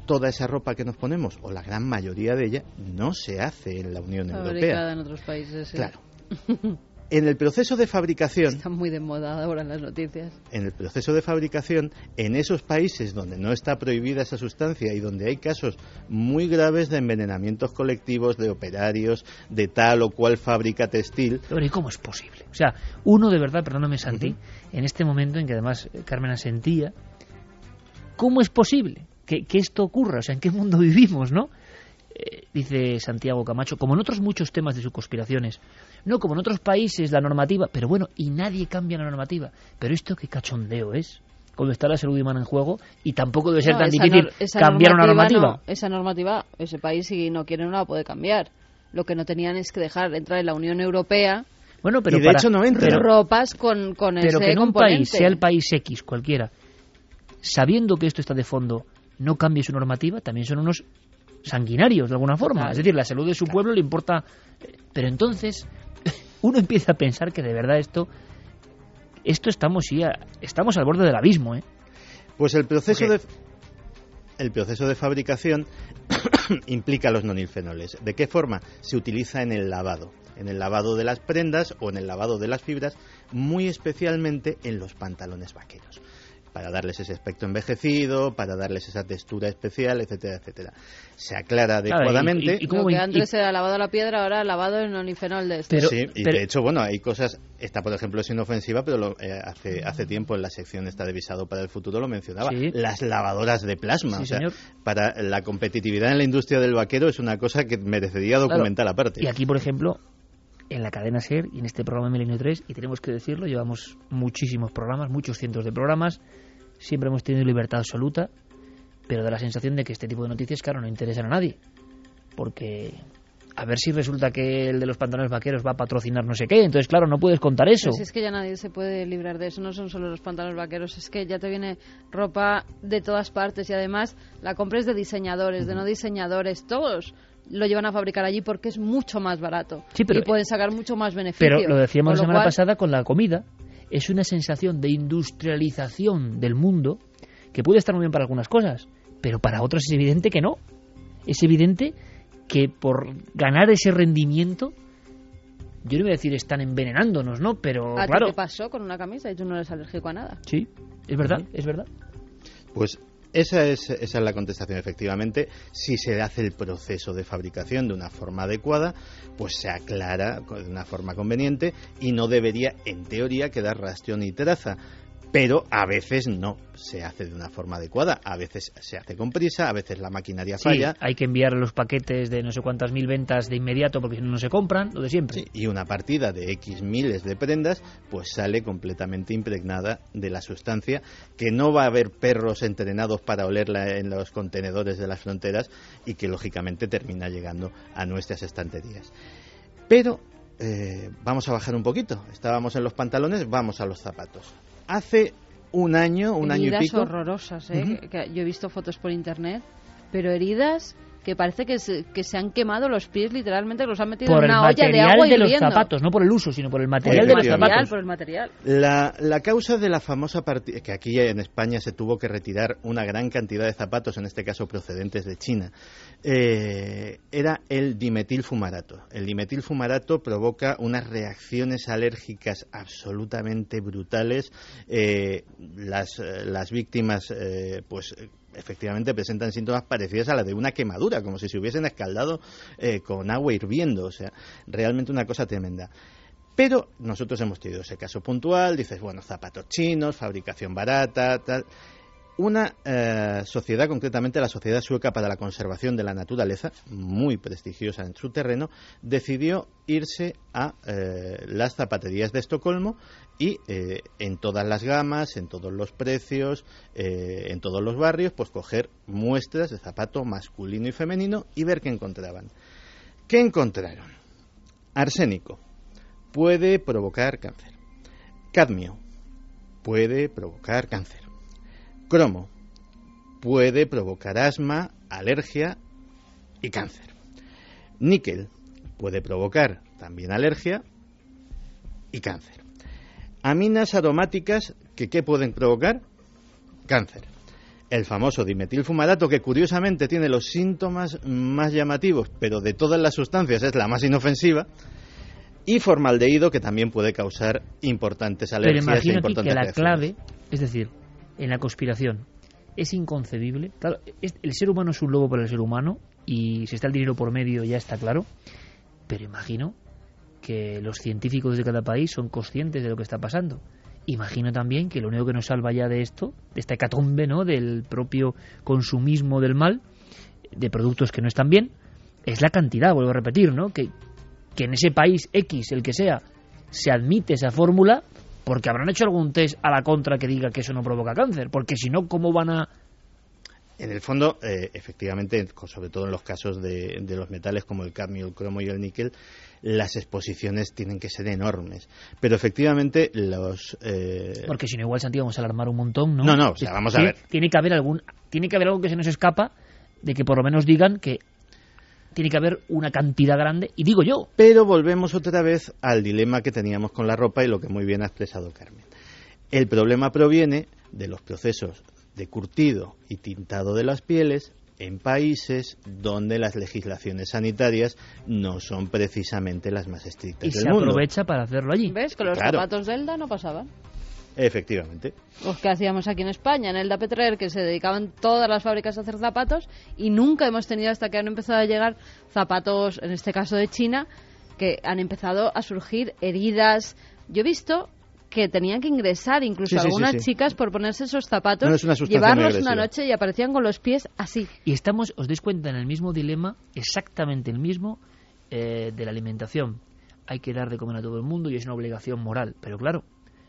Speaker 4: toda esa ropa que nos ponemos, o la gran mayoría de ella, no se hace en la Unión
Speaker 3: Fabricada
Speaker 4: Europea.
Speaker 3: en otros países. sí.
Speaker 4: Claro. [LAUGHS] En el proceso de fabricación,
Speaker 3: Está muy de moda ahora en las noticias.
Speaker 4: en el proceso de fabricación, en esos países donde no está prohibida esa sustancia y donde hay casos muy graves de envenenamientos colectivos de operarios de tal o cual fábrica textil,
Speaker 1: Pero ¿y cómo es posible? O sea, uno de verdad, perdóname Santi, en este momento en que además eh, Carmen asentía, ¿cómo es posible que, que esto ocurra? O sea, ¿en qué mundo [LAUGHS] vivimos, no? Eh, dice Santiago Camacho, como en otros muchos temas de sus conspiraciones, no como en otros países la normativa, pero bueno, y nadie cambia la normativa. Pero esto qué cachondeo es, cuando está la salud humana en juego, y tampoco debe ser
Speaker 3: No,
Speaker 1: tan difícil cambiar una
Speaker 3: normativa
Speaker 1: normativa.
Speaker 3: no, esa normativa, ese país si no quiere no la puede cambiar. Lo que no tenían es que dejar entrar en la Unión Europea
Speaker 1: Bueno, pero
Speaker 4: Y de
Speaker 1: para-
Speaker 4: hecho no entra.
Speaker 1: pero-
Speaker 3: ropas con, con
Speaker 1: pero
Speaker 3: ese
Speaker 1: que en un
Speaker 3: componente.
Speaker 1: país, sea el país X, cualquiera, sabiendo que esto está de fondo, no cambie su normativa, también son unos sanguinarios de alguna forma. Es decir, la salud de su pueblo le importa. Pero entonces [LAUGHS] uno empieza a pensar que de verdad esto, esto estamos ya, estamos al borde del abismo, ¿eh?
Speaker 4: Pues el proceso de el proceso de fabricación [COUGHS] implica los nonilfenoles. ¿De qué forma? Se utiliza en el lavado, en el lavado de las prendas o en el lavado de las fibras, muy especialmente en los pantalones vaqueros, para darles ese aspecto envejecido, para darles esa textura especial, etcétera, etcétera. Se aclara
Speaker 1: Claro, y-
Speaker 4: adecuadamente.
Speaker 1: y-
Speaker 3: Lo que antes era lavado la piedra, ahora lavado en onifenol de este.
Speaker 4: sí, y de hecho, bueno, hay cosas, esta por ejemplo es inofensiva, pero lo- eh, hace, hace tiempo en la sección esta de visado para el futuro lo mencionaba,
Speaker 1: Sí.
Speaker 4: las lavadoras de plasma.
Speaker 1: Sí,
Speaker 4: o sea,
Speaker 1: señor.
Speaker 4: para la competitividad en la industria del vaquero es una cosa que merecería
Speaker 1: Claro.
Speaker 4: documental aparte.
Speaker 1: Y aquí, por ejemplo, en la cadena SER y en este programa Milenio 3, y tenemos que decirlo, llevamos muchísimos programas, muchos cientos de programas, siempre hemos tenido libertad absoluta, pero da la sensación de que este tipo de noticias, claro, no interesan a nadie. Porque a ver si resulta que el de los pantalones vaqueros va a patrocinar no sé qué, entonces, claro, no puedes contar eso.
Speaker 3: Si es que ya nadie se puede librar de eso, no son solo los pantalones vaqueros, es que ya te viene ropa de todas partes y además la compra es de diseñadores, de no diseñadores, todos lo llevan a fabricar allí porque es mucho más barato
Speaker 1: Sí, pero-
Speaker 3: y pueden sacar mucho más beneficio.
Speaker 1: Pero lo decíamos la
Speaker 3: lo
Speaker 1: semana
Speaker 3: cual,
Speaker 1: pasada con la comida. Es una sensación de industrialización del mundo que puede estar muy bien para algunas cosas, pero para otras es evidente que no. Es evidente que por ganar ese rendimiento, yo no voy a decir están envenenándonos, ¿no? Pero
Speaker 3: ¿A ti
Speaker 1: claro,
Speaker 3: te pasó con una camisa y tú no eres alérgico a nada?
Speaker 1: sí, es verdad, es verdad.
Speaker 4: Pues esa es, esa es la contestación, efectivamente. Si se hace el proceso de fabricación de una forma adecuada, pues se aclara de una forma conveniente y no debería, en teoría, quedar rastro ni traza. Pero a veces no se hace de una forma adecuada. A veces se hace con prisa, a veces la maquinaria
Speaker 1: Sí,
Speaker 4: falla.
Speaker 1: hay que enviar los paquetes de no sé cuántas mil ventas de inmediato porque si no, no se compran, lo de siempre.
Speaker 4: y una partida de X miles de prendas, pues sale completamente impregnada de la sustancia, que no va a haber perros entrenados para olerla en los contenedores de las fronteras y que lógicamente termina llegando a nuestras estanterías. Pero eh, vamos a bajar un poquito. Estábamos en los pantalones, vamos a los zapatos. Hace un año, un año y
Speaker 3: heridas
Speaker 4: pico.
Speaker 3: horrorosas, ¿eh? Que yo he visto fotos por internet, pero heridas que parece que se, que se han quemado los pies literalmente, que los han metido
Speaker 1: Por
Speaker 3: en
Speaker 1: el
Speaker 3: una olla de
Speaker 1: material
Speaker 3: agua
Speaker 1: de los
Speaker 3: hirviendo.
Speaker 1: zapatos, no por el uso, sino por el
Speaker 3: Por
Speaker 1: material
Speaker 3: el
Speaker 1: de los
Speaker 3: material,
Speaker 1: zapatos.
Speaker 3: por el material.
Speaker 4: La, la causa de la famosa partida, que aquí en España se tuvo que retirar una gran cantidad de zapatos, en este caso procedentes de China, eh, era el dimetilfumarato. El dimetilfumarato provoca unas reacciones alérgicas absolutamente brutales. Eh, las, eh, las víctimas, eh, pues efectivamente presentan síntomas parecidos a la de una quemadura, como si se hubiesen escaldado eh, con agua hirviendo. O sea, realmente una cosa tremenda. Pero nosotros hemos tenido ese caso puntual, dices, bueno, zapatos chinos, fabricación barata, tal. Una eh, sociedad, concretamente la Sociedad Sueca para la Conservación de la Naturaleza, muy prestigiosa en su terreno, decidió irse a eh, las zapaterías de Estocolmo y eh, en todas las gamas, en todos los precios, en todos los barrios, pues coger muestras de zapato masculino y femenino y ver qué encontraban. ¿Qué encontraron? Arsénico puede provocar cáncer. Cadmio puede provocar cáncer. Cromo puede provocar asma, alergia y cáncer. Níquel puede provocar también alergia y cáncer. Aminas aromáticas que ¿qué pueden provocar? Cáncer. El famoso dimetilfumarato que curiosamente tiene los síntomas más llamativos, pero de todas las sustancias es la más inofensiva, y formaldehído que también puede causar importantes
Speaker 1: Pero
Speaker 4: alergias e
Speaker 1: imagínate
Speaker 4: importantes
Speaker 1: que la
Speaker 4: reacciones.
Speaker 1: clave, es decir, en la conspiración, es inconcebible. Claro, el ser humano es un lobo para el ser humano y si está el dinero por medio ya está claro. Pero imagino que los científicos de cada país son conscientes de lo que está pasando. Imagino también que lo único que nos salva ya de esto, de esta hecatombe, ¿no? del propio consumismo del mal, de productos que no están bien, es la cantidad, vuelvo a repetir, ¿no? Que, que en ese país X, el que sea, se admite esa fórmula porque habrán hecho algún test a la contra que diga que eso no provoca cáncer. Porque si no, ¿cómo van a...?
Speaker 4: En el fondo, eh, efectivamente, sobre todo en los casos de, de los metales como el cadmio, el cromo y el níquel, las exposiciones tienen que ser enormes. Pero efectivamente, los. eh,
Speaker 1: Porque si no, igual Santiago vamos a alarmar un montón, ¿no?
Speaker 4: No, no, o sea, vamos a
Speaker 1: Tiene-
Speaker 4: ver.
Speaker 1: Tiene que haber algún... Tiene que haber algo que se nos escapa de que por lo menos digan que tiene que haber una cantidad grande, y digo yo,
Speaker 4: Pero volvemos otra vez al dilema que teníamos con la ropa y lo que muy bien ha expresado Carmen. El problema proviene de los procesos de curtido y tintado de las pieles en países donde las legislaciones sanitarias no son precisamente las más estrictas
Speaker 1: y
Speaker 4: del
Speaker 1: se
Speaker 4: mundo.
Speaker 1: aprovecha para hacerlo allí.
Speaker 3: ¿Ves? Que los
Speaker 4: Claro.
Speaker 3: zapatos de Elda no pasaban.
Speaker 4: Efectivamente.
Speaker 3: Los que hacíamos aquí en España, en Elda Petrer, que se dedicaban todas las fábricas a hacer zapatos y nunca hemos tenido hasta que han empezado a llegar zapatos, en este caso de China, que han empezado a surgir heridas. Yo he visto que tenían que ingresar incluso
Speaker 4: Sí, sí, sí,
Speaker 3: algunas
Speaker 4: sí.
Speaker 3: chicas por ponerse esos zapatos,
Speaker 4: No, es una sustancia muy
Speaker 3: llevarlos una noche y aparecían con los pies así.
Speaker 1: Y estamos, os dais cuenta, en el mismo dilema, exactamente el mismo, eh, de la alimentación. Hay que dar de comer a todo el mundo y es una obligación moral. Pero claro,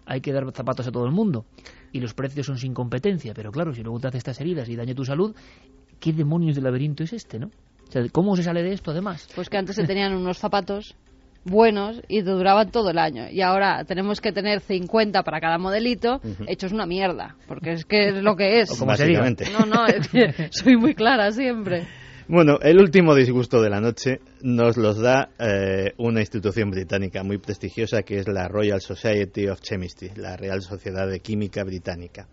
Speaker 1: hay que dar zapatos a todo el mundo. Y los precios son sin competencia. Pero claro, si luego te hace estas heridas y daña tu salud, ¿qué demonios de laberinto es este, no? O sea, ¿cómo se sale de esto además?
Speaker 3: Pues que antes se tenían unos zapatos buenos y te duraban todo el año. Y ahora tenemos que tener 50 para cada modelito,
Speaker 4: Ujú.
Speaker 3: hechos una mierda. Porque es que es lo que es.
Speaker 4: O como.
Speaker 3: No, no, es que soy muy clara siempre.
Speaker 4: Bueno, el último disgusto de la noche nos los da eh, una institución británica muy prestigiosa que es la Royal Society of Chemistry, la Real Sociedad de Química Británica,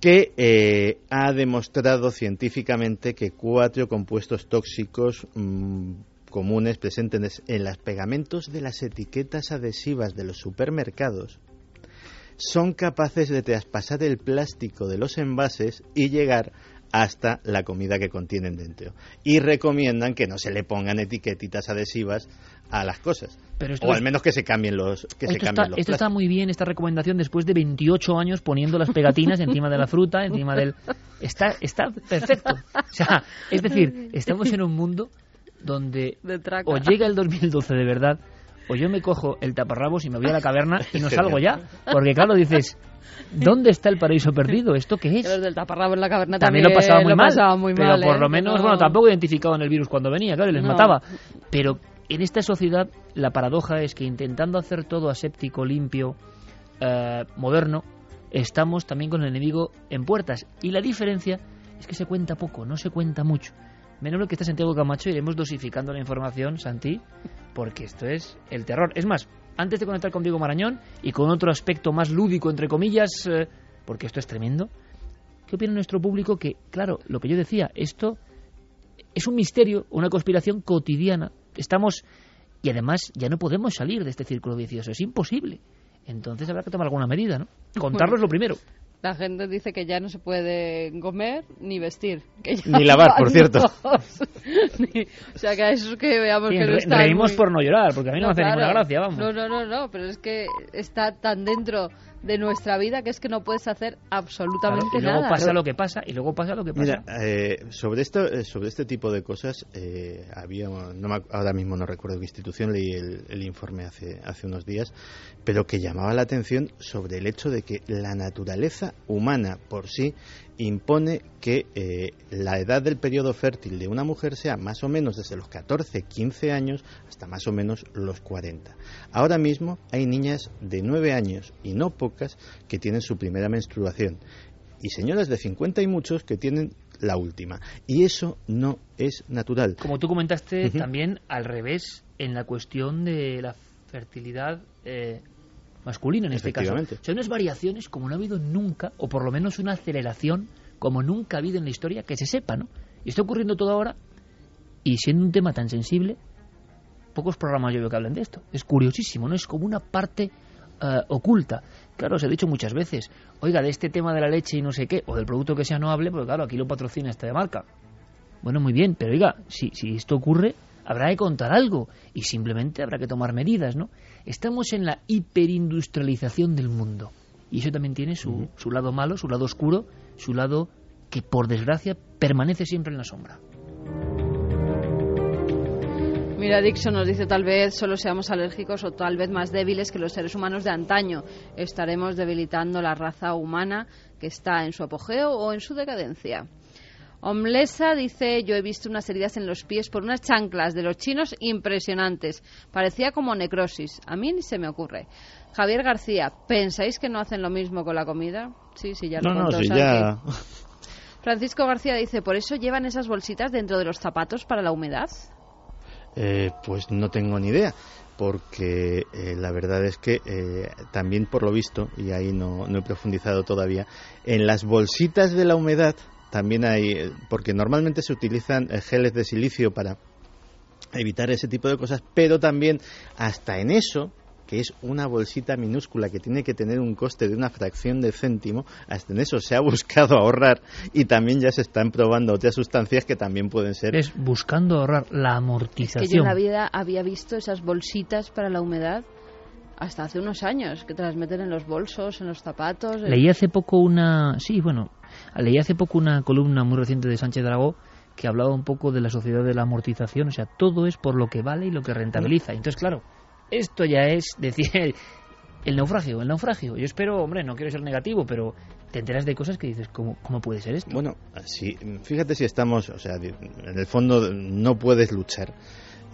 Speaker 4: que eh, ha demostrado científicamente que cuatro compuestos tóxicos mm, comunes presentes en los pegamentos de las etiquetas adhesivas de los supermercados son capaces de traspasar el plástico de los envases y llegar hasta la comida que contienen dentro. Y recomiendan que no se le pongan etiquetitas adhesivas a las cosas.
Speaker 1: Pero esto
Speaker 4: o
Speaker 1: es-
Speaker 4: al menos que se cambien los, que se
Speaker 1: esto
Speaker 4: cambien
Speaker 1: está,
Speaker 4: los
Speaker 1: esto está muy bien, esta recomendación, después de 28 años poniendo las pegatinas encima de la fruta, encima del... Está, está perfecto. O sea, es decir, estamos en un mundo donde
Speaker 3: De
Speaker 1: o llega el 2012 de verdad, o yo me cojo el taparrabos y me voy a la caverna y no [LAUGHS] salgo ya. Porque claro, dices, ¿dónde está el paraíso perdido? ¿Esto qué es?
Speaker 3: Los del taparrabo en la caverna
Speaker 1: También
Speaker 3: también,
Speaker 1: lo pasaba muy
Speaker 3: lo
Speaker 1: mal,
Speaker 3: pasaba muy
Speaker 1: pero
Speaker 3: mal,
Speaker 1: por
Speaker 3: ¿eh?
Speaker 1: lo menos,
Speaker 3: no-
Speaker 1: bueno, tampoco identificaban el virus cuando venía, claro, y les
Speaker 3: No.
Speaker 1: mataba. Pero en esta sociedad la paradoja es que intentando hacer todo aséptico, limpio, eh, moderno, estamos también con el enemigo en puertas. Y la diferencia es que se cuenta poco, no se cuenta mucho. Menos lo que está Santiago Camacho, iremos dosificando la información, Santi, porque esto es el terror. Es más, antes de conectar con Diego Marañón y con otro aspecto más lúdico, entre comillas, eh, porque esto es tremendo, ¿qué opina nuestro público? Que, claro, lo que yo decía, esto es un misterio, una conspiración cotidiana. Estamos, y además ya no podemos salir de este círculo vicioso, es imposible. Entonces habrá que tomar alguna medida, ¿no? Contarlo es lo primero.
Speaker 3: La gente dice que ya no se puede comer ni vestir. que ya
Speaker 4: Ni lavar, por cierto. [LAUGHS]
Speaker 3: Ni- o sea, que a eso es que veamos
Speaker 1: Sí,
Speaker 3: que no está
Speaker 1: reímos
Speaker 3: muy-
Speaker 1: por no llorar, porque a mí no, me hace
Speaker 3: claro.
Speaker 1: ninguna gracia, vamos.
Speaker 3: No, no, no, no, pero es que está tan dentro de nuestra vida que es que no puedes hacer
Speaker 1: Claro,
Speaker 3: absolutamente
Speaker 1: y luego
Speaker 3: nada.
Speaker 1: pasa lo que pasa, y luego pasa lo que pasa.
Speaker 4: Mira, eh, sobre esto, eh, sobre este tipo de cosas eh, había, no me ac- ahora mismo no recuerdo qué institución leí el, el informe hace hace unos días, pero que llamaba la atención sobre el hecho de que la naturaleza humana por sí impone que eh, la edad del periodo fértil de una mujer sea más o menos desde los 14, 15 años hasta más o menos los 40. Ahora mismo hay niñas de 9 años y no pocas que tienen su primera menstruación y señoras de 50 y muchos que tienen la última. Y eso no es natural.
Speaker 1: Como tú comentaste, también al revés en la cuestión de la fertilidad eh, masculina en este caso. Sea, unas variaciones como no ha habido nunca, o por lo menos una aceleración como nunca ha habido en la historia, que se sepa, ¿no? Y está ocurriendo todo ahora, y siendo un tema tan sensible, pocos programas yo veo que hablan de esto. Es curiosísimo, ¿no? Es como una parte eh, oculta. Claro, os he dicho muchas veces, oiga, de este tema de la leche y no sé qué, o del producto que sea no hable, porque claro, aquí lo patrocina esta de marca. Bueno, muy bien, pero oiga, si, si esto ocurre, habrá que contar algo y simplemente habrá que tomar medidas, ¿no? Estamos en la hiperindustrialización del mundo y eso también tiene su, su lado malo, su lado oscuro, su lado que por desgracia permanece siempre en la sombra.
Speaker 3: Mira, Dixon nos dice tal vez solo seamos alérgicos o tal vez más débiles que los seres humanos de antaño. Estaremos debilitando la raza humana que está en su apogeo o en su decadencia. Omlesa dice, yo he visto unas heridas en los pies por unas chanclas de los chinos impresionantes. Parecía como necrosis. A mí ni se me ocurre. Javier García, ¿pensáis que no hacen lo mismo con la comida? Sí, sí, ya lo
Speaker 4: No,
Speaker 3: contó
Speaker 4: ya.
Speaker 3: Francisco García dice, ¿por eso llevan esas bolsitas dentro de los zapatos para la humedad?
Speaker 4: Eh, pues no tengo ni idea, porque eh, la verdad es que eh, también por lo visto, y ahí no, no he profundizado todavía, en las bolsitas de la humedad también hay, eh, porque normalmente se utilizan eh, geles de silicio para evitar ese tipo de cosas, pero también hasta en eso, que es una bolsita minúscula que tiene que tener un coste de una fracción de céntimo, hasta en eso se ha [LAUGHS] buscado ahorrar y también ya se están probando otras sustancias que también pueden ser
Speaker 1: Es buscando ahorrar la
Speaker 3: Que yo en
Speaker 1: amortización.
Speaker 3: la vida había visto esas bolsitas para la humedad hasta hace unos años, que te las meten en los bolsos, en los zapatos. en-
Speaker 1: Leí hace poco una, sí, bueno, leí hace poco una columna muy reciente de Sánchez Dragó que hablaba un poco de la sociedad de la amortización, o sea, todo es por lo que vale y lo que rentabiliza. Entonces, claro, esto ya es decir [LAUGHS] el naufragio, el naufragio. Yo espero, hombre, no quiero ser negativo, pero te enteras de cosas que dices, ¿cómo, cómo puede ser esto?
Speaker 4: Bueno, sí, fíjate si estamos, o sea, en el fondo no puedes luchar.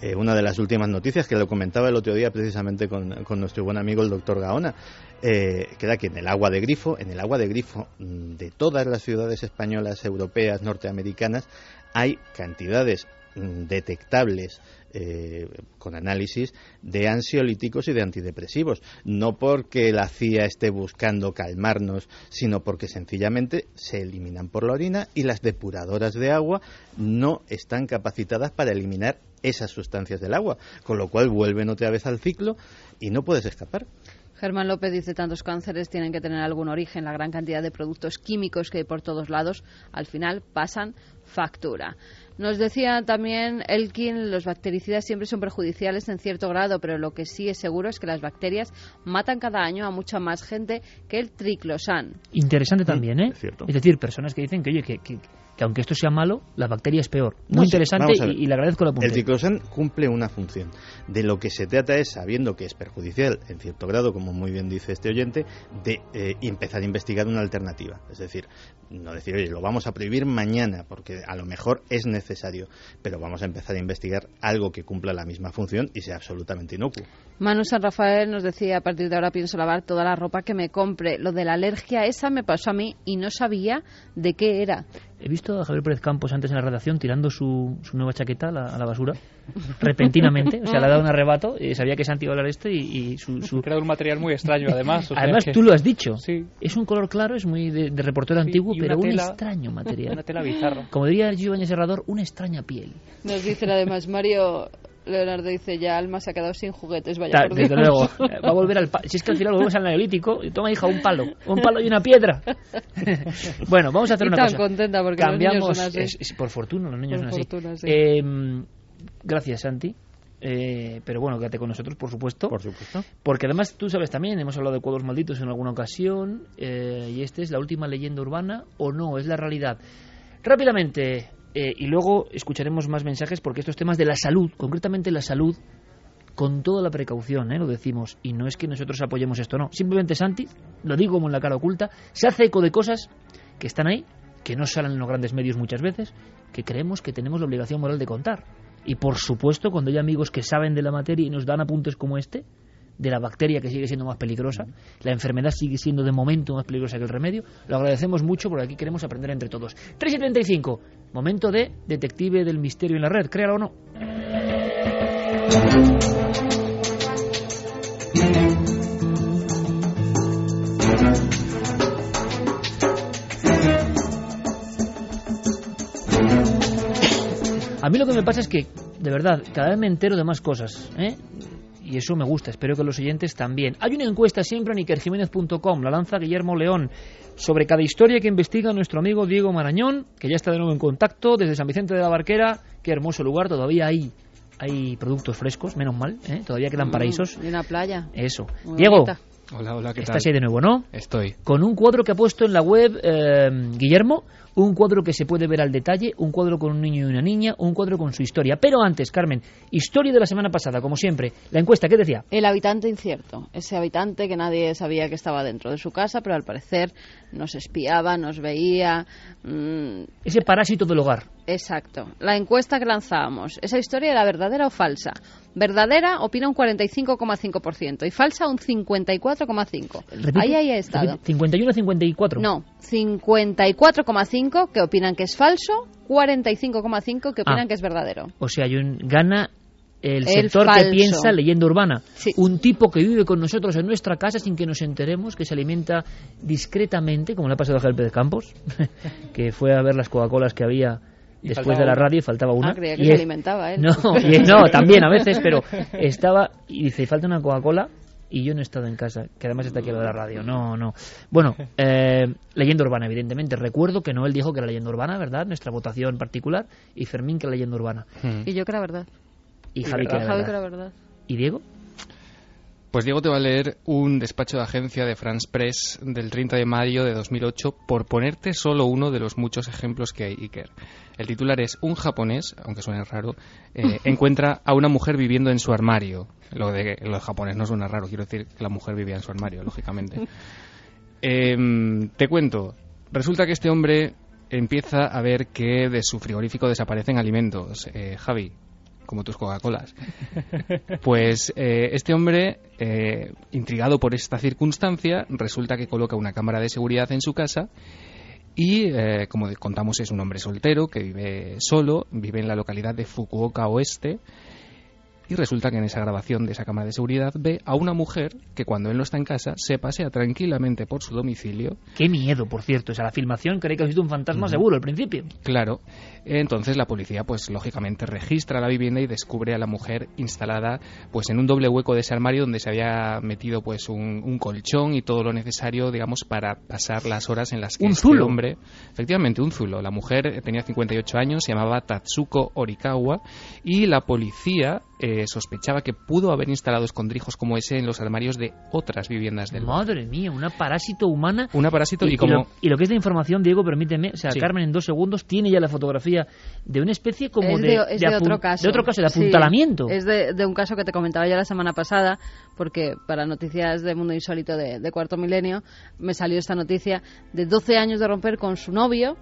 Speaker 4: Eh, una de las últimas noticias que lo comentaba el otro día precisamente con, con nuestro buen amigo el doctor Gaona, eh, que era que en el agua de grifo, en el agua de grifo mm, de todas las ciudades españolas, europeas, norteamericanas, hay cantidades mm, detectables eh, con análisis de ansiolíticos y de antidepresivos. No porque la CIA esté buscando calmarnos, sino porque sencillamente se eliminan por la orina y las depuradoras de agua no están capacitadas para eliminar esas sustancias del agua, con lo cual vuelven otra vez al ciclo y no puedes escapar.
Speaker 3: Germán López dice tantos cánceres tienen que tener algún origen. La gran cantidad de productos químicos que hay por todos lados al final pasan factura. Nos decía también Elkin, los bactericidas siempre son perjudiciales en cierto grado, pero lo que sí es seguro es que las bacterias matan cada año a mucha más gente que el triclosan.
Speaker 1: Interesante también, ¿eh?
Speaker 4: es cierto.
Speaker 1: decir, personas que dicen que, oye, que, que- que aunque esto sea malo, la bacteria es peor. Muy
Speaker 4: No,
Speaker 1: interesante y, y le agradezco la
Speaker 4: El
Speaker 1: punta.
Speaker 4: ciclosan cumple una función. De lo que se trata es, sabiendo que es perjudicial en cierto grado, como muy bien dice este oyente, de eh, empezar a investigar una alternativa. Es decir, no decir, oye, lo vamos a prohibir mañana, porque a lo mejor es necesario, pero vamos a empezar a investigar algo que cumpla la misma función y sea absolutamente inocuo.
Speaker 3: Manu San Rafael nos decía, a partir de ahora pienso lavar toda la ropa que me compre. Lo de la alergia esa me pasó a mí y no sabía de qué era.
Speaker 1: He visto a Javier Pérez Campos antes en la redacción tirando su, su nueva chaqueta a la, a la basura, repentinamente. O sea, le ha dado un arrebato, eh, sabía que Santi iba a hablar esto y, y su... su-
Speaker 5: Crea un material muy extraño, además. o sea
Speaker 1: Además,
Speaker 5: que-
Speaker 1: tú lo has dicho.
Speaker 5: Sí.
Speaker 1: Es un color claro, es muy de, de reportero
Speaker 5: Sí,
Speaker 1: antiguo, pero un extraño material.
Speaker 5: Una tela bizarra.
Speaker 1: Como diría Giovanni Serrador, una extraña piel.
Speaker 3: Nos dice además Mario Leonardo dice ya Alma se ha quedado sin juguetes, vaya
Speaker 1: Ta-
Speaker 3: por
Speaker 1: desde
Speaker 3: Dios.
Speaker 1: luego, [LAUGHS] va a volver al Si es que al final volvemos al neolítico, y toma hija un palo, un palo y una piedra. [LAUGHS] bueno, vamos a hacer
Speaker 3: Y
Speaker 1: una
Speaker 3: tan
Speaker 1: cosa.
Speaker 3: contenta porque los niños
Speaker 1: Cambiamos,
Speaker 3: son así.
Speaker 1: es- es- por fortuna, los niños
Speaker 3: Por
Speaker 1: son así.
Speaker 3: sí.
Speaker 1: Eh, gracias, Santi. Eh, pero bueno, quédate con nosotros, por supuesto.
Speaker 4: Por supuesto.
Speaker 1: Porque además tú sabes también, hemos hablado de cuadros malditos en alguna ocasión, eh, y este es la última leyenda urbana o no, es la realidad. Rápidamente, eh, y luego escucharemos más mensajes porque estos temas de la salud, concretamente la salud, con toda la precaución, ¿eh? lo decimos, y no es que nosotros apoyemos esto, no. Simplemente Santi, lo digo como en la cara oculta, se hace eco de cosas que están ahí, que no salen en los grandes medios muchas veces, que creemos que tenemos la obligación moral de contar. Y por supuesto, cuando hay amigos que saben de la materia y nos dan apuntes como este, de la bacteria que sigue siendo más peligrosa, la enfermedad sigue siendo de momento más peligrosa que el remedio, lo agradecemos mucho porque aquí queremos aprender entre todos. 3 y 35, momento de detective del misterio en la red, créalo o no. A mí lo que me pasa es que de verdad, cada vez me entero de más cosas, ¿eh? Y eso me gusta, espero que los oyentes también. Hay una encuesta siempre en ikerjiménez.com, la lanza Guillermo León, sobre cada historia que investiga nuestro amigo Diego Marañón, que ya está de nuevo en contacto desde San Vicente de la Barquera. Qué hermoso lugar, todavía hay, hay productos frescos, menos mal, ¿eh? todavía quedan
Speaker 3: Mm,
Speaker 1: paraísos.
Speaker 3: Y una playa.
Speaker 1: Eso.
Speaker 3: Muy
Speaker 1: Diego,
Speaker 3: bonita.
Speaker 7: Hola, hola, ¿qué tal?
Speaker 1: estás ahí de nuevo, ¿no?
Speaker 7: Estoy.
Speaker 1: Con un cuadro que ha puesto en la web eh, Guillermo, un cuadro que se puede ver al detalle, un cuadro con un niño y una niña, un cuadro con su historia. Pero antes, Carmen, historia de la semana pasada, como siempre. La encuesta, ¿qué decía?
Speaker 3: El habitante incierto, ese habitante que nadie sabía que estaba dentro de su casa, pero al parecer nos espiaba, nos veía. mm,
Speaker 1: Ese parásito del hogar.
Speaker 3: exacto. La encuesta que lanzábamos, ¿esa historia era verdadera o falsa? Verdadera opina un 45,5% y falsa un 54,5%.
Speaker 1: Repite,
Speaker 3: Ahí, ahí ha estado.
Speaker 1: repite, 51 a 54.
Speaker 3: No, 54,5 que opinan que es falso, 45,5 que opinan
Speaker 1: Ah.
Speaker 3: que es verdadero.
Speaker 1: O sea, hay un, gana el,
Speaker 3: El
Speaker 1: sector
Speaker 3: falso.
Speaker 1: que piensa leyenda urbana. Un tipo que vive con nosotros en nuestra casa sin que nos enteremos, que se alimenta discretamente, como le ha pasado a de Campos, [LAUGHS] que fue a ver las Coca-Colas que había después de la radio y faltaba una.
Speaker 3: Ah, creía que
Speaker 1: Y
Speaker 3: se
Speaker 1: es-
Speaker 3: alimentaba él.
Speaker 1: No, [LAUGHS] y- no, también a veces, pero estaba y dice, falta una Coca-Cola y yo no he estado en casa, que además está aquí a lo de la radio. No, no. Bueno, eh, leyenda urbana, evidentemente. Recuerdo que Noel dijo que era leyenda urbana, ¿verdad? Nuestra votación particular. Y Fermín que era leyenda urbana.
Speaker 3: Y yo que era verdad.
Speaker 1: Y Javi que era
Speaker 3: Javi
Speaker 1: verdad. ¿Y Diego?
Speaker 7: Pues Diego te va a leer un despacho de agencia de France Press del 30 de mayo de 2008 por ponerte solo uno de los muchos ejemplos que hay, Iker. El titular es Un japonés, aunque suene raro, eh, [LAUGHS] encuentra a una mujer viviendo en su armario. Lo de lo de japonés no suena raro, quiero decir que la mujer vivía en su armario, lógicamente. [LAUGHS] Em, te cuento, resulta que este hombre empieza a ver que de su frigorífico desaparecen alimentos. Eh, Javi, como tus Coca-Colas. Pues eh, este hombre, eh, intrigado por esta circunstancia, resulta que coloca una cámara de seguridad en su casa y, eh, como contamos, es un hombre soltero que vive solo, vive en la localidad de Fukuoka Oeste. Y resulta que en esa grabación de esa cámara de seguridad ve a una mujer que cuando él no está en casa se pasea tranquilamente por su domicilio
Speaker 1: Qué miedo, por cierto. O sea, la filmación creí que ha sido un fantasma seguro al principio.
Speaker 7: Claro. Entonces la policía, pues lógicamente registra la vivienda y descubre a la mujer instalada, pues en un doble hueco de ese armario donde se había metido, pues un, un colchón y todo lo necesario, digamos, para pasar las horas en las que
Speaker 1: Un
Speaker 7: este
Speaker 1: zulo.
Speaker 7: hombre, efectivamente, un zulo. La mujer tenía 58 años, se llamaba Tatsuko Orikawa y la policía eh, sospechaba que pudo haber instalado escondrijos como ese en los armarios de otras viviendas del
Speaker 1: Madre mía, una parásito humana.
Speaker 7: Una parásito y, como
Speaker 1: lo, y lo que es de información, Diego, permíteme, o sea,
Speaker 7: Sí.
Speaker 1: Carmen en dos segundos tiene ya la fotografía de una especie como
Speaker 3: es
Speaker 1: de,
Speaker 3: de, es de
Speaker 1: apun-
Speaker 3: otro caso.
Speaker 1: de otro caso, de
Speaker 3: Sí,
Speaker 1: apuntalamiento.
Speaker 3: es de, de un caso que te comentaba ya la semana pasada, porque para noticias de Mundo Insólito de, de Cuarto Milenio me salió esta noticia de 12 años de romper con su novio,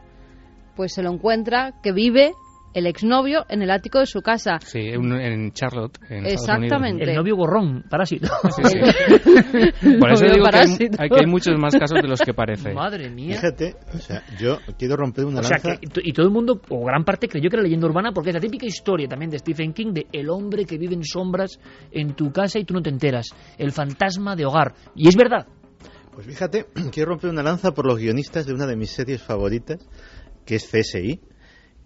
Speaker 3: pues se lo encuentra que vive el exnovio en el ático de su casa.
Speaker 7: Sí, un- en Charlotte, en
Speaker 3: Exactamente.
Speaker 1: El novio gorrón, parásito.
Speaker 7: Sí, sí. [LAUGHS] Por eso digo que hay, que hay muchos más casos de los que parece.
Speaker 1: Madre mía.
Speaker 4: Fíjate, o sea, yo quiero romper una
Speaker 1: O sea,
Speaker 4: lanza.
Speaker 1: que, y todo el mundo, o gran parte, creyó que era leyenda urbana porque es la típica historia también de Stephen King de el hombre que vive en sombras en tu casa y tú no te enteras. El fantasma de hogar. Y es verdad.
Speaker 4: Pues fíjate, [CLEARS THROAT] quiero romper una lanza por los guionistas de una de mis series favoritas, que es CSI,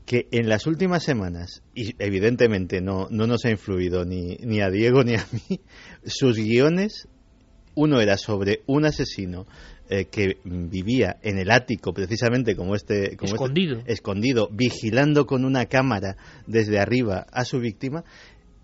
Speaker 4: que en las últimas semanas, y evidentemente no, no nos ha influido ni, ni a Diego ni a mí, sus guiones, uno era sobre un asesino eh, que vivía en el ático, precisamente como este... Como este-
Speaker 1: Escondido.
Speaker 4: escondido, vigilando con una cámara desde arriba a su víctima,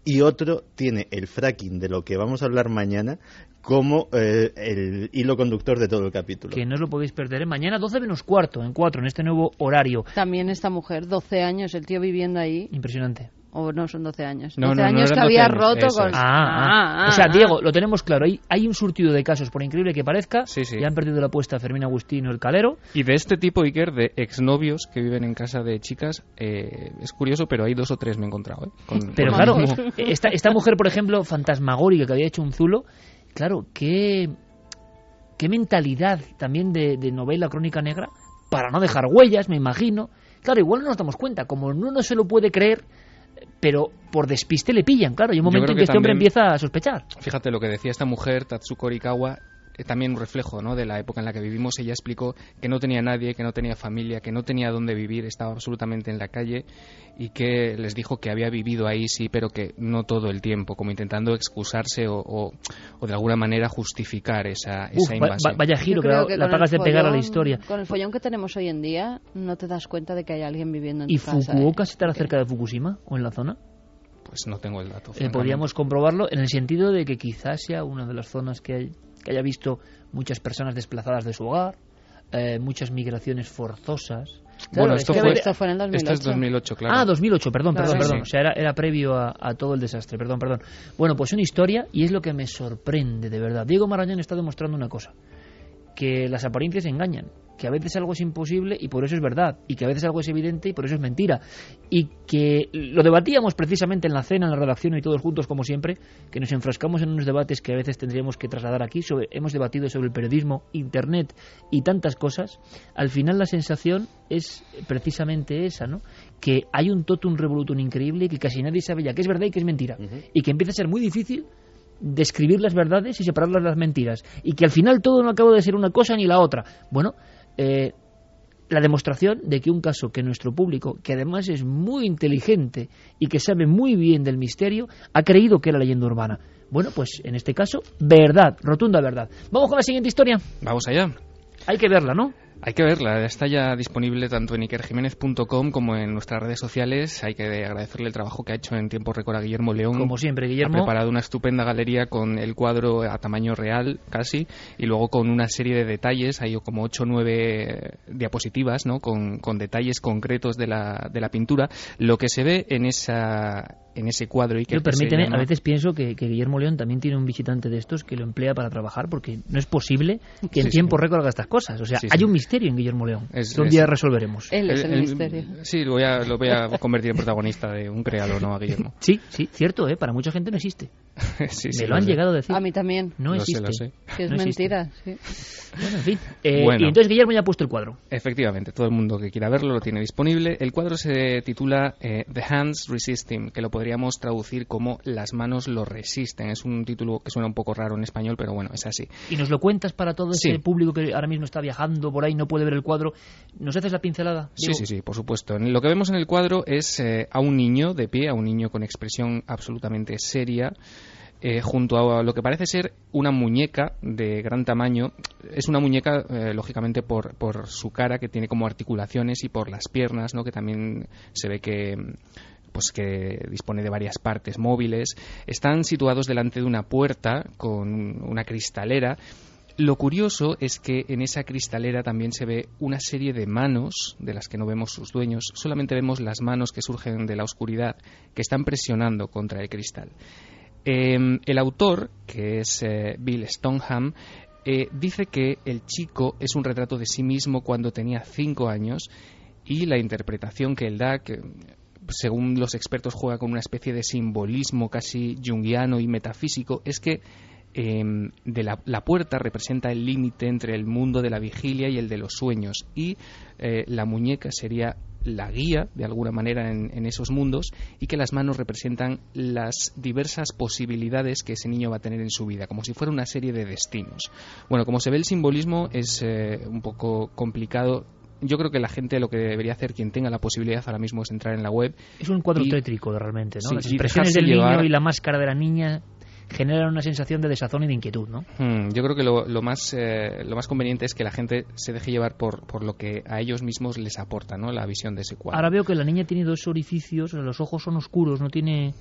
Speaker 4: y otro tiene el fracking de lo que vamos a hablar mañana como eh, el hilo conductor de todo el capítulo.
Speaker 1: Que no os lo podéis perder. ¿eh? Mañana 12 menos cuarto, en 4, en este nuevo horario.
Speaker 3: También esta mujer, 12 años, el tío viviendo ahí.
Speaker 1: Impresionante.
Speaker 3: O no, son 12 años.
Speaker 7: No,
Speaker 3: 12
Speaker 7: no, no
Speaker 3: años que
Speaker 7: 12
Speaker 3: había
Speaker 7: años,
Speaker 3: roto
Speaker 7: eso
Speaker 3: con...
Speaker 7: es.
Speaker 1: Ah, ah. o sea, Diego, lo tenemos claro. Hay, hay un surtido de casos, por increíble que parezca.
Speaker 7: Sí, sí.
Speaker 1: Ya han perdido la apuesta Fermín Agustino, el calero.
Speaker 7: Y de este tipo, Iker, de exnovios que viven en casa de chicas, eh, es curioso, pero hay dos o tres me he encontrado. ¿eh? Con- [LAUGHS]
Speaker 1: Pero
Speaker 7: con
Speaker 1: claro, [LAUGHS] esta, esta mujer, por ejemplo, fantasmagórica que había hecho un zulo, claro, qué, qué mentalidad también de, de novela crónica negra para no dejar huellas, me imagino. Claro, igual no nos damos cuenta, como uno se lo puede creer, pero por despiste le pillan, claro. Hay un momento en que
Speaker 7: que
Speaker 1: este hombre empieza a sospechar.
Speaker 7: Fíjate lo que decía esta mujer, Tatsuko Orikawa, también un reflejo ¿no? de la época en la que vivimos. Ella explicó que no tenía nadie, que no tenía familia, que no tenía dónde vivir, estaba absolutamente en la calle y que les dijo que había vivido ahí, sí, pero que no todo el tiempo, como intentando excusarse o, o, o de alguna manera justificar esa, esa
Speaker 1: Uf, va-
Speaker 7: invasión.
Speaker 1: va- vaya giro que, la,
Speaker 3: creo que
Speaker 1: la
Speaker 3: con
Speaker 1: pagas de pegar a la historia.
Speaker 3: Con el follón que tenemos hoy en día, no te das cuenta de que hay alguien viviendo en
Speaker 1: ¿Y
Speaker 3: tu casa. ¿eh?
Speaker 1: Fukuoka estará cerca de Fukushima o en la zona?
Speaker 7: Pues no tengo el dato.
Speaker 1: Eh, podríamos comprobarlo en el sentido de que quizás sea una de las zonas que, hay- que haya visto muchas personas desplazadas de su hogar, eh, muchas migraciones forzosas.
Speaker 7: Bueno, esto
Speaker 1: es que
Speaker 7: fue,
Speaker 3: esto fue en el
Speaker 7: esto es
Speaker 3: 2008.
Speaker 7: 2008, claro.
Speaker 1: Ah, 2008, perdón, perdón, perdón.
Speaker 7: sí.
Speaker 1: O sea, era, era previo a, a todo el desastre, perdón, perdón. Bueno, pues una historia y es lo que me sorprende, de verdad. Diego Marañón está demostrando una cosa, que las apariencias engañan, que a veces algo es imposible y por eso es verdad, y que a veces algo es evidente y por eso es mentira. Y que lo debatíamos precisamente en la cena, en la redacción y todos juntos como siempre, que nos enfrascamos en unos debates que a veces tendríamos que trasladar aquí, sobre, hemos debatido sobre el periodismo, internet y tantas cosas. Al final la sensación es precisamente esa, ¿no? Que hay un totum revolutum increíble y que casi nadie sabe ya que es verdad y que es mentira. Y que empieza a ser muy difícil describir las verdades y separarlas de las mentiras. Y que al final todo no acaba de ser una cosa ni la otra. Bueno, eh, la demostración de que un caso que nuestro público, que además es muy inteligente y que sabe muy bien del misterio, ha creído que era leyenda urbana. Bueno, pues en este caso, verdad, rotunda verdad. Vamos con la siguiente historia.
Speaker 7: Vamos allá.
Speaker 1: Hay que verla, ¿no?
Speaker 7: Hay que verla, está ya disponible tanto en ikerjiménez.com como en nuestras redes sociales. Hay que agradecerle el trabajo que ha hecho en tiempo récord a Guillermo León.
Speaker 1: Como siempre, Guillermo.
Speaker 7: Ha preparado una estupenda galería con el cuadro a tamaño real, casi, y luego con una serie de detalles, hay como 8 o 9 diapositivas, ¿no? Con, con detalles concretos de la, de la pintura. Lo que se ve en esa en ese cuadro y que
Speaker 1: Yo,
Speaker 7: se
Speaker 1: permíteme,
Speaker 7: llama-
Speaker 1: a veces pienso que, que Guillermo León también tiene un visitante de estos que lo emplea para trabajar, porque no es posible que en
Speaker 7: Sí,
Speaker 1: tiempo
Speaker 7: sí.
Speaker 1: récord haga estas cosas. O sea,
Speaker 7: Sí,
Speaker 1: hay
Speaker 7: sí.
Speaker 1: un misterio en Guillermo León,
Speaker 7: Es-
Speaker 1: que un
Speaker 7: es-
Speaker 1: día resolveremos.
Speaker 3: Él es
Speaker 7: El-
Speaker 3: el,
Speaker 7: el-
Speaker 3: misterio.
Speaker 7: Sí, lo voy, a, lo voy a convertir en protagonista de un créalo, ¿no? A Guillermo.
Speaker 1: Sí, sí, cierto, ¿eh? para mucha gente no existe. [LAUGHS]
Speaker 7: sí, sí,
Speaker 1: Me lo han
Speaker 7: sé.
Speaker 1: llegado a decir.
Speaker 3: A mí también.
Speaker 1: No
Speaker 7: Lo sé,
Speaker 1: existe.
Speaker 7: lo sé.
Speaker 3: Que es
Speaker 1: No
Speaker 3: mentira. sí.
Speaker 1: Bueno, en fin. Eh,
Speaker 7: Bueno.
Speaker 1: Y entonces Guillermo ya ha puesto el cuadro.
Speaker 7: Efectivamente, todo el mundo que quiera verlo lo tiene disponible. El cuadro se titula eh, The Hands Resist Him, que lo podríamos traducir como Las manos lo resisten. Es un título que suena un poco raro en español, pero bueno, es así.
Speaker 1: Y nos lo cuentas para todo ese
Speaker 7: Sí.
Speaker 1: público que ahora mismo está viajando por ahí, no puede ver el cuadro. ¿Nos haces la pincelada?
Speaker 7: Sí,
Speaker 1: Diego?
Speaker 7: sí, sí, por supuesto. Lo que vemos en el cuadro es eh, a un niño de pie, a un niño con expresión absolutamente seria, eh, junto a lo que parece ser una muñeca de gran tamaño. Es una muñeca, eh, lógicamente, por, por su cara, que tiene como articulaciones, y por las piernas, ¿no? que también se ve que pues que dispone de varias partes móviles. Están situados delante de una puerta con una cristalera lo curioso es que en esa cristalera también se ve una serie de manos de las que no vemos sus dueños, solamente vemos las manos que surgen de la oscuridad, que están presionando contra el cristal. Eh, el autor, que es eh, Bill Stoneham, eh, dice que el chico es un retrato de sí mismo cuando tenía cinco años y la interpretación que él da, según los expertos juega con una especie de simbolismo casi junguiano y metafísico, es que de la, puerta representa el límite entre el mundo de la vigilia y el de los sueños y eh, la muñeca sería la guía de alguna manera en, en esos mundos y que las manos representan las diversas posibilidades que ese niño va a tener en su vida, como si fuera una serie de destinos. Bueno, como se ve el simbolismo es eh, un poco complicado. Yo creo que la gente lo que debería hacer, quien tenga la posibilidad ahora mismo, es entrar en la web.
Speaker 1: Es un cuadro
Speaker 7: y-
Speaker 1: tétrico realmente, ¿no?
Speaker 7: Sí,
Speaker 1: Las expresiones del
Speaker 7: llevar.
Speaker 1: niño y la máscara de la niña generan una sensación de desazón y de inquietud, ¿no?
Speaker 7: Hmm, yo creo que lo, lo más, eh, lo más conveniente es que la gente se deje llevar por, por lo que a ellos mismos les aporta ¿no? la visión de ese cuadro.
Speaker 1: Ahora veo que la niña tiene dos orificios, los ojos son oscuros, no tiene...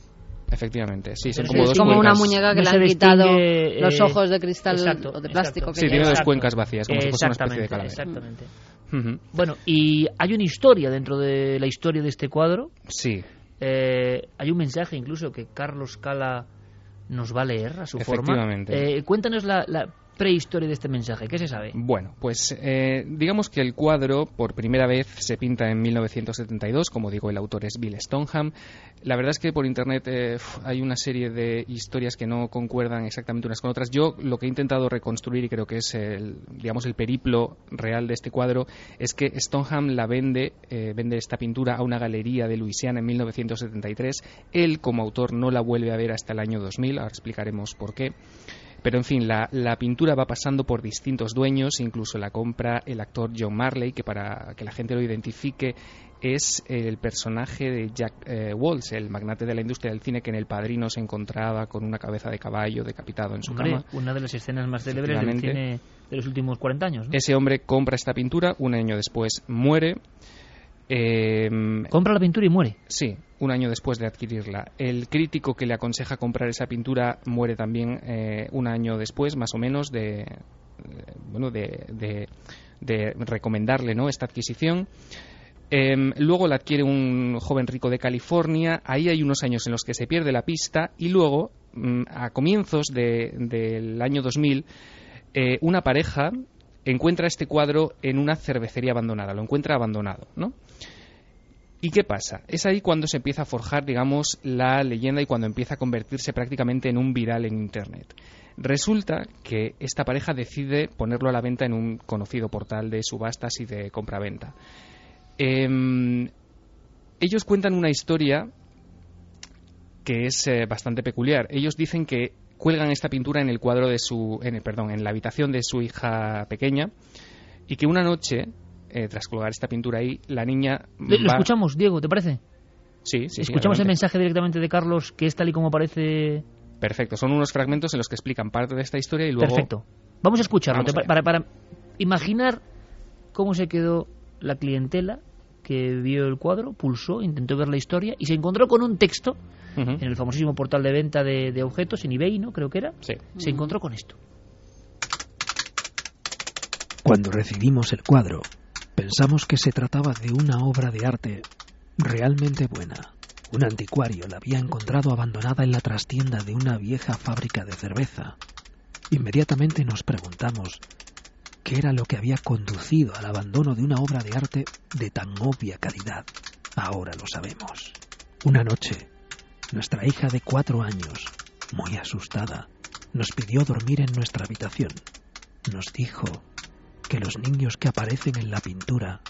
Speaker 7: Efectivamente, sí, son como
Speaker 1: sí,
Speaker 7: dos
Speaker 1: es
Speaker 3: como una
Speaker 7: cuencas.
Speaker 3: muñeca que
Speaker 1: No
Speaker 3: le han quitado
Speaker 1: distingue,
Speaker 3: los
Speaker 1: eh,
Speaker 3: ojos de cristal
Speaker 1: exacto,
Speaker 3: o de plástico
Speaker 1: exacto.
Speaker 3: que
Speaker 7: Sí, tiene dos cuencas vacías, como si fuese una especie de calavera.
Speaker 1: Exactamente. Bueno, y hay una historia dentro de la historia de este cuadro.
Speaker 7: Sí,
Speaker 1: Eh, hay un mensaje incluso que Carlos Cala nos va a leer a su forma. Eh, cuéntanos la, la prehistoria de este mensaje, ¿qué se sabe?
Speaker 7: Bueno, pues eh, digamos que el cuadro por primera vez se pinta en 1972, como digo, el autor es Bill Stoneham. La verdad es que por internet eh, hay una serie de historias que no concuerdan exactamente unas con otras. Yo lo que he intentado reconstruir y creo que es el, digamos, el periplo real de este cuadro es que Stoneham la vende, eh, vende esta pintura a una galería de Luisiana en 1973. Él, como autor, no la vuelve a ver hasta el año 2000. Ahora explicaremos por qué. Pero en fin, la, la pintura va pasando por distintos dueños, incluso la compra el actor John Marley, que para que la gente lo identifique es el personaje de Jack eh, Walsh, el magnate de la industria del cine que en El Padrino se encontraba con una cabeza de caballo decapitado en su
Speaker 1: Hombre,
Speaker 7: cama.
Speaker 1: una de las escenas más célebres del cine de los últimos 40 años. ¿no?
Speaker 7: Ese hombre compra esta pintura, un año después muere. Eh,
Speaker 1: Compra la pintura y muere.
Speaker 7: Sí, un año después de adquirirla. El crítico que le aconseja comprar esa pintura muere también eh, un año después, más o menos, de, eh, bueno, de, de- de recomendarle ¿no? esta adquisición. Em, luego la adquiere un joven rico de California. Ahí hay unos años en los que se pierde la pista y luego, mm, a comienzos de- del año 2000, eh, una pareja encuentra este cuadro en una cervecería abandonada. Lo encuentra abandonado, ¿no? ¿Y qué pasa? Es ahí cuando se empieza a forjar, digamos, la leyenda y cuando empieza a convertirse prácticamente en un viral en Internet. Resulta que esta pareja decide ponerlo a la venta en un conocido portal de subastas y de compraventa. Em, ellos cuentan una historia que es eh, bastante peculiar. Ellos dicen que cuelgan esta pintura en el cuadro de su, en perdón, en la habitación de su hija pequeña y que una noche, eh, tras colgar esta pintura ahí, la niña
Speaker 1: Lo
Speaker 7: va-
Speaker 1: escuchamos, Diego, ¿te parece?
Speaker 7: Sí, sí, sí,
Speaker 1: Escuchamos el mensaje directamente de Carlos, que es tal y como parece.
Speaker 7: Perfecto, son unos fragmentos en los que explican parte de esta historia y luego
Speaker 1: Perfecto. Vamos a escucharlo
Speaker 7: Vamos
Speaker 1: para, para imaginar cómo se quedó la clientela que vio el cuadro, pulsó, intentó ver la historia y se encontró con un texto en el famosísimo portal de venta de, de objetos, en eBay, ¿no? Creo que era.
Speaker 7: Sí.
Speaker 1: Se encontró con esto.
Speaker 6: Cuando recibimos el cuadro, pensamos que se trataba de una obra de arte realmente buena. Un anticuario la había encontrado abandonada en la trastienda de una vieja fábrica de cerveza. Inmediatamente nos preguntamos qué era lo que había conducido al abandono de una obra de arte de tan obvia calidad. Ahora lo sabemos. Una noche, nuestra hija de cuatro años, muy asustada, nos pidió dormir en nuestra habitación. Nos dijo que los niños que aparecen en la pintura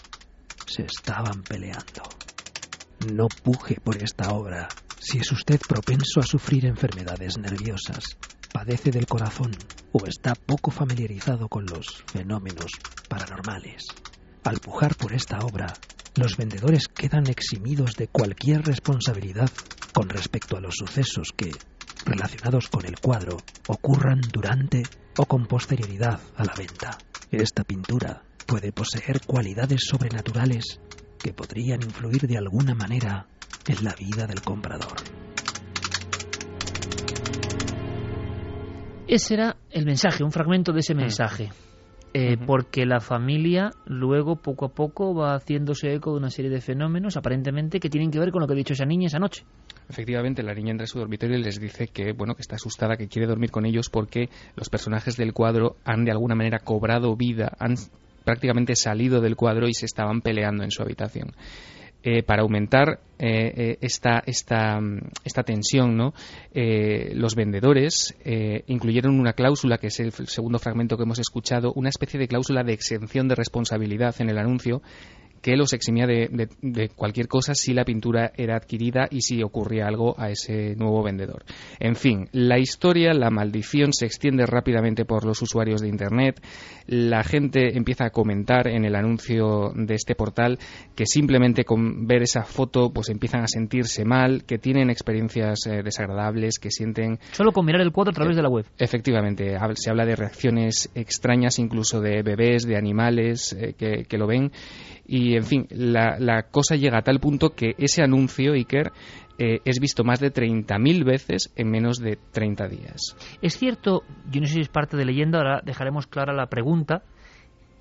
Speaker 6: se estaban peleando. No puje por esta obra si es usted propenso a sufrir enfermedades nerviosas, padece del corazón o está poco familiarizado con los fenómenos paranormales. Al pujar por esta obra, los vendedores quedan eximidos de cualquier responsabilidad con respecto a los sucesos que, relacionados con el cuadro, ocurran durante o con posterioridad a la venta. Esta pintura puede poseer cualidades sobrenaturales que podrían influir de alguna manera en la vida del comprador.
Speaker 1: Ese era el mensaje, un fragmento de ese mensaje. Eh, Porque la familia luego, poco a poco, va haciéndose eco de una serie de fenómenos, aparentemente, que tienen que ver con lo que ha dicho esa niña esa noche.
Speaker 7: Efectivamente, la niña entra a su dormitorio y les dice que, bueno, que está asustada, que quiere dormir con ellos porque los personajes del cuadro han de alguna manera cobrado vida, han prácticamente salido del cuadro y se estaban peleando en su habitación. Eh, para aumentar eh, eh, esta, esta, esta tensión, ¿no? Eh, los vendedores eh, incluyeron una cláusula, que es el segundo fragmento que hemos escuchado, una especie de cláusula de exención de responsabilidad en el anuncio que los eximía de, de- de cualquier cosa si la pintura era adquirida y si ocurría algo a ese nuevo vendedor. En fin, la historia, la maldición se extiende rápidamente por los usuarios de Internet. La gente empieza a comentar en el anuncio de este portal que simplemente con ver esa foto pues empiezan a sentirse mal, que tienen experiencias eh, desagradables, que sienten
Speaker 1: Solo con mirar el cuadro a través de la web.
Speaker 7: Efectivamente, se habla de reacciones extrañas, incluso de bebés, de animales eh, que, que lo ven. Y, en fin, la, la cosa llega a tal punto que ese anuncio, Iker, eh, es visto más de 30.000 veces en menos de 30 días.
Speaker 1: Es cierto, yo no sé si es parte de leyenda, ahora dejaremos clara la pregunta.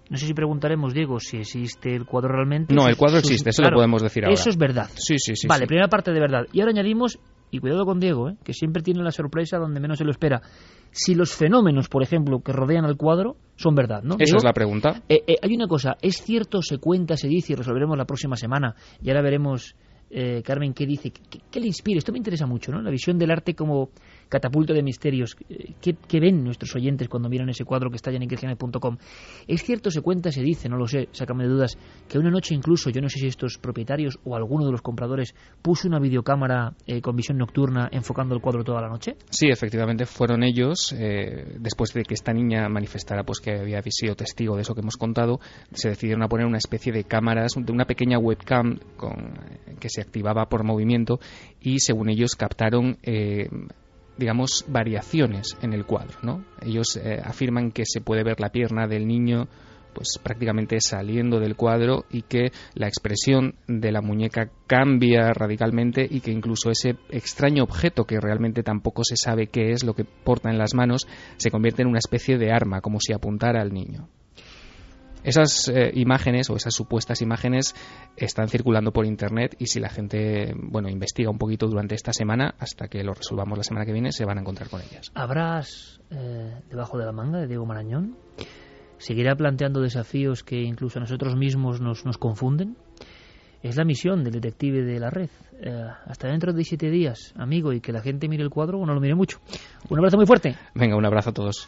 Speaker 1: No sé si preguntaremos, Diego, si existe el cuadro realmente.
Speaker 7: No, el cuadro
Speaker 1: sus-
Speaker 7: existe, eso lo podemos decir ahora.
Speaker 1: Eso es verdad.
Speaker 7: Sí, sí, sí.
Speaker 1: vale,
Speaker 7: sí.
Speaker 1: primera parte de verdad. Y ahora añadimos, y cuidado con Diego, ¿eh? que siempre tiene la sorpresa donde menos se lo espera. Si los fenómenos, por ejemplo, que rodean al cuadro son verdad, ¿no?
Speaker 7: Esa es la pregunta.
Speaker 1: Eh, eh, hay una cosa, es cierto, se cuenta, se dice y resolveremos la próxima semana. Y ahora veremos, eh, Carmen, qué dice, qué, qué le inspira. Esto me interesa mucho, ¿no? La visión del arte como catapulta de misterios. Eh, ¿Qué, qué ven nuestros oyentes cuando miran ese cuadro que está ya en inquietud.com? Es cierto, se cuenta, se dice, no lo sé, sácame de dudas, que una noche incluso, yo no sé si estos propietarios o alguno de los compradores puso una videocámara eh, con visión nocturna enfocando el cuadro toda la noche.
Speaker 7: Sí, efectivamente fueron ellos, eh, después de que esta niña manifestara pues que había sido testigo de eso que hemos contado, se decidieron a poner una especie de cámaras, de una pequeña webcam con, que se activaba por movimiento y según ellos captaron eh, digamos variaciones en el cuadro ¿no? ellos eh, afirman que se puede ver la pierna del niño pues prácticamente saliendo del cuadro y que la expresión de la muñeca cambia radicalmente y que incluso ese extraño objeto que realmente tampoco se sabe qué es lo que porta en las manos se convierte en una especie de arma como si apuntara al niño. Esas eh, imágenes o esas supuestas imágenes están circulando por internet y si la gente bueno investiga un poquito durante esta semana hasta que lo resolvamos la semana que viene se van a encontrar con ellas.
Speaker 1: ¿Habrás eh, debajo de la manga de Diego Marañón? ¿Seguirá planteando desafíos que incluso a nosotros mismos nos, nos confunden? Es la misión del detective de la red. Eh, hasta dentro de siete días, amigo, y que la gente mire el cuadro o no lo mire mucho. Un abrazo muy fuerte.
Speaker 7: Venga, un abrazo a todos.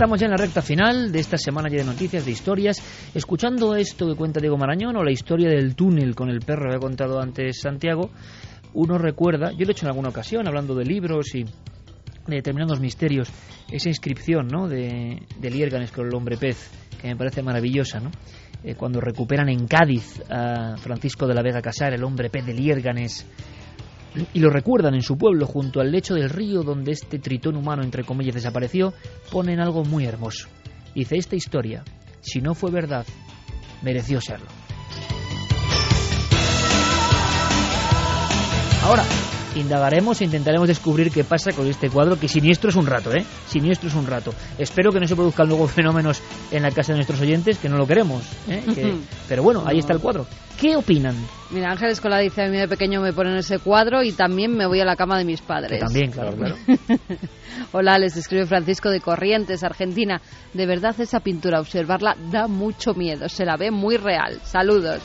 Speaker 1: Estamos ya en la recta final de esta semana ya de noticias, de historias. Escuchando esto que cuenta Diego Marañón o la historia del túnel con el perro que ha contado antes Santiago, uno recuerda, yo lo he hecho en alguna ocasión, hablando de libros y de determinados misterios, esa inscripción ¿no? de, de con el hombre pez, que me parece maravillosa, ¿no? Eh, cuando recuperan en Cádiz a Francisco de la Vega Casar, el hombre pez de Liérganes, y lo recuerdan en su pueblo junto al lecho del río donde este tritón humano entre comillas desapareció, ponen algo muy hermoso. Dice, esta historia, si no fue verdad, mereció serlo. Ahora, indagaremos e intentaremos descubrir qué pasa con este cuadro, que siniestro es un rato, ¿eh? Siniestro es un rato. Espero que no se produzcan luego [LAUGHS] fenómenos en la casa de nuestros oyentes, que no lo queremos. ¿eh? [LAUGHS] Que- pero bueno, ahí está el cuadro. ¿Qué opinan?
Speaker 3: Mira, Ángel Escola dice, a mí de pequeño me ponen ese cuadro y también me voy a la cama de mis padres.
Speaker 1: También, claro, claro. [LAUGHS]
Speaker 3: Hola, les escribe Francisco de Corrientes, Argentina. De verdad esa pintura, observarla da mucho miedo, se la ve muy real. Saludos.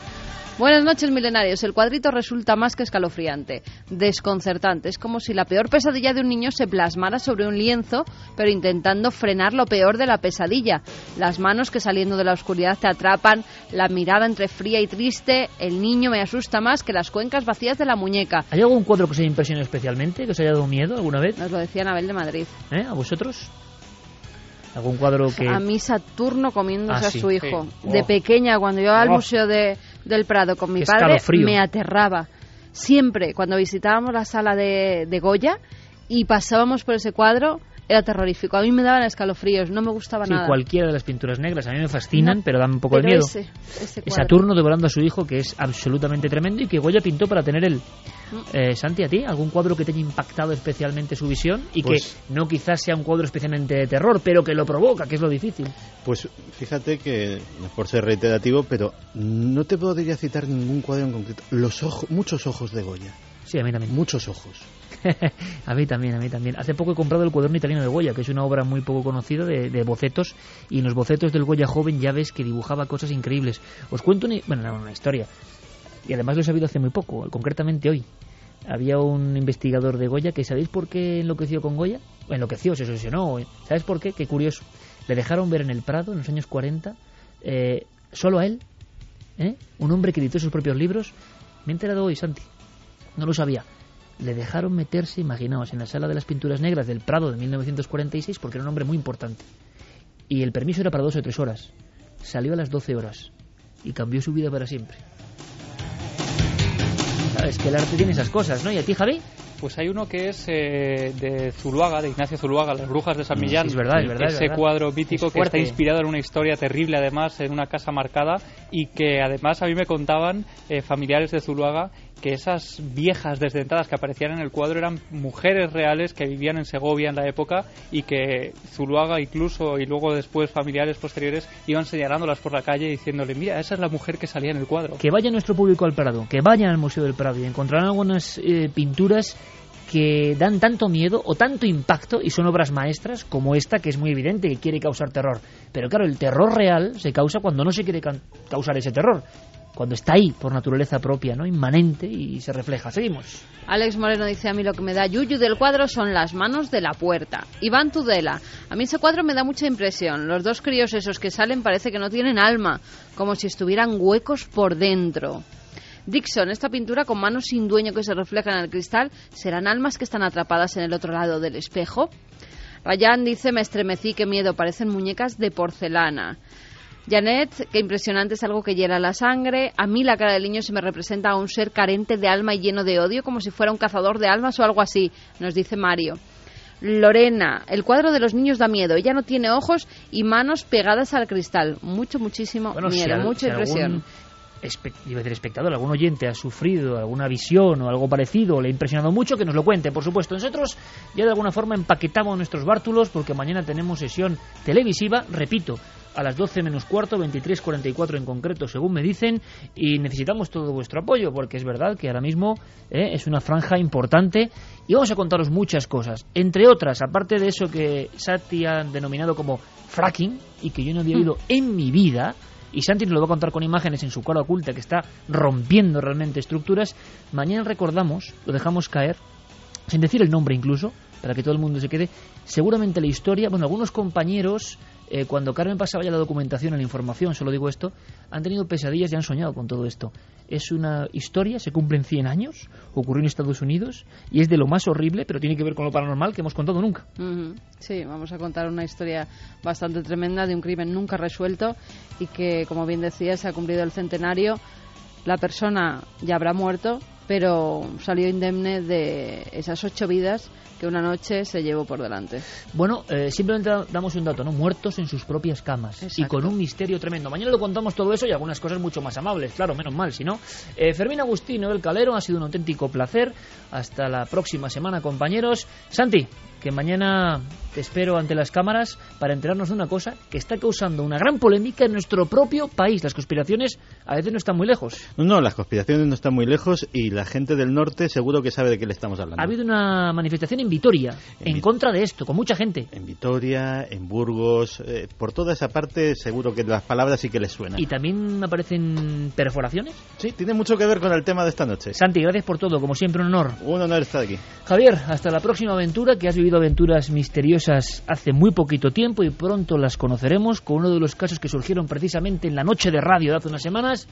Speaker 3: Buenas noches, milenarios. El cuadrito resulta más que escalofriante, desconcertante. Es como si la peor pesadilla de un niño se plasmara sobre un lienzo, pero intentando frenar lo peor de la pesadilla. Las manos que saliendo de la oscuridad te atrapan, la mirada entre fría y triste. El niño me asusta más que las cuencas vacías de la muñeca.
Speaker 1: ¿Hay algún cuadro que os haya impresionado especialmente, que os haya dado miedo alguna vez?
Speaker 3: Nos lo decía Anabel de Madrid.
Speaker 1: ¿Eh? ¿A vosotros? ¿Algún cuadro que...?
Speaker 3: A mí Saturno comiéndose
Speaker 1: Ah,
Speaker 3: a
Speaker 1: sí.
Speaker 3: su hijo.
Speaker 1: Sí.
Speaker 3: De
Speaker 1: Oh.
Speaker 3: pequeña, cuando iba al
Speaker 1: Oh.
Speaker 3: Museo de, del Prado con mi
Speaker 1: Qué
Speaker 3: padre, me aterraba. Siempre, cuando visitábamos la sala de, de Goya y pasábamos por ese cuadro, era terrorífico. A mí me daban escalofríos, no me gustaba
Speaker 1: Sí,
Speaker 3: nada.
Speaker 1: cualquiera de las pinturas negras. A mí me fascinan,
Speaker 3: No,
Speaker 1: pero dan un poco de miedo.
Speaker 3: ese, ese.
Speaker 1: Saturno devorando a su hijo, que es absolutamente tremendo y que Goya pintó para tener él.
Speaker 3: Mm.
Speaker 1: Eh, Santi, ¿a ti algún cuadro que te haya impactado especialmente su visión? Y
Speaker 4: Pues-
Speaker 1: que no quizás sea un cuadro especialmente de terror, pero que lo provoca, que es lo difícil.
Speaker 4: Pues fíjate que, por ser reiterativo, pero no te podría citar ningún cuadro en concreto. Los ojos, muchos ojos de Goya.
Speaker 1: Sí, a mí también.
Speaker 4: Muchos ojos. [LAUGHS]
Speaker 1: a mí también, a mí también. Hace poco he comprado el cuaderno italiano de Goya, que es una obra muy poco conocida de, bocetos, y en los bocetos del Goya joven ya ves que dibujaba cosas increíbles. Os cuento una historia, y además lo he sabido hace muy poco, concretamente hoy. Había un investigador de Goya que, ¿sabéis por qué enloqueció con Goya? Enloqueció, se obsesionó. ¿Sabes por qué? Qué curioso. Le dejaron ver en el Prado, en los años 40, eh, solo a él, ¿eh? un hombre que editó sus propios libros. Me he enterado hoy, Santi. No lo sabía. Le dejaron meterse, imaginaos, en la sala de las pinturas negras del Prado de 1946 porque era un hombre muy importante. Y el permiso era para dos o tres horas. Salió a las 12 horas y cambió su vida para siempre. Sabes que el arte tiene esas cosas, ¿no? ¿Y a ti, Javi?
Speaker 5: Pues hay uno que es eh, de Zuluaga, de Ignacio Zuluaga, Las Brujas de San Millán.
Speaker 1: es verdad, es verdad, es
Speaker 5: Ese
Speaker 1: verdad.
Speaker 5: cuadro mítico
Speaker 1: Es
Speaker 5: que está inspirado en una historia terrible, además, en una casa marcada, y que además a mí me contaban eh, familiares de Zuluaga que esas viejas desdentadas que aparecían en el cuadro eran mujeres reales que vivían en Segovia en la época y que Zuluaga incluso y luego después familiares posteriores iban señalándolas por la calle diciéndole, mira, esa es la mujer que salía en el cuadro.
Speaker 1: Que vaya nuestro público al Prado, que vayan al Museo del Prado y encontrarán algunas eh, pinturas que dan tanto miedo o tanto impacto y son obras maestras como esta que es muy evidente que quiere causar terror. Pero claro, el terror real se causa cuando no se quiere causar ese terror, cuando está ahí por naturaleza propia, ¿no? Inmanente y se refleja. Seguimos.
Speaker 3: Alex Moreno dice a mí lo que me da yuyu del cuadro son las manos de la puerta. Iván Tudela, a mí ese cuadro me da mucha impresión. Los dos críos esos que salen parece que no tienen alma, como si estuvieran huecos por dentro. Dixon, esta pintura con manos sin dueño que se reflejan en el cristal, ¿serán almas que están atrapadas en el otro lado del espejo? Ryan dice, me estremecí, qué miedo, parecen muñecas de porcelana. Janet, qué impresionante, es algo que hiela la sangre. A mí la cara del niño se me representa a un ser carente de alma y lleno de odio, como si fuera un cazador de almas o algo así, nos dice Mario. Lorena, el cuadro de los niños da miedo. Ella no tiene ojos y manos pegadas al cristal. Mucho, muchísimo
Speaker 1: Bueno, si
Speaker 3: miedo,
Speaker 1: al-
Speaker 3: mucha
Speaker 1: si
Speaker 3: impresión.
Speaker 1: algún espectador, algún oyente ha sufrido alguna visión o algo parecido, le ha impresionado mucho, que nos lo cuente, por supuesto. Nosotros ya de alguna forma empaquetamos nuestros bártulos porque mañana tenemos sesión televisiva, repito, a las 12 menos cuarto, 23.44 en concreto, según me dicen, y necesitamos todo vuestro apoyo porque es verdad que ahora mismo eh, es una franja importante y vamos a contaros muchas cosas. Entre otras, aparte de eso que Sati ha denominado como fracking y que yo no había oído en mi vida, y Santi nos lo va a contar con imágenes en su cara oculta que está rompiendo realmente estructuras. Mañana recordamos, lo dejamos caer, sin decir el nombre incluso, para que todo el mundo se quede, seguramente la historia, bueno, algunos compañeros, eh, cuando Carmen pasaba ya la documentación la información, solo digo esto, han tenido pesadillas y han soñado con todo esto. Es una historia, se cumplen 100 años, ocurrió en Estados Unidos y es de lo más horrible, pero tiene que ver con lo paranormal que hemos contado nunca.
Speaker 3: Sí, vamos a contar una historia bastante tremenda de un crimen nunca resuelto y que, como bien decía, se ha cumplido el centenario. La persona ya habrá muerto, pero salió indemne de esas ocho vidas que una noche se llevó por delante.
Speaker 1: Bueno, eh, simplemente da- damos un dato, ¿no? Muertos en sus propias camas y con un misterio tremendo. Mañana lo contamos todo eso y algunas cosas mucho más amables, claro, menos mal, si no. Eh, Fermín Agustino del Calero, ha sido un auténtico placer. Hasta la próxima semana, compañeros. Santi, que mañana te espero ante las cámaras para enterarnos de una cosa que está causando una gran polémica en nuestro propio país. Las conspiraciones a veces no están muy lejos.
Speaker 4: No, las conspiraciones no están muy lejos y la gente del norte seguro que sabe de qué le estamos hablando.
Speaker 1: Ha habido una manifestación en Vitoria en, contra de esto, con mucha gente.
Speaker 4: En Vitoria, en Burgos, eh, por toda esa parte seguro que las palabras sí que les suenan.
Speaker 1: Y también aparecen perforaciones.
Speaker 4: Sí, tiene mucho que ver con el tema de esta noche.
Speaker 1: Santi, gracias por todo, como siempre un honor.
Speaker 4: Un honor estar aquí.
Speaker 1: Javier, hasta la próxima aventura, que has vivido aventuras misteriosas hace muy poquito tiempo y pronto las conoceremos con uno de los casos que surgieron precisamente en la noche de radio de hace unas semanas.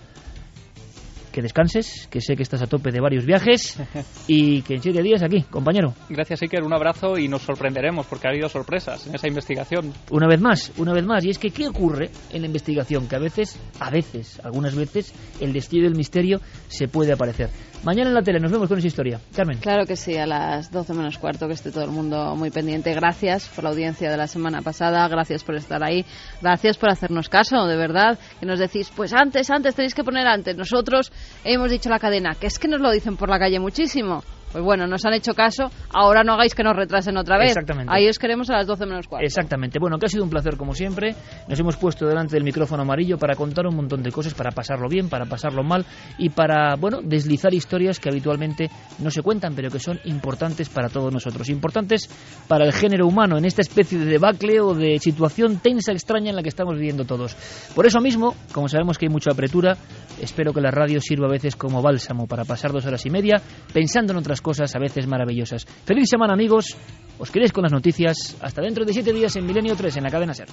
Speaker 1: Que descanses, que sé que estás a tope de varios viajes y que en siete días aquí, compañero.
Speaker 5: Gracias, Iker. Un abrazo y nos sorprenderemos porque ha habido sorpresas en esa investigación.
Speaker 1: Una vez más, una vez más. Y es que, ¿qué ocurre en la investigación? Que a veces, a veces, algunas veces, el destello del misterio se puede aparecer. Mañana en la tele nos vemos con esa historia. Carmen.
Speaker 3: Claro que sí, a las 12 menos cuarto, que esté todo el mundo muy pendiente. Gracias por la audiencia de la semana pasada, gracias por estar ahí, gracias por hacernos caso, de verdad, que nos decís, pues antes, antes, tenéis que poner antes. Nosotros hemos dicho la cadena, que es que nos lo dicen por la calle muchísimo. Pues bueno, nos han hecho caso, ahora no hagáis que nos retrasen otra vez.
Speaker 1: Exactamente.
Speaker 3: Ahí os queremos a las 12 menos cuarto.
Speaker 1: Exactamente. Bueno, que ha sido un placer como siempre. Nos hemos puesto delante del micrófono amarillo para contar un montón de cosas, para pasarlo bien, para pasarlo mal y para, bueno, deslizar historias que habitualmente no se cuentan, pero que son importantes para todos nosotros. Importantes para el género humano en esta especie de debacle o de situación tensa, extraña en la que estamos viviendo todos. Por eso mismo, como sabemos que hay mucha apretura, espero que la radio sirva a veces como bálsamo para pasar dos horas y media pensando en otras cosas a veces maravillosas. Feliz semana, amigos. Os queréis con las noticias. Hasta dentro de siete días en Milenio 3 en la cadena Ser.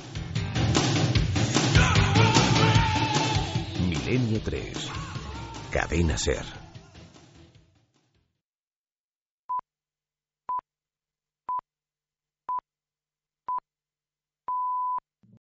Speaker 2: Milenio 3. Cadena Ser.